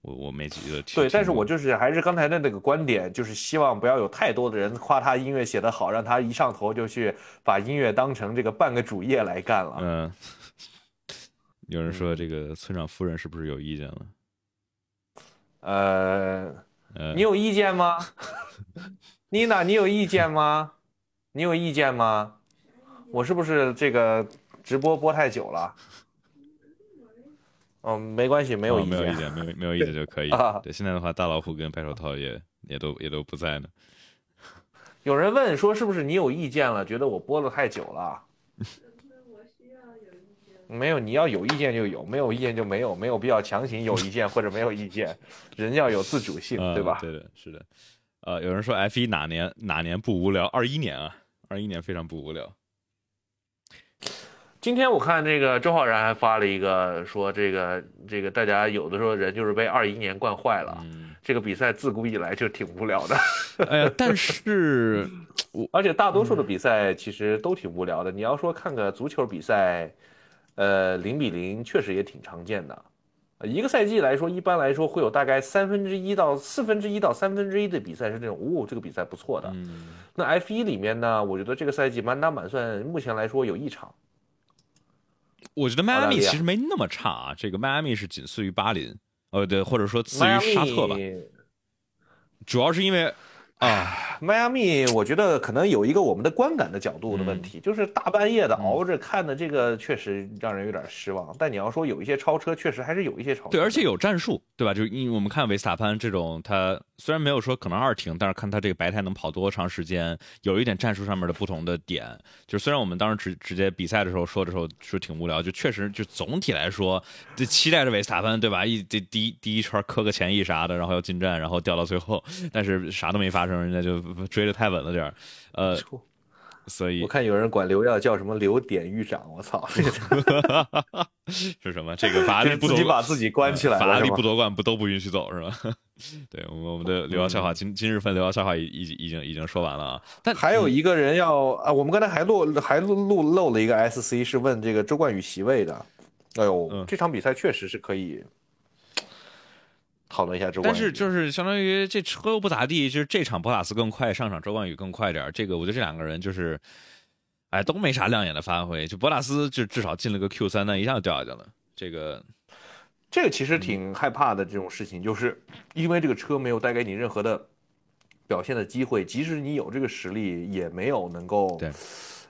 我我没记得听。对，但是我就是还是刚才的那个观点，就是希望不要有太多的人夸他音乐写得好，让他一上头就去把音乐当成这个半个主业来干了。嗯、有人说这个村长夫人是不是有意见了？呃，呃，你有意见吗？妮娜，你有意见吗？你有意见吗？我是不是这个直播播太久了？嗯，没关系，没有哦意见。没有意见，没有没有意见就可以。啊对，现在的话，大老虎跟白手套也也都也都不在呢。有人问说是不是你有意见了？觉得我播了太久了？没有，你要有意见就有，没有意见就没有，没有必要强行有意见 或者没有意见，人要有自主性，啊，对吧？对的，是的。呃，有人说 F 一哪年哪年不无聊？二一年啊，二一年非常不无聊。今天我看这个周浩然还发了一个说这个这个大家有的时候人就是被二一年惯坏了，嗯，这个比赛自古以来就挺无聊的，哎呀，但是而且大多数的比赛其实都挺无聊的。你要说看个足球比赛，呃，零比零确实也挺常见的。呃一个赛季来说，一般来说会有大概三分之一到四分之一到三分之一的比赛是这种，哦，这个比赛不错的。嗯，那 F 一里面呢，我觉得这个赛季满打满算，目前来说有一场。我觉得迈阿密其实没那么差啊。这个迈阿密是仅次于巴林，呃，对，或者说次于沙特吧。主要是因为啊，迈阿密，我觉得可能有一个我们的观感的角度的问嗯题，就是大半夜的熬着看的这个，确实让人有点失望。但你要说有一些超车，确实还是有一些超车。对，而且有战术，对吧？就是因为我们看维斯塔潘这种，他虽然没有说可能二停，但是看他这个白胎能跑多长时间，有一点战术上面的不同的点。就虽然我们当时直直接比赛的时候说的时候是挺无聊，就确实就总体来说，就期待着维斯塔潘，对吧？一这第一第一圈磕个前翼啥的，然后要进站，然后掉到最后，但是啥都没发生，人家就追的太稳了点儿，呃，所以我看有人管刘耀叫什么刘典狱长，我操，这个是什么？这个法拉利 不自己把自己关起来法拉了是吗？利不夺冠不都不允许走是吧？对，我们我们的刘耀笑话今今日份刘耀笑话已已已经已经说完了啊。但还有一个人要啊，我们刚才还漏还漏漏漏了一个 SC，是问这个周冠宇席位的。哎呦，嗯这场比赛确实是可以讨论一下周冠宇。但是就是相当于这车又不咋地，就是这场博塔斯更快，上场周冠宇更快点儿这个我觉得这两个人就是，哎，都没啥亮眼的发挥。就博塔斯就至少进了个 Q 三，但一下就掉下去了。这个这个其实挺害怕的，这种事情，就是因为这个车没有带给你任何的表现的机会，即使你有这个实力，也没有能够对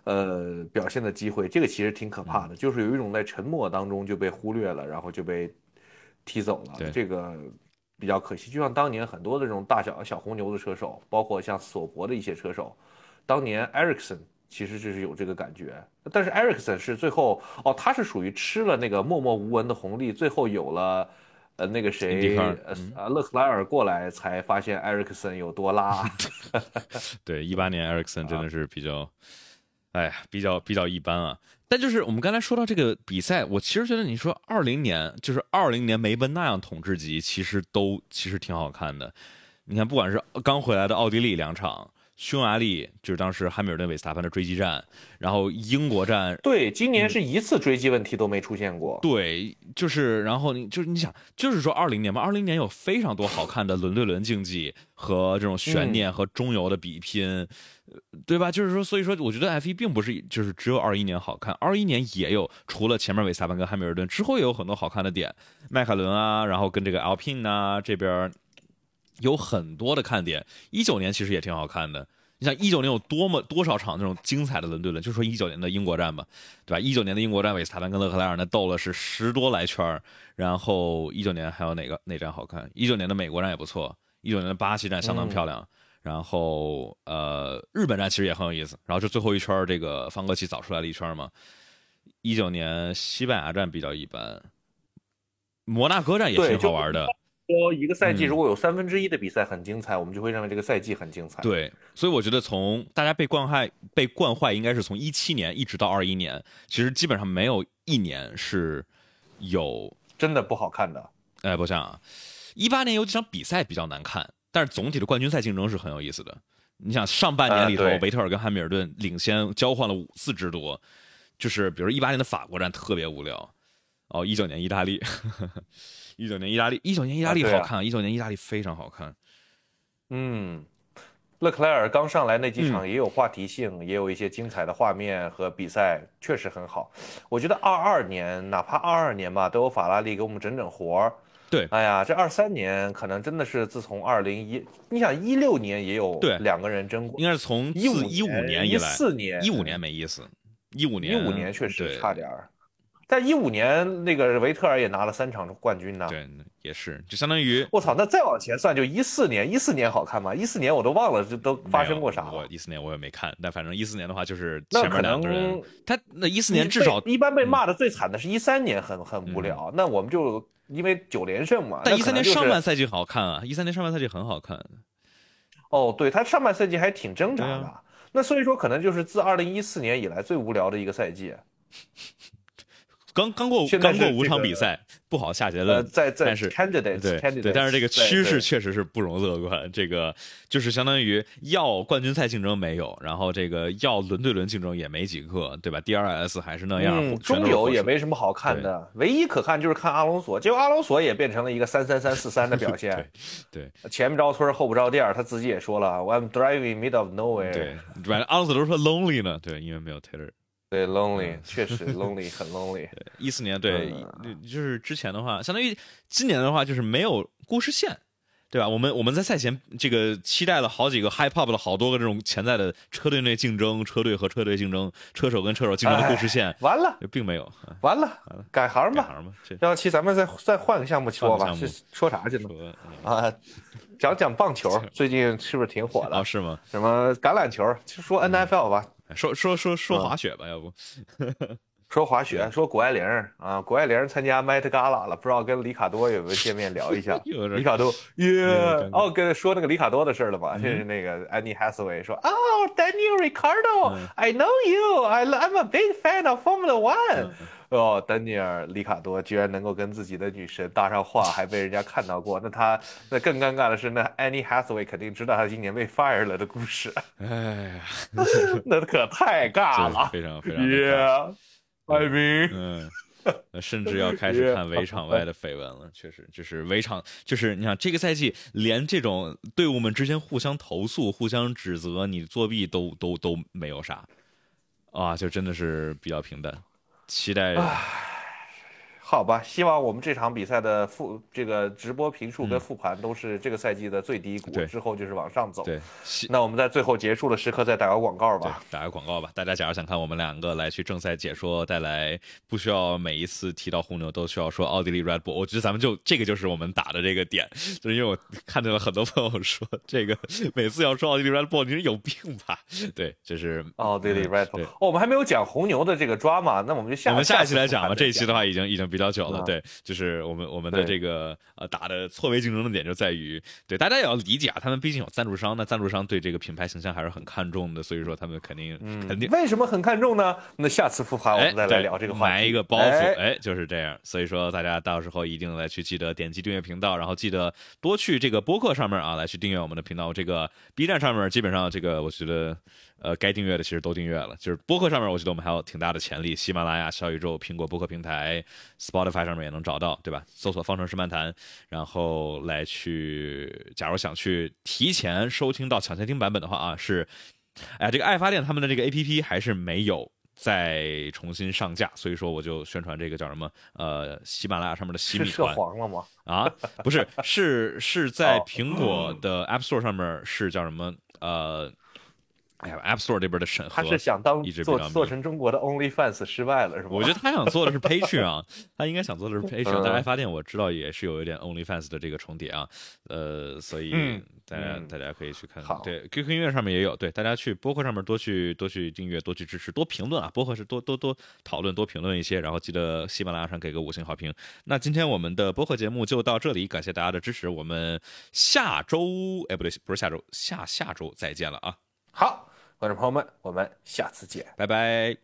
呃表现的机会。这个其实挺可怕的，就是有一种在沉默当中就被忽略了，然后就被踢走对了。这个比较可惜。就像当年很多的这种大小小红牛的车手，包括像索伯的一些车手，当年 Ericsson 其实就是有这个感觉，但是 Ericsson 是最后哦，他是属于吃了那个默默无闻的红利，最后有了。呃，那个谁呃勒克莱尔过来才发现 Ericsson 有多拉。对一八年 Ericsson 啊真的是比较，哎呀，比较比较一般啊。但就是我们刚才说到这个比赛，我其实觉得你说二零年就是二零年梅奔那样统治级，其实都其实挺好看的。你看，不管是刚回来的奥地利两场。匈牙利就是当时汉密尔顿、韦斯塔潘的追击战，然后英国站，对，今年是一次追击问题都没出现过。对，就是然后你就是你想，就是说二零年嘛，二零年有非常多好看的轮对轮竞技和这种悬念和中游的比拼，对吧？就是说，所以说，我觉得 F 一并不是就是只有二一年好看，二一年也有，除了前面韦斯塔潘跟汉密尔顿之后，也有很多好看的点，迈凯伦啊，然后跟这个 Alpine 啊这边。有很多的看点，一九年其实也挺好看的。你想一九年有多么多少场那种精彩的轮对轮，就说一九年的英国站吧，对吧？一九年的英国站，韦斯塔潘跟勒克莱尔那斗了是十多来圈然后一九年还有哪个哪站好看？一九年的美国站也不错，一九年的巴西站相当漂亮。然后呃，日本站其实也很有意思。然后就最后一圈这个方格奇早出来了一圈嘛。一九年西班牙站比较一般，摩纳哥站也挺好玩的。说一个赛季如果有三分之一的比赛很精彩，我们就会认为这个赛季很精彩。对，所以我觉得从大家被惯坏、被惯坏，应该是从一七年一直到二一年，其实基本上没有一年是有真的不好看的。哎，不像啊，一八年有几场比赛比较难看，但是总体的冠军赛竞争是很有意思的。你想上半年里头，维特尔跟汉密尔顿领先交换了五次之多，就是比如一八年的法国站特别无聊，哦，一九年意大利。一九年意大利，一九年意大利好看，一九年意大利非常好看。嗯，勒克莱尔刚上来那几场也有话题性，也有一些精彩的画面和比赛，确实很好。我觉得二二年，哪怕二二年吧，都有法拉利给我们整整活儿。对，哎呀，这二三年可能真的是自从二零一，你想一六年也有两个人争过，应该是从一五一五年以来，四年一五年没意思，一五年一五年确实差点儿。在一五年，那个维特尔也拿了三场冠军呢。对，也是，就相当于我操，那再往前算，就一四年，一四年好看吗？一四年我都忘了，这都发生过啥。我一四年我也没看，但反正一四年的话，就是前面两个人，他那一四年至少一般被骂的最惨的是一三年，很很无聊。那我们就因为九连胜嘛。但一三年上半赛季好看啊，一三年上半赛季很好看。哦，对他上半赛季还挺挣扎的。那所以说，可能就是自二零一四年以来最无聊的一个赛季。刚刚过刚过五场比赛，不好下结论。在在，但是对对，但是这个趋势确实是不容乐观。这个就是相当于要冠军赛竞争没有，然后这个要轮对轮竞争也没几个，对吧？D R S 还是那样，中游也没什么好看的，唯一可看就是看阿隆索，结果阿隆索也变成了一个三三三四三的表现。对，前不着村后不着店，他自己也说了，I'm driving middle of nowhere。对，阿隆索都说 lonely 呢，对，因为没有 Taylor。对，lonely 确实 lonely 很 lonely。一四年对，就是之前的话，相当于今年的话就是没有故事线，对吧？我们我们在赛前这个期待了好几个 high pop 的好多个这种潜在的车队内竞争、车队和车队竞争、车手跟车手竞争的故事线，完了，并没有，完了，改行吧，改行吧。这期咱们再再换个项目说吧，是说啥去呢？啊，讲讲棒球，最近是不是挺火的？啊是吗？什么橄榄球？就说 NFL 吧。说说说说滑雪吧，要不说滑雪？说谷爱凌啊，谷爱凌参加 Met Gala 了，不知道跟里卡多有没有见面聊一下？里卡多耶，哦，跟说那个里卡多的事了吧？就是那个 Annie Hathaway 说哦，Daniel Ricardo，I know you，I'm a big fan of Formula One。哦，丹尼尔·里卡多居然能够跟自己的女神搭上话，还被人家看到过。那他那更尴尬的是，那 Annie Hathaway 肯定知道他今年被 fire 了的故事。哎呀，那可太尬了，非常非常。Yeah，I mean，嗯，甚至要开始看围场外的绯闻了。确实，就是围场，就是你想这个赛季连这种队伍们之间互相投诉、互相指责你作弊都都都没有啥，啊，就真的是比较平淡。期待。好吧，希望我们这场比赛的复这个直播评述跟复盘都是这个赛季的最低谷，之后就是往上走。对，那我们在最后结束的时刻再打个广告吧。打个广告吧，大家假如想看我们两个来去正赛解说，带来不需要每一次提到红牛都需要说奥地利 Red Bull，我觉得咱们就这个就是我们打的这个点，就是因为我看见了很多朋友说这个每次要说奥地利 Red Bull，你是有病吧？对，就是奥地利 Red Bull。哦，我们还没有讲红牛的这个抓嘛，那我们就下我们下一期来讲吧。这一期的话已经已经。比较久了。对，就是我们我们的这个呃打的错位竞争的点就在于，对大家也要理解啊，他们毕竟有赞助商，那赞助商对这个品牌形象还是很看重的，所以说他们肯定肯定为什么很看重呢？那下次复盘我们再来聊这个话题。埋一个包袱，哎，就是这样。所以说大家到时候一定来去记得点击订阅频道，然后记得多去这个播客上面啊来去订阅我们的频道。这个 B 站上面基本上这个我觉得。呃，该订阅的其实都订阅了，就是播客上面，我觉得我们还有挺大的潜力。喜马拉雅、小宇宙、苹果播客平台、Spotify 上面也能找到，对吧？搜索“方程式漫谈”，然后来去。假如想去提前收听到抢先听版本的话啊，是，哎，这个爱发电他们的这个 APP 还是没有再重新上架，所以说我就宣传这个叫什么？呃，喜马拉雅上面的洗米团黄了吗？啊，不是，是是在苹果的 App Store 上面是叫什么？呃。哎呀，App Store 这边的审核，他是想当做做成中国的 OnlyFans 失败了是吧？我觉得他想做的是 Patreon，他应该想做的是 Patreon，但爱发电我知道也是有一点 OnlyFans 的这个重叠啊，呃，所以大家大家可以去看看。对，QQ 音乐上面也有，对，大家去播客上面多去多去订阅，多去支持，多评论啊，播客是多多多讨论，多评论一些，然后记得喜马拉雅上给个五星好评。那今天我们的播客节目就到这里，感谢大家的支持，我们下周哎不对，不是下周，下下周再见了啊。好，观众朋友们，我们下次见，拜拜。